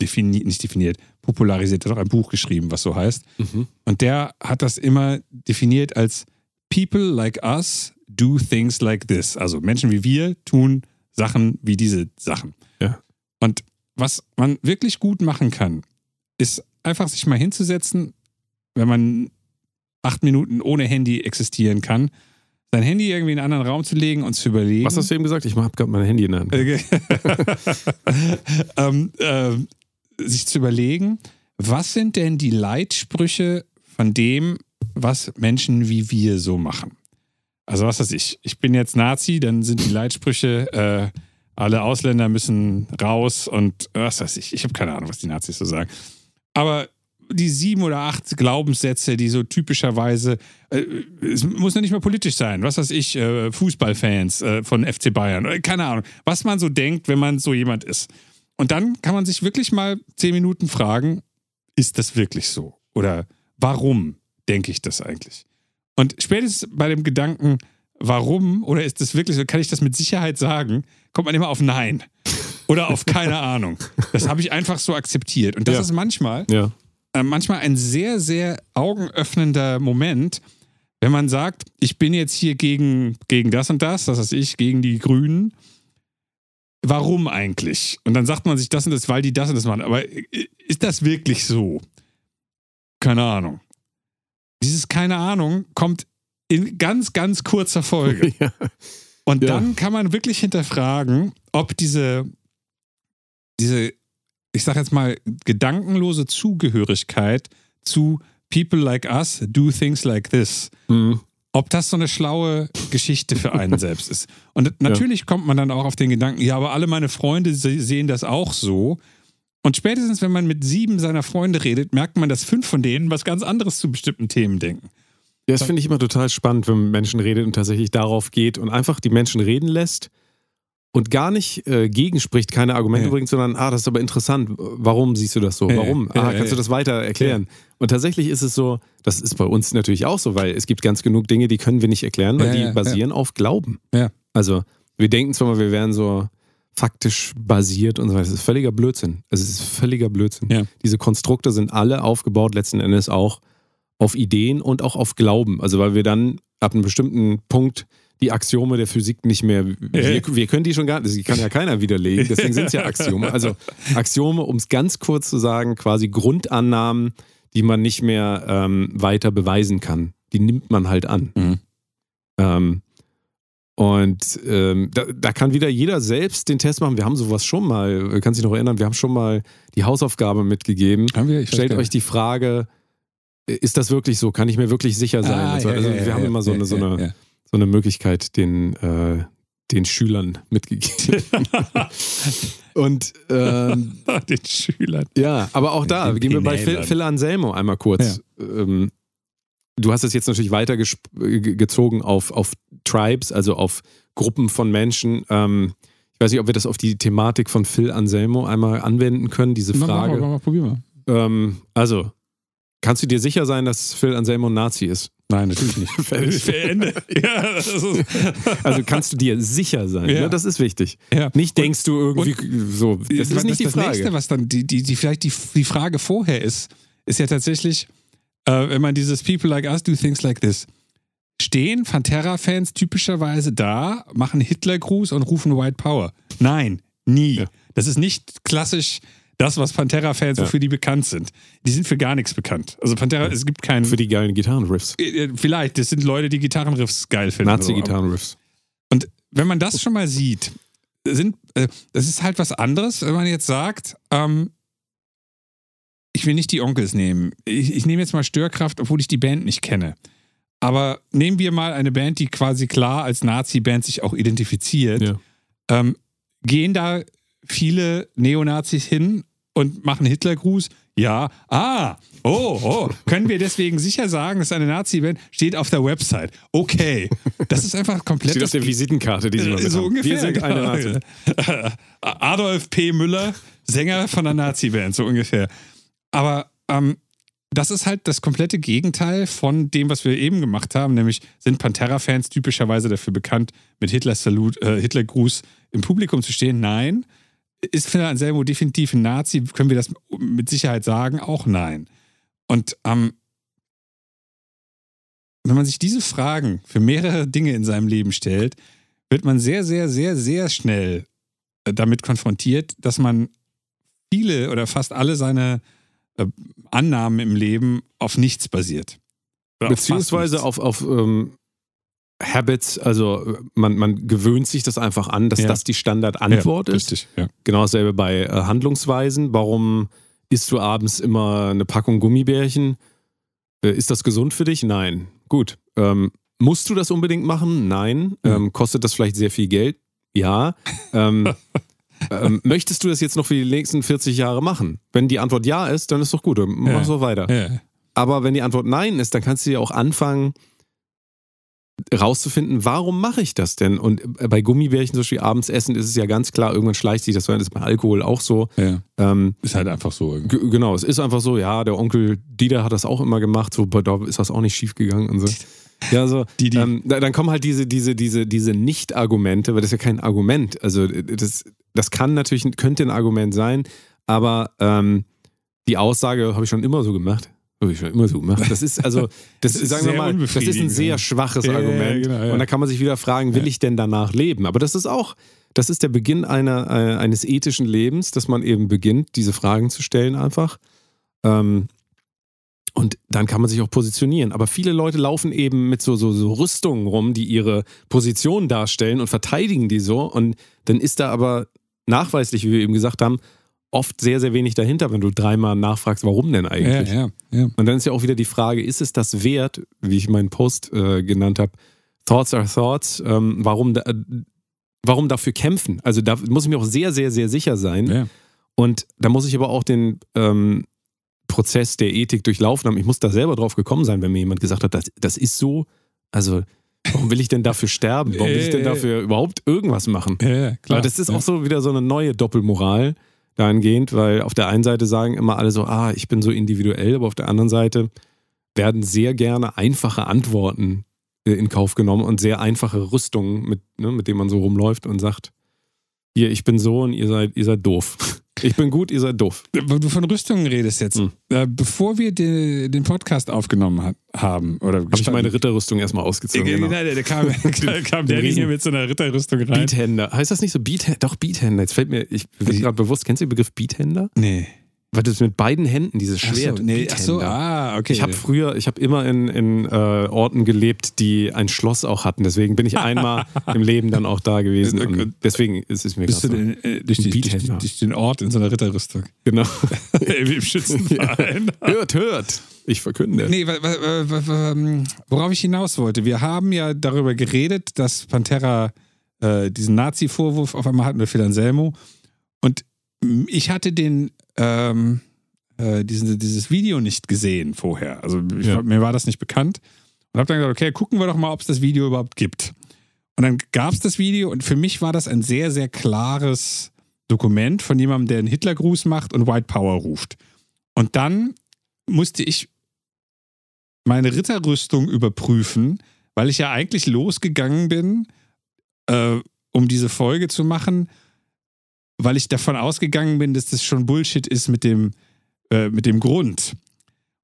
defini nicht definiert, popularisiert, er hat auch ein Buch geschrieben, was so heißt. Mhm. Und der hat das immer definiert als People like us do things like this. Also Menschen wie wir tun Sachen wie diese Sachen. Ja. Und was man wirklich gut machen kann, ist einfach sich mal hinzusetzen, wenn man acht Minuten ohne Handy existieren kann, sein Handy irgendwie in einen anderen Raum zu legen und zu überlegen. Was hast du eben gesagt? Ich habe gerade mein Handy in der Hand. Okay. ähm, ähm, sich zu überlegen, was sind denn die Leitsprüche von dem, was Menschen wie wir so machen? Also was weiß ich, ich bin jetzt Nazi, dann sind die Leitsprüche, äh, alle Ausländer müssen raus und was weiß ich, ich habe keine Ahnung, was die Nazis so sagen. Aber die sieben oder acht Glaubenssätze, die so typischerweise, äh, es muss ja nicht mal politisch sein, was weiß ich, äh, Fußballfans äh, von FC Bayern, äh, keine Ahnung, was man so denkt, wenn man so jemand ist. Und dann kann man sich wirklich mal zehn Minuten fragen, ist das wirklich so? Oder warum denke ich das eigentlich? Und spätestens bei dem Gedanken, warum oder ist das wirklich so, kann ich das mit Sicherheit sagen, kommt man immer auf Nein. Oder auf keine Ahnung. Das habe ich einfach so akzeptiert. Und das Ja. ist manchmal Ja. Äh, manchmal ein sehr, sehr augenöffnender Moment, wenn man sagt, ich bin jetzt hier gegen, gegen das und das, das heißt ich, gegen die Grünen. Warum eigentlich? Und dann sagt man sich das und das, weil die das und das machen. Aber äh, ist das wirklich so? Keine Ahnung. Dieses keine Ahnung kommt in ganz, ganz kurzer Folge. ja. Und Ja. dann kann man wirklich hinterfragen, ob diese, diese, ich sag jetzt mal, gedankenlose Zugehörigkeit zu People like us do things like this, Mhm. ob das so eine schlaue Geschichte für einen selbst ist. Und natürlich kommt man dann auch auf den Gedanken, ja, aber alle meine Freunde se- sehen das auch so. Und spätestens, wenn man mit sieben seiner Freunde redet, merkt man, dass fünf von denen was ganz anderes zu bestimmten Themen denken. Ja, das finde ich immer total spannend, wenn man Menschen redet und tatsächlich darauf geht und einfach die Menschen reden lässt und gar nicht äh, gegenspricht, keine Argumente Ja. bringt, sondern, ah, das ist aber interessant, warum siehst du das so? Ja, Warum? ja, ah, ja, kannst du das weiter erklären? Und tatsächlich ist es so, das ist bei uns natürlich auch so, weil es gibt ganz genug Dinge, die können wir nicht erklären, weil die basieren auf Glauben. Ja. Also, wir denken zwar mal, wir wären so faktisch basiert und so weiter. Das ist völliger Blödsinn. Also, es ist völliger Blödsinn. Ja. Diese Konstrukte sind alle aufgebaut, letzten Endes auch auf Ideen und auch auf Glauben. Also weil wir dann ab einem bestimmten Punkt die Axiome der Physik nicht mehr, wir, wir können die schon gar nicht, das kann ja keiner widerlegen, deswegen sind es ja Axiome. Also Axiome, um es ganz kurz zu sagen, quasi Grundannahmen, die man nicht mehr ähm, weiter beweisen kann. Die nimmt man halt an. Mhm. Ähm, und ähm, da, da kann wieder jeder selbst den Test machen. Wir haben sowas schon mal, kannst dich noch erinnern, wir haben schon mal die Hausaufgabe mitgegeben. Haben wir? Ich Stellt euch die Frage, ist das wirklich so? Kann ich mir wirklich sicher sein? Ah, Und so. ja, also ja, wir ja, haben immer so eine, so, eine. So eine Möglichkeit den, äh, den Schülern mitgegeben. Und ähm, Den Schülern. ja, aber auch da, Den gehen wir bei Phil. Phil Anselmo einmal kurz. Ähm, du hast es jetzt natürlich weiter äh, ge- gezogen auf, auf Tribes, also auf Gruppen von Menschen. Ähm, ich weiß nicht, ob wir das auf die Thematik von Phil Anselmo einmal anwenden können, diese Mach mal, Frage. mach mal, probier mal. Ähm, also, Kannst du dir sicher sein, dass Phil Anselmo ein Nazi ist? Nein, natürlich nicht. Fertig. Ende. Ja, das Also kannst du dir sicher sein. Ja. Ne? Das ist wichtig. ja. Nicht denkst du irgendwie so. Das das ist nicht die das Frage. Nächste, was dann die, die, die vielleicht die, die Frage vorher ist, ist ja tatsächlich, äh, wenn man dieses People like us do things like this. Stehen Pantera-Fans typischerweise da, machen Hitlergruß und rufen White Power? Nein, nie. Ja. Das ist nicht klassisch das, was Pantera-Fans, Ja. wofür die bekannt sind. Die sind für gar nichts bekannt. Also Pantera, es gibt keinen. Für die geilen Gitarrenriffs. Äh, Vielleicht, das sind Leute, die Gitarrenriffs geil finden. Nazi-Gitarrenriffs. Und wenn man das schon mal sieht, sind, äh, das ist halt was anderes, wenn man jetzt sagt, ähm, ich will nicht die Onkels nehmen. Ich, ich nehme jetzt mal Störkraft, obwohl ich die Band nicht kenne. Aber nehmen wir mal eine Band, die quasi klar als Nazi-Band sich auch identifiziert. Ja. Ähm, gehen da viele Neonazis hin und machen Hitlergruß? Ja. Ah, oh, oh. Können wir deswegen sicher sagen, dass eine Nazi-Band steht auf der Website? Okay. Das ist einfach komplett Steht auf der Visitenkarte, die sie mal äh, so bekommen. ungefähr. Wir sind eine genau. Nazi. Adolf P. Müller, Sänger von der Nazi-Band, so ungefähr. Aber ähm, das ist halt das komplette Gegenteil von dem, was wir eben gemacht haben, nämlich sind Pantera-Fans typischerweise dafür bekannt, mit Hitlers Salut, äh, Hitlergruß im Publikum zu stehen? Nein. Ist Phil Anselmo definitiv ein Nazi? Können wir das mit Sicherheit sagen? Auch nein. Und ähm, wenn man sich diese Fragen für mehrere Dinge in seinem Leben stellt, wird man sehr, sehr, sehr, sehr schnell äh, damit konfrontiert, dass man viele oder fast alle seine äh, Annahmen im Leben auf nichts basiert. Auf Beziehungsweise nichts. auf, auf ähm, Habits, also man, man gewöhnt sich das einfach an, dass Ja. das die Standardantwort ja, ist. Richtig, ja. Genau dasselbe bei äh, Handlungsweisen. Warum isst du abends immer eine Packung Gummibärchen? Äh, ist das gesund für dich? Nein. Gut. Ähm, musst du das unbedingt machen? Nein. Ja. Ähm, kostet das vielleicht sehr viel Geld? Ja. Ähm, ähm, möchtest du das jetzt noch für die nächsten 40 Jahre machen? Wenn die Antwort ja ist, dann ist doch gut, dann mach so weiter. Aber wenn die Antwort nein ist, dann kannst du ja auch anfangen, rauszufinden, warum mache ich das denn? Und äh, bei Gummibärchen zum Beispiel abends essen ist es ja ganz klar, irgendwann schleicht sich das rein. Das ist bei Alkohol auch so. ja. Ähm, Ist halt einfach so. genau, es ist einfach so, ja, der Onkel Dieter hat das auch immer gemacht, so, aber da ist das auch nicht schief gegangen und so. Ja, so, Die, die- ähm, da, dann kommen halt diese, diese, diese, diese Nicht-Argumente, weil das ist ja kein Argument. Also äh, das, das kann natürlich, könnte ein Argument sein, aber ähm, die Aussage habe ich schon immer so gemacht. Habe ich schon immer so gemacht. Das ist also, das, Das ist sagen wir mal, das ist ein sehr schwaches Ja, ja, ja, Argument. genau, ja. Und da kann man sich wieder fragen, will ich denn danach leben? Aber das ist auch, das ist der Beginn einer, äh, eines ethischen Lebens, dass man eben beginnt, diese Fragen zu stellen einfach. Ähm, und dann kann man sich auch positionieren. Aber viele Leute laufen eben mit so, so, so Rüstungen rum, die ihre Position darstellen und verteidigen die so. Und dann ist da aber nachweislich, wie wir eben gesagt haben, oft sehr, sehr wenig dahinter, wenn du dreimal nachfragst, warum denn Ja, eigentlich. ja, ja. Und dann ist ja auch wieder die Frage, ist es das wert, wie ich meinen Post äh, genannt habe, Thoughts are Thoughts, ähm, warum, da, äh, warum dafür kämpfen? Also da muss ich mir auch sehr, sehr, sehr sicher sein. ja. Und da muss ich aber auch den ähm, Prozess der Ethik durchlaufen haben. Ich muss da selber drauf gekommen sein, wenn mir jemand gesagt hat, das, das ist so. Also, warum will ich denn dafür sterben? Warum will ich denn dafür überhaupt irgendwas machen? ja, ja klar. Aber das ist ja. auch so wieder so eine neue Doppelmoral dahingehend, weil auf der einen Seite sagen immer alle so, ah, ich bin so individuell, aber auf der anderen Seite werden sehr gerne einfache Antworten äh, in Kauf genommen und sehr einfache Rüstungen, mit, ne, mit denen man so rumläuft und sagt, hier, ich bin so und ihr seid, ihr seid doof. Ich bin gut, ihr seid doof. Weil du von Rüstungen redest jetzt. Hm. Äh, bevor wir de, den Podcast aufgenommen hat, haben, oder Habe ich meine Ritterrüstung erstmal ausgezogen. Genau. Nein, da kam, da kam Danny hier mit so einer Ritterrüstung rein. Beathänder. Heißt das nicht so Beathänder? Doch, Beathänder. Jetzt fällt mir, ich bin gerade bewusst, kennst du den Begriff Beathänder? Nee. Weil das mit beiden Händen, dieses Ach so, Schwert. nee, ach so, ah, okay. Ich habe früher, ich habe immer in, in äh, Orten gelebt, die ein Schloss auch hatten. Deswegen bin ich einmal im Leben dann auch da gewesen. Und deswegen ist es mir Bist du denn, äh, durch, die, durch, durch den Ort in so einer Ritterrüstung? Genau. Wie im Schützenverein. hört, hört. Ich verkünde. Nee, ähm, worauf ich hinaus wollte. Wir haben ja darüber geredet, dass Pantera äh, diesen Nazi-Vorwurf auf einmal hatten mit Phil Anselmo. Und ich hatte den, ähm, äh, diesen, dieses Video nicht gesehen vorher. Also ich, Ja. mir war das nicht bekannt. Und habe dann gesagt, okay, gucken wir doch mal, ob es das Video überhaupt gibt. Und dann gab es das Video und für mich war das ein sehr, sehr klares Dokument von jemandem, der einen Hitlergruß macht und White Power ruft. Und dann musste ich meine Ritterrüstung überprüfen, weil ich ja eigentlich losgegangen bin, äh, um diese Folge zu machen, weil ich davon ausgegangen bin, dass das schon Bullshit ist mit dem, äh, mit dem Grund.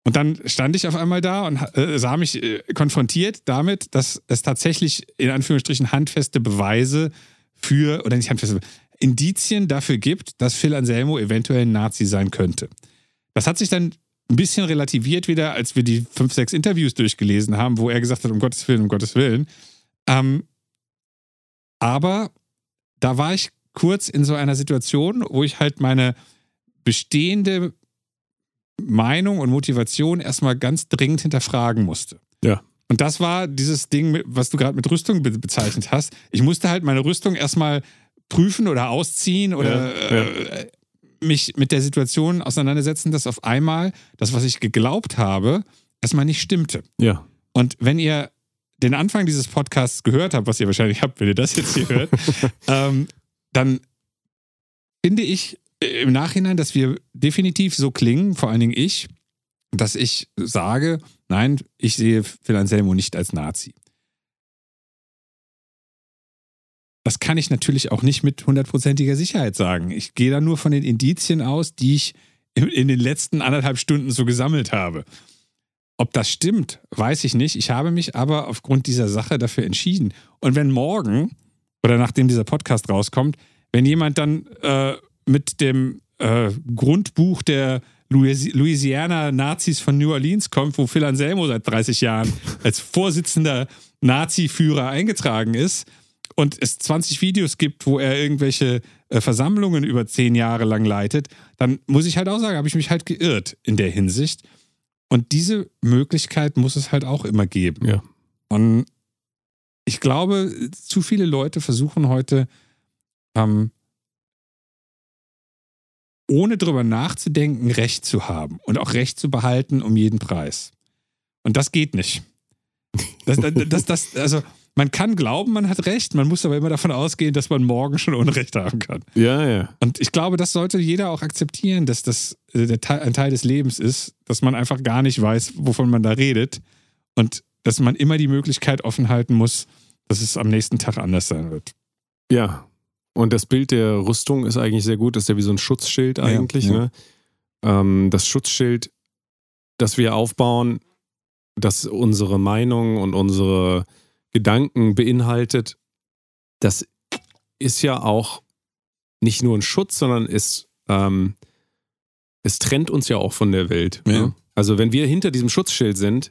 Und dann stand ich auf einmal da und äh, sah mich äh, konfrontiert damit, dass es tatsächlich in Anführungsstrichen handfeste Beweise für, oder nicht handfeste, Indizien dafür gibt, dass Phil Anselmo eventuell ein Nazi sein könnte. Das hat sich dann ein bisschen relativiert wieder, als wir die fünf, sechs Interviews durchgelesen haben, wo er gesagt hat, um Gottes Willen, um Gottes Willen. Ähm, aber da war ich kurz in so einer Situation, wo ich halt meine bestehende Meinung und Motivation erstmal ganz dringend hinterfragen musste. Ja. Und das war dieses Ding, was du gerade mit Rüstung be bezeichnet hast. Ich musste halt meine Rüstung erstmal prüfen oder ausziehen oder Ja, ja. Äh, mich mit der Situation auseinandersetzen, dass auf einmal das, was ich geglaubt habe, erstmal nicht stimmte. Ja. Und wenn ihr den Anfang dieses Podcasts gehört habt, was ihr wahrscheinlich habt, wenn ihr das jetzt hier hört, ähm, dann finde ich im Nachhinein, dass wir definitiv so klingen, vor allen Dingen ich, dass ich sage, nein, ich sehe Phil Anselmo nicht als Nazi. Das kann ich natürlich auch nicht mit hundertprozentiger Sicherheit sagen. Ich gehe da nur von den Indizien aus, die ich in in den letzten anderthalb Stunden so gesammelt habe. Ob das stimmt, weiß ich nicht. Ich habe mich aber aufgrund dieser Sache dafür entschieden. Und wenn morgen oder nachdem dieser Podcast rauskommt, wenn jemand dann äh, mit dem äh, Grundbuch der Louisi- Louisiana-Nazis von New Orleans kommt, wo Phil Anselmo seit 30 Jahren als Vorsitzender Nazi-Führer eingetragen ist und es 20 Videos gibt, wo er irgendwelche äh, Versammlungen über zehn Jahre lang leitet, dann muss ich halt auch sagen, habe ich mich halt geirrt in der Hinsicht. Und diese Möglichkeit muss es halt auch immer geben. Ja. Und ich glaube, zu viele Leute versuchen heute, ähm, ohne drüber nachzudenken, Recht zu haben und auch Recht zu behalten um jeden Preis. Und das geht nicht. Das, das, das, also, man kann glauben, man hat Recht, man muss aber immer davon ausgehen, dass man morgen schon Unrecht haben kann. Ja, ja. Und ich glaube, das sollte jeder auch akzeptieren, dass das äh, ein Teil des Lebens ist, dass man einfach gar nicht weiß, wovon man da redet und dass man immer die Möglichkeit offen halten muss, dass es am nächsten Tag anders sein wird. Ja. Und das Bild der Rüstung ist eigentlich sehr gut. Das ist ja wie so ein Schutzschild eigentlich. ja. Ne? Ähm, das Schutzschild, das wir aufbauen, das unsere Meinung und unsere Gedanken beinhaltet, das ist ja auch nicht nur ein Schutz, sondern es, ähm, es trennt uns ja auch von der Welt. Ja. Ne? Also wenn wir hinter diesem Schutzschild sind,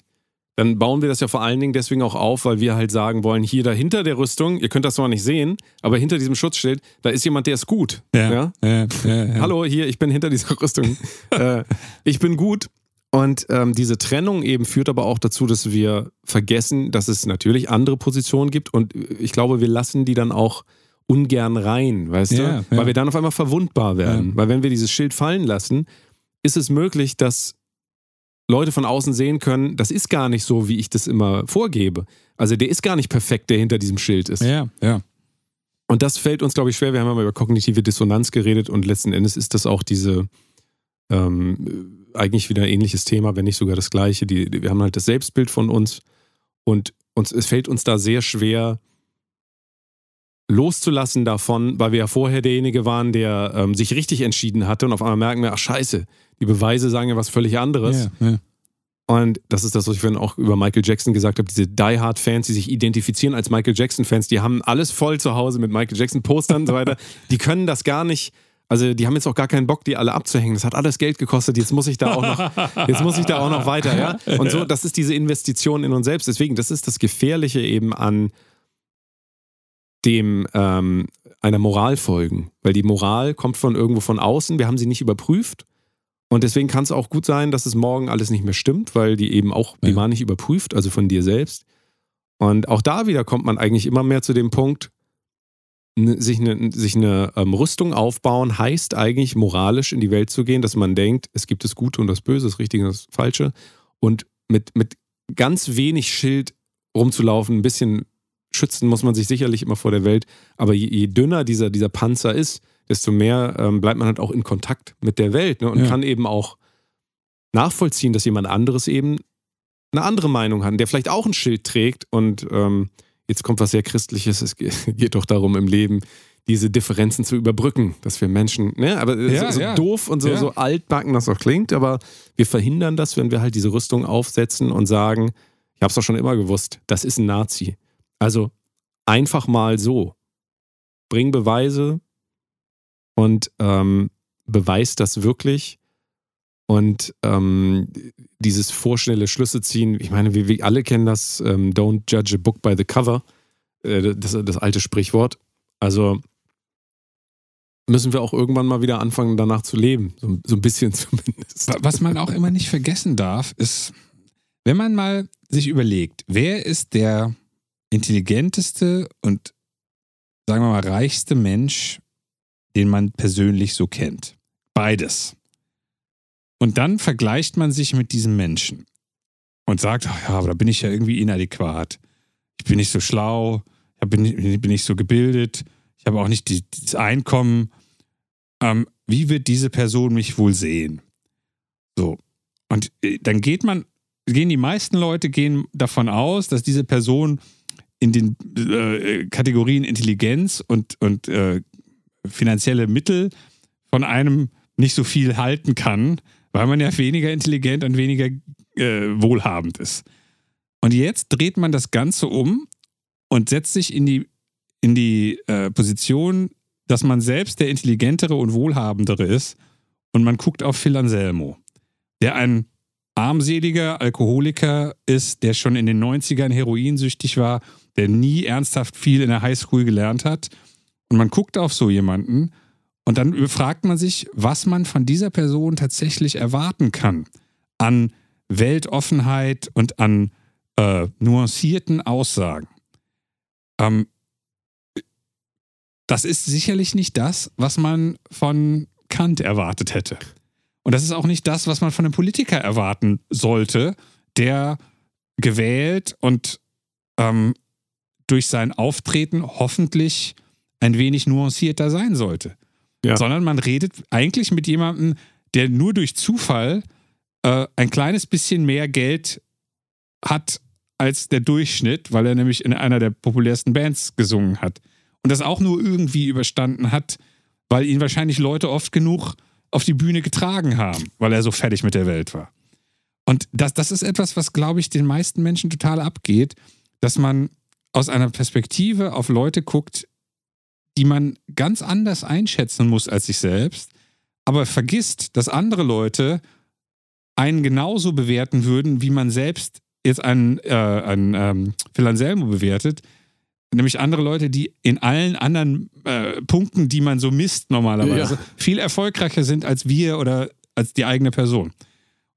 dann bauen wir das ja vor allen Dingen deswegen auch auf, weil wir halt sagen wollen, hier dahinter der Rüstung, ihr könnt das zwar nicht sehen, aber hinter diesem Schutzschild, da ist jemand, der ist gut. Ja? ja, ja, ja. Hallo, hier, ich bin hinter dieser Rüstung. äh, ich bin gut. Und ähm, diese Trennung eben führt aber auch dazu, dass wir vergessen, dass es natürlich andere Positionen gibt. Und ich glaube, wir lassen die dann auch ungern rein, weißt du? Weil wir dann auf einmal verwundbar werden. Weil wenn wir dieses Schild fallen lassen, ist es möglich, dass Leute von außen sehen können, das ist gar nicht so, wie ich das immer vorgebe. Also der ist gar nicht perfekt, der hinter diesem Schild ist. ja, ja. Und das fällt uns, glaube ich, schwer. Wir haben ja mal über kognitive Dissonanz geredet und letzten Endes ist das auch diese ähm, eigentlich wieder ein ähnliches Thema, wenn nicht sogar das gleiche. Die, wir haben halt das Selbstbild von uns und uns, es fällt uns da sehr schwer loszulassen davon, weil wir ja vorher derjenige waren, der ähm, sich richtig entschieden hatte und auf einmal merken wir, ach scheiße, die Beweise sagen ja was völlig anderes. ja, ja. Und das ist das, was ich vorhin auch über Michael Jackson gesagt habe. Diese Die Hard-Fans, die sich identifizieren als Michael Jackson-Fans, die haben alles voll zu Hause mit Michael Jackson-Postern und so weiter. Die können das gar nicht. Also die haben jetzt auch gar keinen Bock, die alle abzuhängen. Das hat alles Geld gekostet. Jetzt muss ich da auch noch, jetzt muss ich da auch noch weiter, ja. Und so, das ist diese Investition in uns selbst. Deswegen, das ist das Gefährliche eben an dem ähm, einer Moral folgen, weil die Moral kommt von irgendwo von außen. Wir haben sie nicht überprüft. Und deswegen kann es auch gut sein, dass es morgen alles nicht mehr stimmt, weil die eben auch, die Ja. waren nicht überprüft, also von dir selbst. Und auch da wieder kommt man eigentlich immer mehr zu dem Punkt, ne- sich eine, sich eine ähm, Rüstung aufbauen, heißt eigentlich moralisch in die Welt zu gehen, dass man denkt, es gibt das Gute und das Böse, das Richtige und das Falsche. Und mit, mit ganz wenig Schild rumzulaufen, ein bisschen schützen muss man sich sicherlich immer vor der Welt. Aber je, je dünner dieser, dieser Panzer ist, desto mehr ähm, bleibt man halt auch in Kontakt mit der Welt ne? und Ja. kann eben auch nachvollziehen, dass jemand anderes eben eine andere Meinung hat, der vielleicht auch ein Schild trägt und ähm, jetzt kommt was sehr Christliches, es geht, doch darum im Leben, diese Differenzen zu überbrücken, dass wir Menschen, ne, aber Ja, so, so ja. doof und so, Ja. so altbacken das auch klingt, aber wir verhindern das, wenn wir halt diese Rüstung aufsetzen und sagen, ich habe es doch schon immer gewusst, das ist ein Nazi. Also einfach mal so. Bring Beweise und ähm, beweis das wirklich. Und ähm, dieses vorschnelle Schlüsse ziehen, ich meine, wir, wir alle kennen das, ähm, don't judge a book by the cover, äh, das, das alte Sprichwort. Also müssen wir auch irgendwann mal wieder anfangen, danach zu leben. So, so ein bisschen zumindest. Wa- Was man auch immer nicht vergessen darf, ist, wenn man mal sich überlegt, wer ist der intelligenteste und sagen wir mal reichste Mensch, den man persönlich so kennt. Beides. Und dann vergleicht man sich mit diesem Menschen und sagt, ach ja, aber da bin ich ja irgendwie inadäquat. Ich bin nicht so schlau, ich bin nicht, bin nicht so gebildet, ich habe auch nicht die, das Einkommen. Ähm, wie wird diese Person mich wohl sehen? So. Und äh, dann geht man, gehen die meisten Leute gehen davon aus, dass diese Person in den äh, Kategorien Intelligenz und, und äh, finanzielle Mittel von einem nicht so viel halten kann, weil man ja weniger intelligent und weniger äh, wohlhabend ist. Und jetzt dreht man das Ganze um und setzt sich in die, in die äh, Position, dass man selbst der intelligentere und wohlhabendere ist und man guckt auf Phil Anselmo, der ein armseliger Alkoholiker ist, der schon in den 90ern heroinsüchtig war, der nie ernsthaft viel in der Highschool gelernt hat. Und man guckt auf so jemanden und dann fragt man sich, was man von dieser Person tatsächlich erwarten kann an Weltoffenheit und an äh, nuancierten Aussagen. Ähm, das ist sicherlich nicht das, was man von Kant erwartet hätte. Und das ist auch nicht das, was man von einem Politiker erwarten sollte, der gewählt und ähm, durch sein Auftreten hoffentlich ein wenig nuancierter sein sollte. Ja. Sondern man redet eigentlich mit jemandem, der nur durch Zufall äh, ein kleines bisschen mehr Geld hat als der Durchschnitt, weil er nämlich in einer der populärsten Bands gesungen hat. Und das auch nur irgendwie überstanden hat, weil ihn wahrscheinlich Leute oft genug auf die Bühne getragen haben, weil er so fertig mit der Welt war. Und das, das ist etwas, was, glaube ich, den meisten Menschen total abgeht, dass man aus einer Perspektive auf Leute guckt, die man ganz anders einschätzen muss als sich selbst, aber vergisst, dass andere Leute einen genauso bewerten würden, wie man selbst jetzt einen, äh, einen ähm, Phil Anselmo bewertet. Nämlich andere Leute, die in allen anderen äh, Punkten, die man so misst normalerweise, Ja. viel erfolgreicher sind als wir oder als die eigene Person.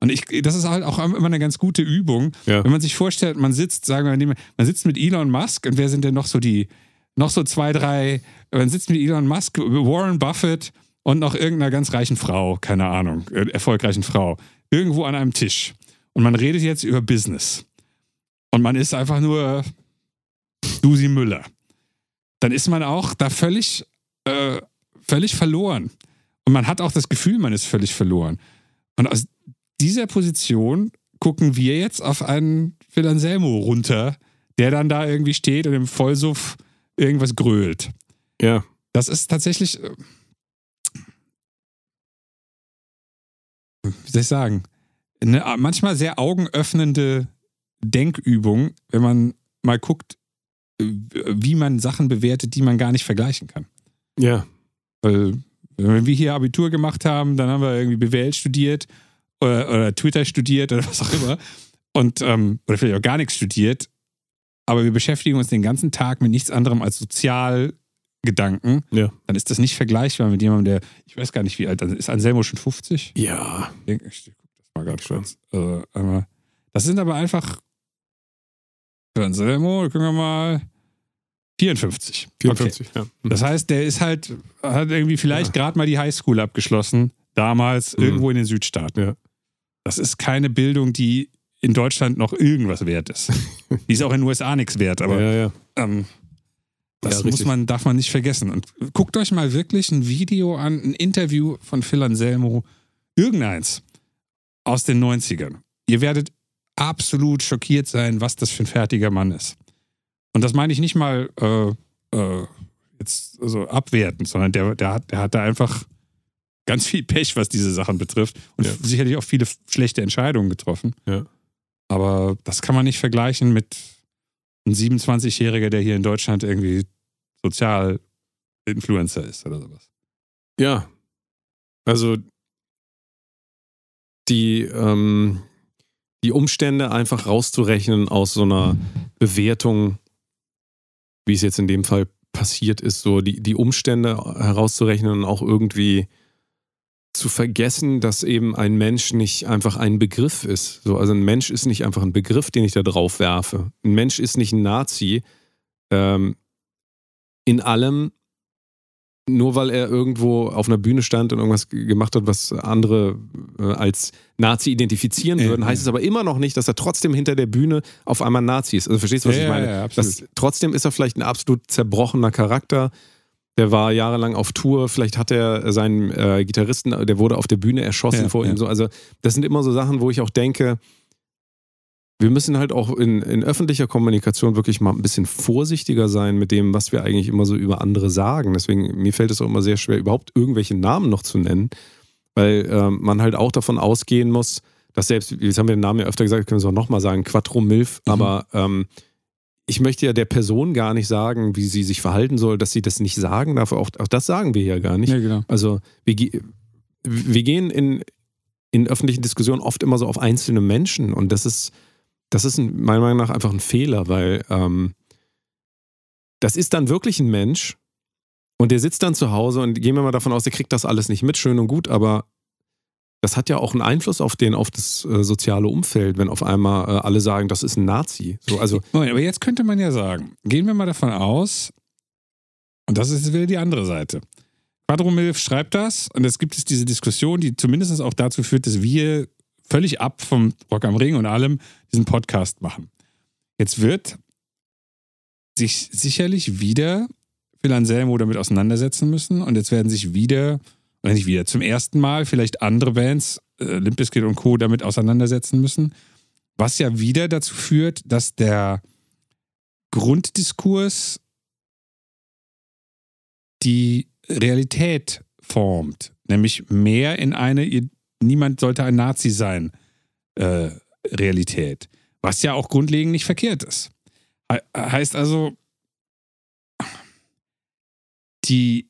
Und ich, das ist halt auch immer eine ganz gute Übung, Ja. wenn man sich vorstellt, man sitzt, sagen wir mal, man sitzt mit Elon Musk und wer sind denn noch so die, noch so zwei, drei, man sitzt mit Elon Musk, Warren Buffett und noch irgendeiner ganz reichen Frau, keine Ahnung, äh, erfolgreichen Frau, irgendwo an einem Tisch. Und man redet jetzt über Business. Und man ist einfach nur Dusi Müller. Dann ist man auch da völlig, äh, völlig verloren. Und man hat auch das Gefühl, man ist völlig verloren. Und aus dieser Position gucken wir jetzt auf einen Phil Anselmo runter, der dann da irgendwie steht und im Vollsuff irgendwas grölt. Ja. Das ist tatsächlich, äh, wie soll ich sagen, eine äh, manchmal sehr augenöffnende Denkübung, wenn man mal guckt, äh, wie man Sachen bewertet, die man gar nicht vergleichen kann. Ja. Weil, wenn wir hier Abitur gemacht haben, dann haben wir irgendwie BWL studiert oder, oder Twitter studiert oder was auch immer. Und, ähm, oder vielleicht auch gar nichts studiert. Aber wir beschäftigen uns den ganzen Tag mit nichts anderem als Sozialgedanken. Ja. Dann ist das nicht vergleichbar mit jemandem, der, ich weiß gar nicht, wie alt, ist Anselmo schon 50? Ja. Ich guck das mal gerade kurz. Also, einmal. Das sind aber einfach für Anselmo, gucken wir mal, 54. 54, ja. Das heißt, der ist halt, hat irgendwie vielleicht gerade mal die Highschool abgeschlossen, damals Mhm. irgendwo in den Südstaaten. Ja. Das ist keine Bildung, die in Deutschland noch irgendwas wert ist. die ist auch in den USA nichts wert, aber ja, ja. ähm, das Ja, muss man, darf man nicht vergessen. Und guckt euch mal wirklich ein Video an, ein Interview von Phil Anselmo, irgendeins aus den 90ern. Ihr werdet absolut schockiert sein, was das für ein fertiger Mann ist. Und das meine ich nicht mal äh, äh, jetzt so abwertend, sondern der, der, hat, der hat da einfach ganz viel Pech, was diese Sachen betrifft. Und Ja. sicherlich auch viele schlechte Entscheidungen getroffen. Ja. Aber das kann man nicht vergleichen mit einem 27-Jähriger, der hier in Deutschland irgendwie Sozial-Influencer ist oder sowas. Ja. Also die, ähm, die Umstände einfach rauszurechnen aus so einer Bewertung, wie es jetzt in dem Fall passiert ist, so die, die Umstände herauszurechnen und auch irgendwie zu vergessen, dass eben ein Mensch nicht einfach ein Begriff ist. So, also ein Mensch ist nicht einfach ein Begriff, den ich da drauf werfe. Ein Mensch ist nicht ein Nazi. Ähm, in allem, nur weil er irgendwo auf einer Bühne stand und irgendwas gemacht hat, was andere äh, als Nazi identifizieren Ja, würden, ja. heißt es aber immer noch nicht, dass er trotzdem hinter der Bühne auf einmal Nazi ist. Also verstehst du, was Ja, ich ja, meine? ja, absolut. das, trotzdem ist er vielleicht ein absolut zerbrochener Charakter. Der war jahrelang auf Tour, vielleicht hat er seinen äh, Gitarristen, der wurde auf der Bühne erschossen Ja, vor ja. ihm. So. Also, das sind immer so Sachen, wo ich auch denke, wir müssen halt auch in, in öffentlicher Kommunikation wirklich mal ein bisschen vorsichtiger sein mit dem, was wir eigentlich immer so über andere sagen. Deswegen, mir fällt es auch immer sehr schwer, überhaupt irgendwelche Namen noch zu nennen, weil ähm, man halt auch davon ausgehen muss, dass selbst, jetzt haben wir den Namen ja öfter gesagt, können wir es auch nochmal sagen, Quattro Milf, Mhm. aber ähm, ich möchte ja der Person gar nicht sagen, wie sie sich verhalten soll, dass sie das nicht sagen darf. Auch, auch das sagen wir ja gar nicht. Ja, genau. Also wir, wir gehen in, in öffentlichen Diskussionen oft immer so auf einzelne Menschen und das ist, das ist ein, meiner Meinung nach einfach ein Fehler, weil ähm, das ist dann wirklich ein Mensch und der sitzt dann zu Hause und gehen wir mal davon aus, der kriegt das alles nicht mit, schön und gut, aber das hat ja auch einen Einfluss auf den, auf das äh, soziale Umfeld, wenn auf einmal äh, alle sagen, das ist ein Nazi. So, also Moment, aber jetzt könnte man ja sagen, gehen wir mal davon aus, und das ist wieder die andere Seite. Quadromilf schreibt das und es gibt es diese Diskussion, die zumindest auch dazu führt, dass wir völlig ab vom Rock am Ring und allem diesen Podcast machen. Jetzt wird sich sicherlich wieder Phil Anselmo damit auseinandersetzen müssen und jetzt werden sich wieder, oder nicht wieder, zum ersten Mal vielleicht andere Bands, äh, Limp Bizkit und Co. damit auseinandersetzen müssen, was ja wieder dazu führt, dass der Grunddiskurs die Realität formt, nämlich mehr in eine, ihr, niemand sollte ein Nazi sein, äh, Realität. Was ja auch grundlegend nicht verkehrt ist. He heißt also, die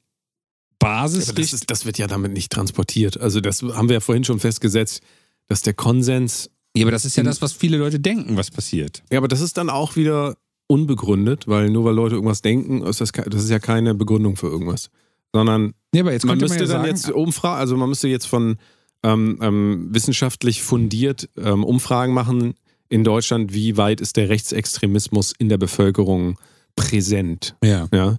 Basis Aber das, ist, das wird ja damit nicht transportiert. Also das haben wir ja vorhin schon festgesetzt, dass der Konsens, ja, aber das ist ja das, was viele Leute denken, was passiert. ja, aber das ist dann auch wieder unbegründet, weil nur weil Leute irgendwas denken, ist das, das ist ja keine Begründung für irgendwas. Sondern Ja, aber jetzt man müsste man ja dann sagen, jetzt umfragen, also man müsste jetzt von ähm, ähm, wissenschaftlich fundiert ähm, Umfragen machen in Deutschland, wie weit ist der Rechtsextremismus in der Bevölkerung präsent. ja. Ja.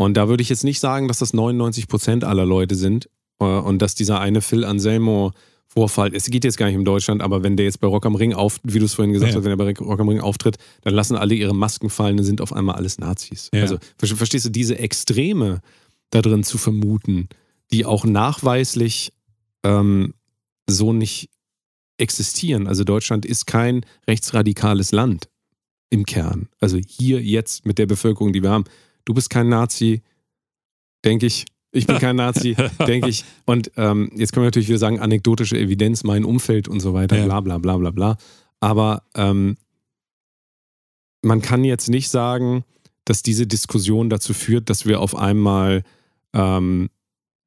Und da würde ich jetzt nicht sagen, dass das 99 Prozent aller Leute sind äh, und dass dieser eine Phil Anselmo Vorfall, es geht jetzt gar nicht um Deutschland, aber wenn der jetzt bei Rock am Ring auf, wie du es vorhin gesagt Ja. hast, wenn er bei Rock am Ring auftritt, dann lassen alle ihre Masken fallen und sind auf einmal alles Nazis. Ja. Also ver- verstehst du, diese Extreme da drin zu vermuten, die auch nachweislich ähm, so nicht existieren. Also Deutschland ist kein rechtsradikales Land im Kern. Also hier jetzt mit der Bevölkerung, die wir haben. Du bist kein Nazi, denke ich. Ich bin kein Nazi, denke ich. Und ähm, jetzt können wir natürlich wieder sagen, anekdotische Evidenz, mein Umfeld und so weiter, Ja. bla bla bla bla bla. Aber ähm, man kann jetzt nicht sagen, dass diese Diskussion dazu führt, dass wir auf einmal ähm,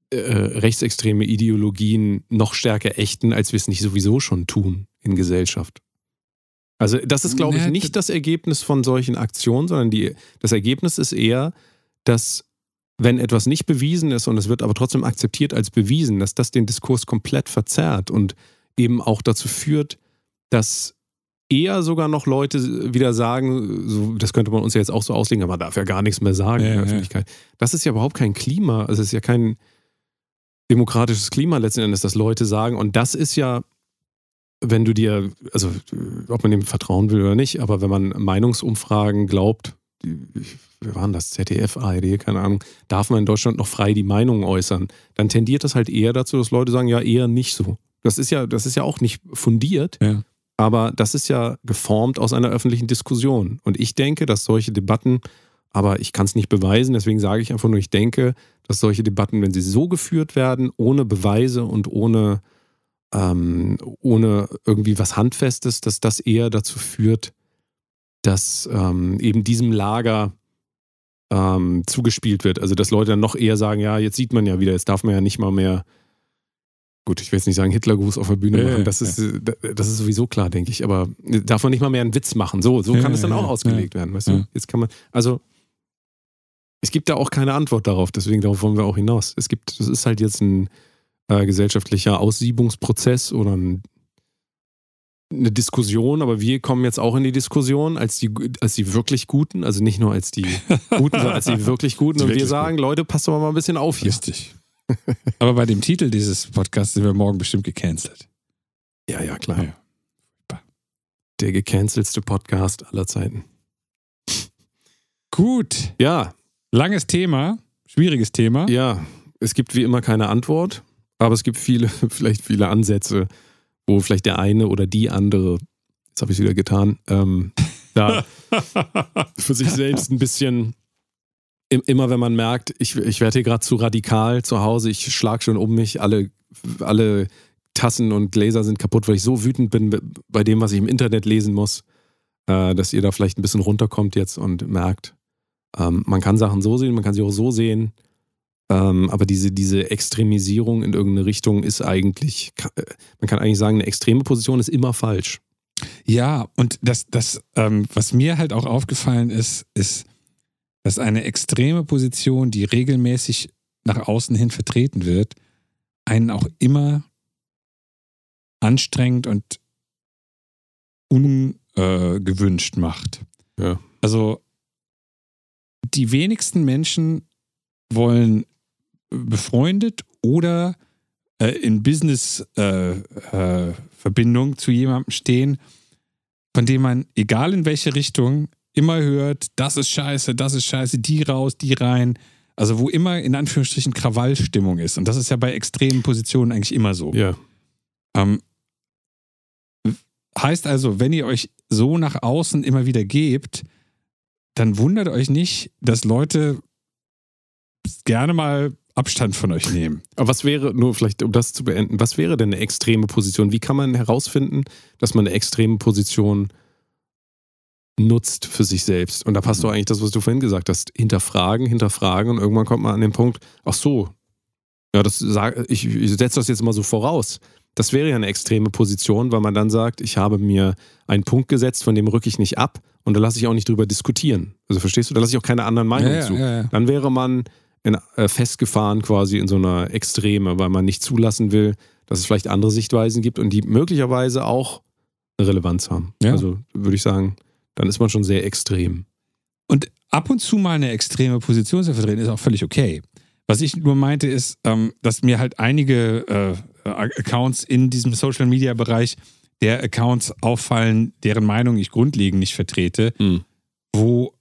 äh, rechtsextreme Ideologien noch stärker ächten, als wir es nicht sowieso schon tun in Gesellschaft. Also das ist, glaube ich, nicht das Ergebnis von solchen Aktionen, sondern die, das Ergebnis ist eher, dass wenn etwas nicht bewiesen ist und es wird aber trotzdem akzeptiert als bewiesen, dass das den Diskurs komplett verzerrt und eben auch dazu führt, dass eher sogar noch Leute wieder sagen, so, das könnte man uns ja jetzt auch so auslegen, aber man darf ja gar nichts mehr sagen Ja, in der ja. Öffentlichkeit. Das ist ja überhaupt kein Klima, also es ist ja kein demokratisches Klima letzten Endes, dass Leute sagen, und das ist ja, wenn du dir, also ob man dem vertrauen will oder nicht, aber wenn man Meinungsumfragen glaubt, wir waren das, ZDF, ARD, keine Ahnung, darf man in Deutschland noch frei die Meinung äußern, dann tendiert das halt eher dazu, dass Leute sagen, ja, eher nicht so. Das ist ja, das ist ja auch nicht fundiert, Ja. Aber das ist ja geformt aus einer öffentlichen Diskussion. Und ich denke, dass solche Debatten, aber ich kann es nicht beweisen, deswegen sage ich einfach nur, ich denke, dass solche Debatten, wenn sie so geführt werden, ohne Beweise und ohne, ähm, ohne irgendwie was Handfestes, dass das eher dazu führt, dass ähm, eben diesem Lager ähm, zugespielt wird. Also dass Leute dann noch eher sagen, ja, jetzt sieht man ja wieder, jetzt darf man ja nicht mal mehr Gut, ich will jetzt nicht sagen Hitlergruß auf der Bühne machen, das ist, äh, das ist sowieso klar, denke ich. Aber darf man nicht mal mehr einen Witz machen. So, so kann es dann auch ausgelegt werden, weißt du? Jetzt kann man, also es gibt da auch keine Antwort darauf, deswegen darauf wollen wir auch hinaus. Es gibt, das ist halt jetzt ein äh, gesellschaftlicher Aussiebungsprozess oder ein, eine Diskussion, aber wir kommen jetzt auch in die Diskussion als die, als die wirklich Guten, also nicht nur als die Guten, sondern als die wirklich Guten. Die Und wir wirklich sagen, Leute, passt doch mal ein bisschen auf hier. Richtig. Aber bei dem Titel dieses Podcasts sind wir morgen bestimmt gecancelt. Ja, ja, klar. Ja. Der gecancelste Podcast aller Zeiten. Gut. Ja, Langes Thema, schwieriges Thema. ja, es gibt wie immer keine Antwort, aber es gibt viele, vielleicht viele Ansätze, wo vielleicht der eine oder die andere, jetzt habe ich es wieder getan, ähm, da für sich selbst ein bisschen, im- immer wenn man merkt, ich, ich werde hier gerade zu radikal zu Hause, ich schlage schon um mich, alle, alle Tassen und Gläser sind kaputt, weil ich so wütend bin bei dem, was ich im Internet lesen muss, äh, dass ihr da vielleicht ein bisschen runterkommt jetzt und merkt, ähm, man kann Sachen so sehen, man kann sie auch so sehen, ähm, aber diese, diese Extremisierung in irgendeine Richtung ist eigentlich, äh, man kann eigentlich sagen, eine extreme Position ist immer falsch. Ja, und das, das ähm, was mir halt auch aufgefallen ist, ist, dass eine extreme Position, die regelmäßig nach außen hin vertreten wird, einen auch immer anstrengend und ungewünscht macht. Ja. Also die wenigsten Menschen wollen befreundet oder äh, in Business-Verbindung äh, Verbindung zu jemandem stehen, von dem man, egal in welche Richtung, immer hört, das ist scheiße, das ist scheiße, die raus, die rein. Also wo immer in Anführungsstrichen Krawallstimmung ist. Und das ist ja bei extremen Positionen eigentlich immer so. Ja. Ähm, heißt also, wenn ihr euch so nach außen immer wieder gebt, dann wundert euch nicht, dass Leute gerne mal Abstand von euch nehmen. Aber was wäre, nur vielleicht um das zu beenden, was wäre denn eine extreme Position? Wie kann man herausfinden, dass man eine extreme Position nutzt für sich selbst? Und da passt Mhm. doch eigentlich das, was du vorhin gesagt hast. Hinterfragen, hinterfragen und irgendwann kommt man an den Punkt, ach so, ja, das sag, ich, ich setze das jetzt mal so voraus. Das wäre ja eine extreme Position, weil man dann sagt, ich habe mir einen Punkt gesetzt, von dem rücke ich nicht ab und da lasse ich auch nicht drüber diskutieren. Also verstehst du, da lasse ich auch keine anderen Meinungen zu. ja, ja. Dann wäre man in, äh, festgefahren quasi in so einer Extreme, weil man nicht zulassen will, dass es vielleicht andere Sichtweisen gibt und die möglicherweise auch eine Relevanz haben. Ja. Also würde ich sagen, dann ist man schon sehr extrem. Und ab und zu mal eine extreme Position zu vertreten, ist auch völlig okay. Was ich nur meinte, ist, ähm, dass mir halt einige äh, Accounts in diesem Social Media Bereich der Accounts auffallen, deren Meinung ich grundlegend nicht vertrete, Hm. wo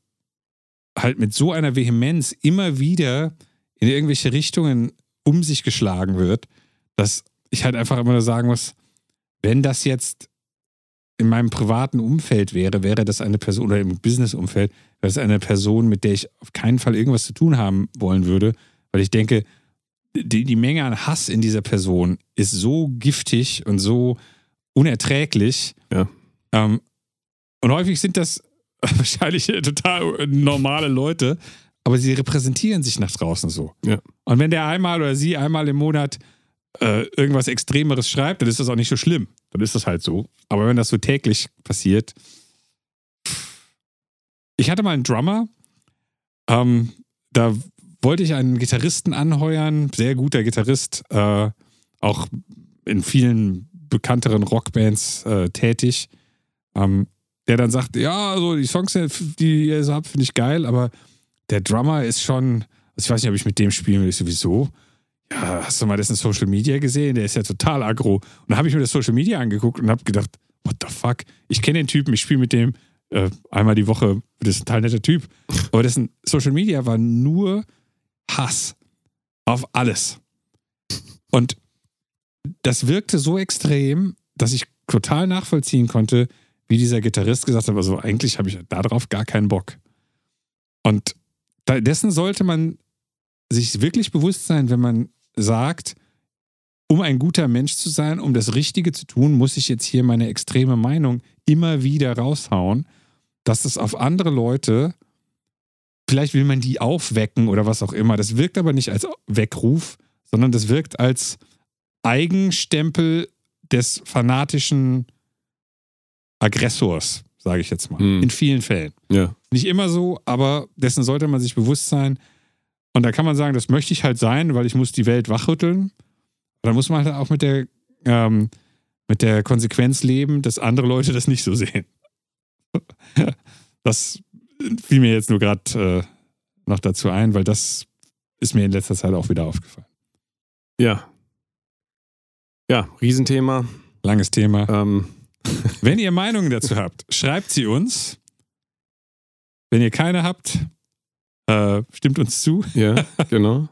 halt mit so einer Vehemenz immer wieder in irgendwelche Richtungen um sich geschlagen wird, dass ich halt einfach immer nur sagen muss, wenn das jetzt in meinem privaten Umfeld wäre, wäre das eine Person oder im Business-Umfeld, wäre das eine Person, mit der ich auf keinen Fall irgendwas zu tun haben wollen würde, weil ich denke, die, die Menge an Hass in dieser Person ist so giftig und so unerträglich. Ja. Ähm, und häufig sind das wahrscheinlich total normale Leute, aber sie repräsentieren sich nach draußen so. Ja. Und wenn der einmal oder sie einmal im Monat äh, irgendwas Extremeres schreibt, dann ist das auch nicht so schlimm. Dann ist das halt so. Aber wenn das so täglich passiert. Ich hatte mal einen Drummer, ähm, da wollte ich einen Gitarristen anheuern, sehr guter Gitarrist, äh, auch in vielen bekannteren Rockbands äh, tätig, ähm, der dann sagt, ja, so die Songs, die ihr so habt, finde ich geil, aber der Drummer ist schon, also ich weiß nicht, ob ich mit dem spielen will, ich sowieso. Ja, hast du mal dessen Social Media gesehen? Der ist ja total aggro. Und dann habe ich mir das Social Media angeguckt und habe gedacht, what the fuck? Ich kenne den Typen, ich spiele mit dem äh, einmal die Woche. Das ist ein total netter Typ. Aber dessen Social Media war nur Hass auf alles. Und das wirkte so extrem, dass ich total nachvollziehen konnte, wie dieser Gitarrist gesagt hat, also eigentlich habe ich darauf gar keinen Bock. Und dessen sollte man sich wirklich bewusst sein, wenn man sagt, um ein guter Mensch zu sein, um das Richtige zu tun, muss ich jetzt hier meine extreme Meinung immer wieder raushauen, dass das auf andere Leute, vielleicht will man die aufwecken oder was auch immer. Das wirkt aber nicht als Weckruf, sondern das wirkt als Eigenstempel des fanatischen Aggressors, sage ich jetzt mal. Hm. In vielen Fällen. Ja. Nicht immer so, aber dessen sollte man sich bewusst sein. Und da kann man sagen, das möchte ich halt sein, weil ich muss die Welt wachrütteln. Da muss man halt auch mit der, ähm, mit der Konsequenz leben, dass andere Leute das nicht so sehen. Das fiel mir jetzt nur gerade äh, noch dazu ein, weil das ist mir in letzter Zeit auch wieder aufgefallen. Ja. Ja, Riesenthema. Langes Thema. Ähm, Wenn ihr Meinungen dazu habt, schreibt sie uns. Wenn ihr keine habt, äh, stimmt uns zu. ja, genau.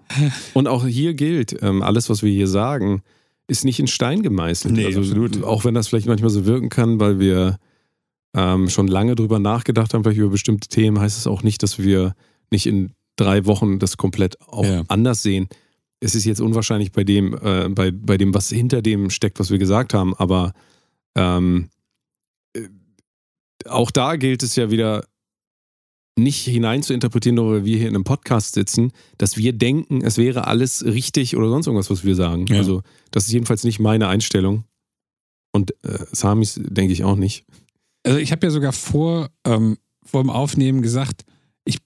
Und auch hier gilt, ähm, alles, was wir hier sagen, ist nicht in Stein gemeißelt. Nee, also, absolut. Auch wenn das vielleicht manchmal so wirken kann, weil wir ähm, schon lange drüber nachgedacht haben, vielleicht über bestimmte Themen, heißt es auch nicht, dass wir nicht in drei Wochen das komplett auch Ja. anders sehen. Es ist jetzt unwahrscheinlich bei dem, äh, bei, bei dem, was hinter dem steckt, was wir gesagt haben, aber ähm, äh, auch da gilt es ja wieder, nicht hinein zu interpretieren, nur weil wir hier in einem Podcast sitzen, dass wir denken, es wäre alles richtig oder sonst irgendwas, was wir sagen. Ja. Also, das ist jedenfalls nicht meine Einstellung. Und äh, Samis denke ich auch nicht. Also ich habe ja sogar vor, ähm, vor dem Aufnehmen gesagt, ich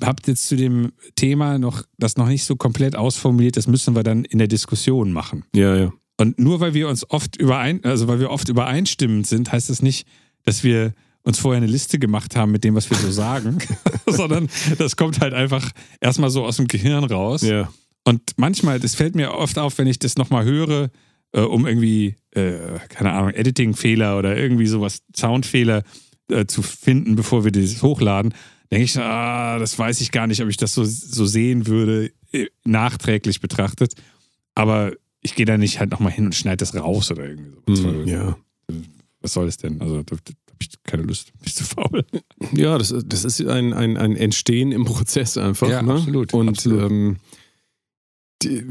habe jetzt zu dem Thema noch das noch nicht so komplett ausformuliert, das müssen wir dann in der Diskussion machen. Ja, ja. Und nur weil wir uns oft überein, also weil wir oft übereinstimmend sind, heißt das nicht, dass wir uns vorher eine Liste gemacht haben mit dem, was wir so sagen, sondern das kommt halt einfach erstmal so aus dem Gehirn raus. Ja. Und manchmal, das fällt mir oft auf, wenn ich das nochmal höre, äh, um irgendwie, äh, keine Ahnung, Editing-Fehler oder irgendwie sowas, Soundfehler äh, zu finden, bevor wir das hochladen, denke ich, ah, das weiß ich gar nicht, ob ich das so, so sehen würde, äh, nachträglich betrachtet. Aber ich gehe da nicht halt nochmal hin und schneide das raus oder irgendwie so. Hm, ja. Was soll das denn? Also, da, da habe ich keine Lust, bin ich zu faul. Ja, das, das ist ein, ein, ein Entstehen im Prozess einfach. Ja, ne? absolut, Und absolut. Ähm, die,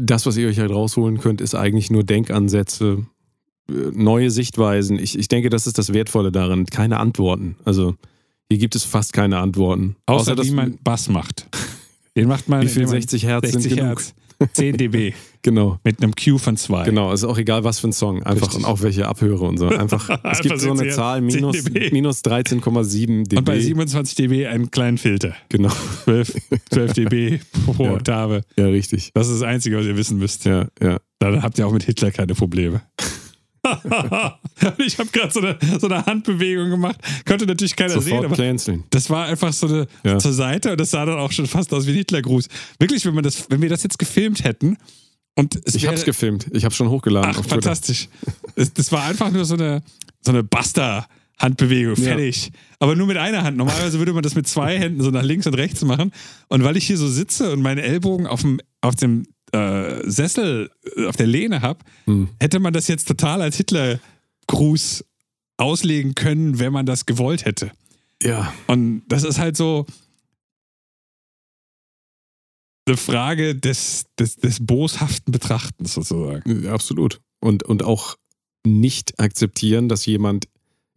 das, was ihr euch halt rausholen könnt, ist eigentlich nur Denkansätze, äh, neue Sichtweisen. Ich, ich denke, das ist das Wertvolle daran. Keine Antworten. Also hier gibt es fast keine Antworten. Außer, dass wie man Bass macht. Den macht man. wie viel indem man 60 Hertz 60 sind genug. Hertz, 10 dB Genau. mit einem Q von 2. Genau, ist auch egal, was für ein Song. Einfach Richtig. und auch welche abhöre und so. Einfach, es gibt so eine 60 Zahl, Hertz, 10 minus, minus 13,7 dB. Und bei 27 dB einen kleinen Filter. genau. 12, 12 dB pro Ja. Oktave. Ja, richtig. Das ist das Einzige, was ihr wissen müsst. Ja, ja. Dann habt ihr auch mit Hitler keine Probleme. ich habe gerade so eine, so eine Handbewegung gemacht. Konnte natürlich keiner sehen, Sofort aber canceln. das war einfach so eine Ja. zur Seite und das sah dann auch schon fast aus wie ein Hitlergruß. Wirklich, wenn, man das, wenn wir das jetzt gefilmt hätten und es Ich wäre, hab's gefilmt. Ich hab's schon hochgeladen Ach, fantastisch. Das, das war einfach nur so eine, so eine Basta-Handbewegung. Ja. Fertig. Aber nur mit einer Hand. Normalerweise würde man das mit zwei Händen so nach links und rechts machen. Und weil ich hier so sitze und meine Ellbogen auf dem, auf dem äh, Sessel, äh, auf der Lehne habe, Hm. hätte man das jetzt total als Hitler-Gruß auslegen können, wenn man das gewollt hätte. Ja. Und das ist halt so eine Frage des, des, des boshaften Betrachtens sozusagen. Ja, Absolut. Und, und auch nicht akzeptieren, dass jemand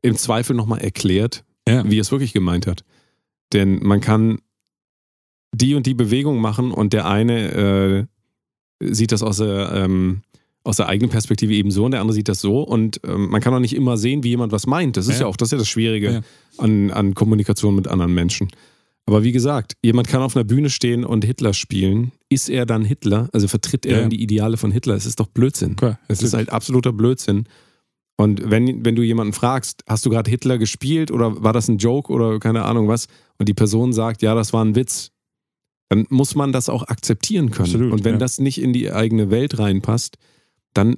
im Zweifel nochmal erklärt, Ja. wie er es wirklich gemeint hat. Denn man kann die und die Bewegung machen und der eine äh, sieht das aus der, ähm, aus der eigenen Perspektive eben so und der andere sieht das so. Und ähm, man kann auch nicht immer sehen, wie jemand was meint. Das ist ja, Ja. auch das, ist ja das Schwierige Ja. an, an Kommunikation mit anderen Menschen. Aber wie gesagt, jemand kann auf einer Bühne stehen und Hitler spielen. Ist er dann Hitler? Also vertritt er Ja. dann die Ideale von Hitler? Es ist doch Blödsinn. Klar, Es ist halt absoluter Blödsinn. Und wenn, wenn du jemanden fragst, hast du gerade Hitler gespielt oder war das ein Joke oder keine Ahnung was, und die Person sagt, ja, das war ein Witz, dann muss man das auch akzeptieren können. Absolut, und wenn ja. das nicht in die eigene Welt reinpasst, dann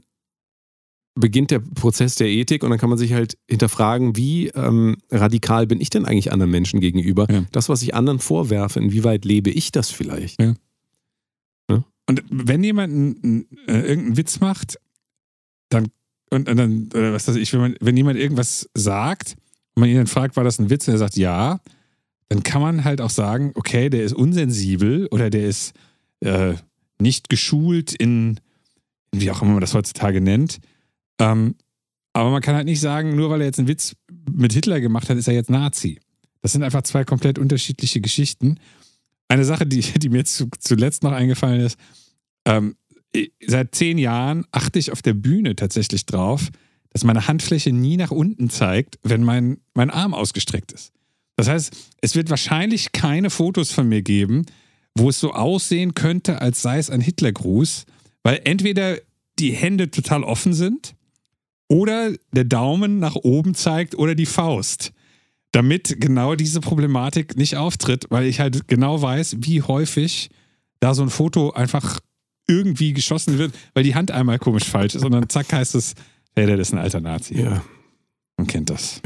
beginnt der Prozess der Ethik und dann kann man sich halt hinterfragen, wie ähm, radikal bin ich denn eigentlich anderen Menschen gegenüber? Ja. Das, was ich anderen vorwerfe, inwieweit lebe ich das vielleicht? Und wenn jemand einen, äh, irgendeinen Witz macht, dann und, und dann, äh, was weiß ich, wenn, man, wenn jemand irgendwas sagt und man ihn dann fragt, war das ein Witz, und er sagt ja, dann kann man halt auch sagen, okay, der ist unsensibel oder der ist äh, nicht geschult in, wie auch immer man das heutzutage nennt. Ähm, aber man kann halt nicht sagen, nur weil er jetzt einen Witz mit Hitler gemacht hat, ist er jetzt Nazi. Das sind einfach zwei komplett unterschiedliche Geschichten. Eine Sache, die, die mir zu, zuletzt noch eingefallen ist, ähm, seit zehn Jahren achte ich auf der Bühne tatsächlich drauf, dass meine Handfläche nie nach unten zeigt, wenn mein, mein Arm ausgestreckt ist. Das heißt, es wird wahrscheinlich keine Fotos von mir geben, wo es so aussehen könnte, als sei es ein Hitlergruß, weil entweder die Hände total offen sind oder der Daumen nach oben zeigt oder die Faust. Damit genau diese Problematik nicht auftritt, weil ich halt genau weiß, wie häufig da so ein Foto einfach irgendwie geschossen wird, weil die Hand einmal komisch falsch ist und dann zack heißt es, hey, der ist ein alter Nazi. Ja. Man kennt das.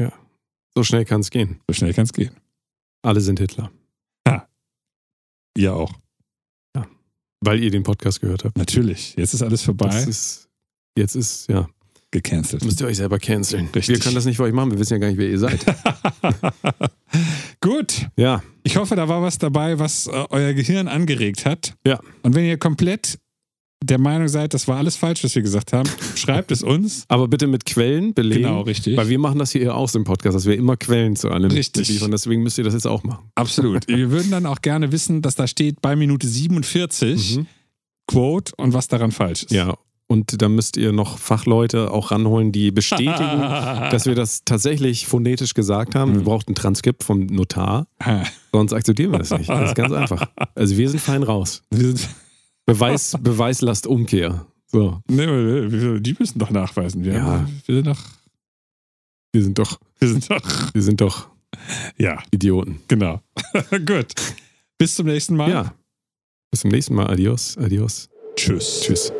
So schnell kann es gehen. So schnell kann es gehen. Alle sind Hitler. Ihr auch. Weil ihr den Podcast gehört habt. Natürlich. Jetzt ist alles vorbei. Ist, jetzt ist, ja, gecancelt. müsst ihr euch selber canceln. Richtig. Wir können das nicht für euch machen, wir wissen ja gar nicht, wer ihr seid. Gut. Ja, Ich hoffe, da war was dabei, was äh, euer Gehirn angeregt hat. Ja. Und wenn ihr komplett der Meinung seid, das war alles falsch, was wir gesagt haben, schreibt es uns. aber bitte mit Quellen belegen. Genau, richtig. Weil wir machen das hier auch so im Podcast, dass wir immer Quellen zu allem Richtig. liefern. Deswegen müsst ihr das jetzt auch machen. Absolut. wir würden dann auch gerne wissen, dass da steht bei Minute 47 Mhm. Quote und was daran falsch ist. Ja, und da müsst ihr noch Fachleute auch ranholen, die bestätigen, dass wir das tatsächlich phonetisch gesagt haben. Wir Mhm. brauchen ein Transkript vom Notar, sonst akzeptieren wir das nicht. Das ist ganz einfach. Also wir sind fein raus. Wir sind, Beweis, Beweislastumkehr. So, nee, wir- die müssen doch nachweisen. Wir, Ja. wir sind doch. wir sind doch, Wir sind doch. wir sind doch Ja, Idioten. genau. Gut. Bis zum nächsten Mal. Ja. Bis zum nächsten Mal. Adios. Adios. Tschüss. Tschüss.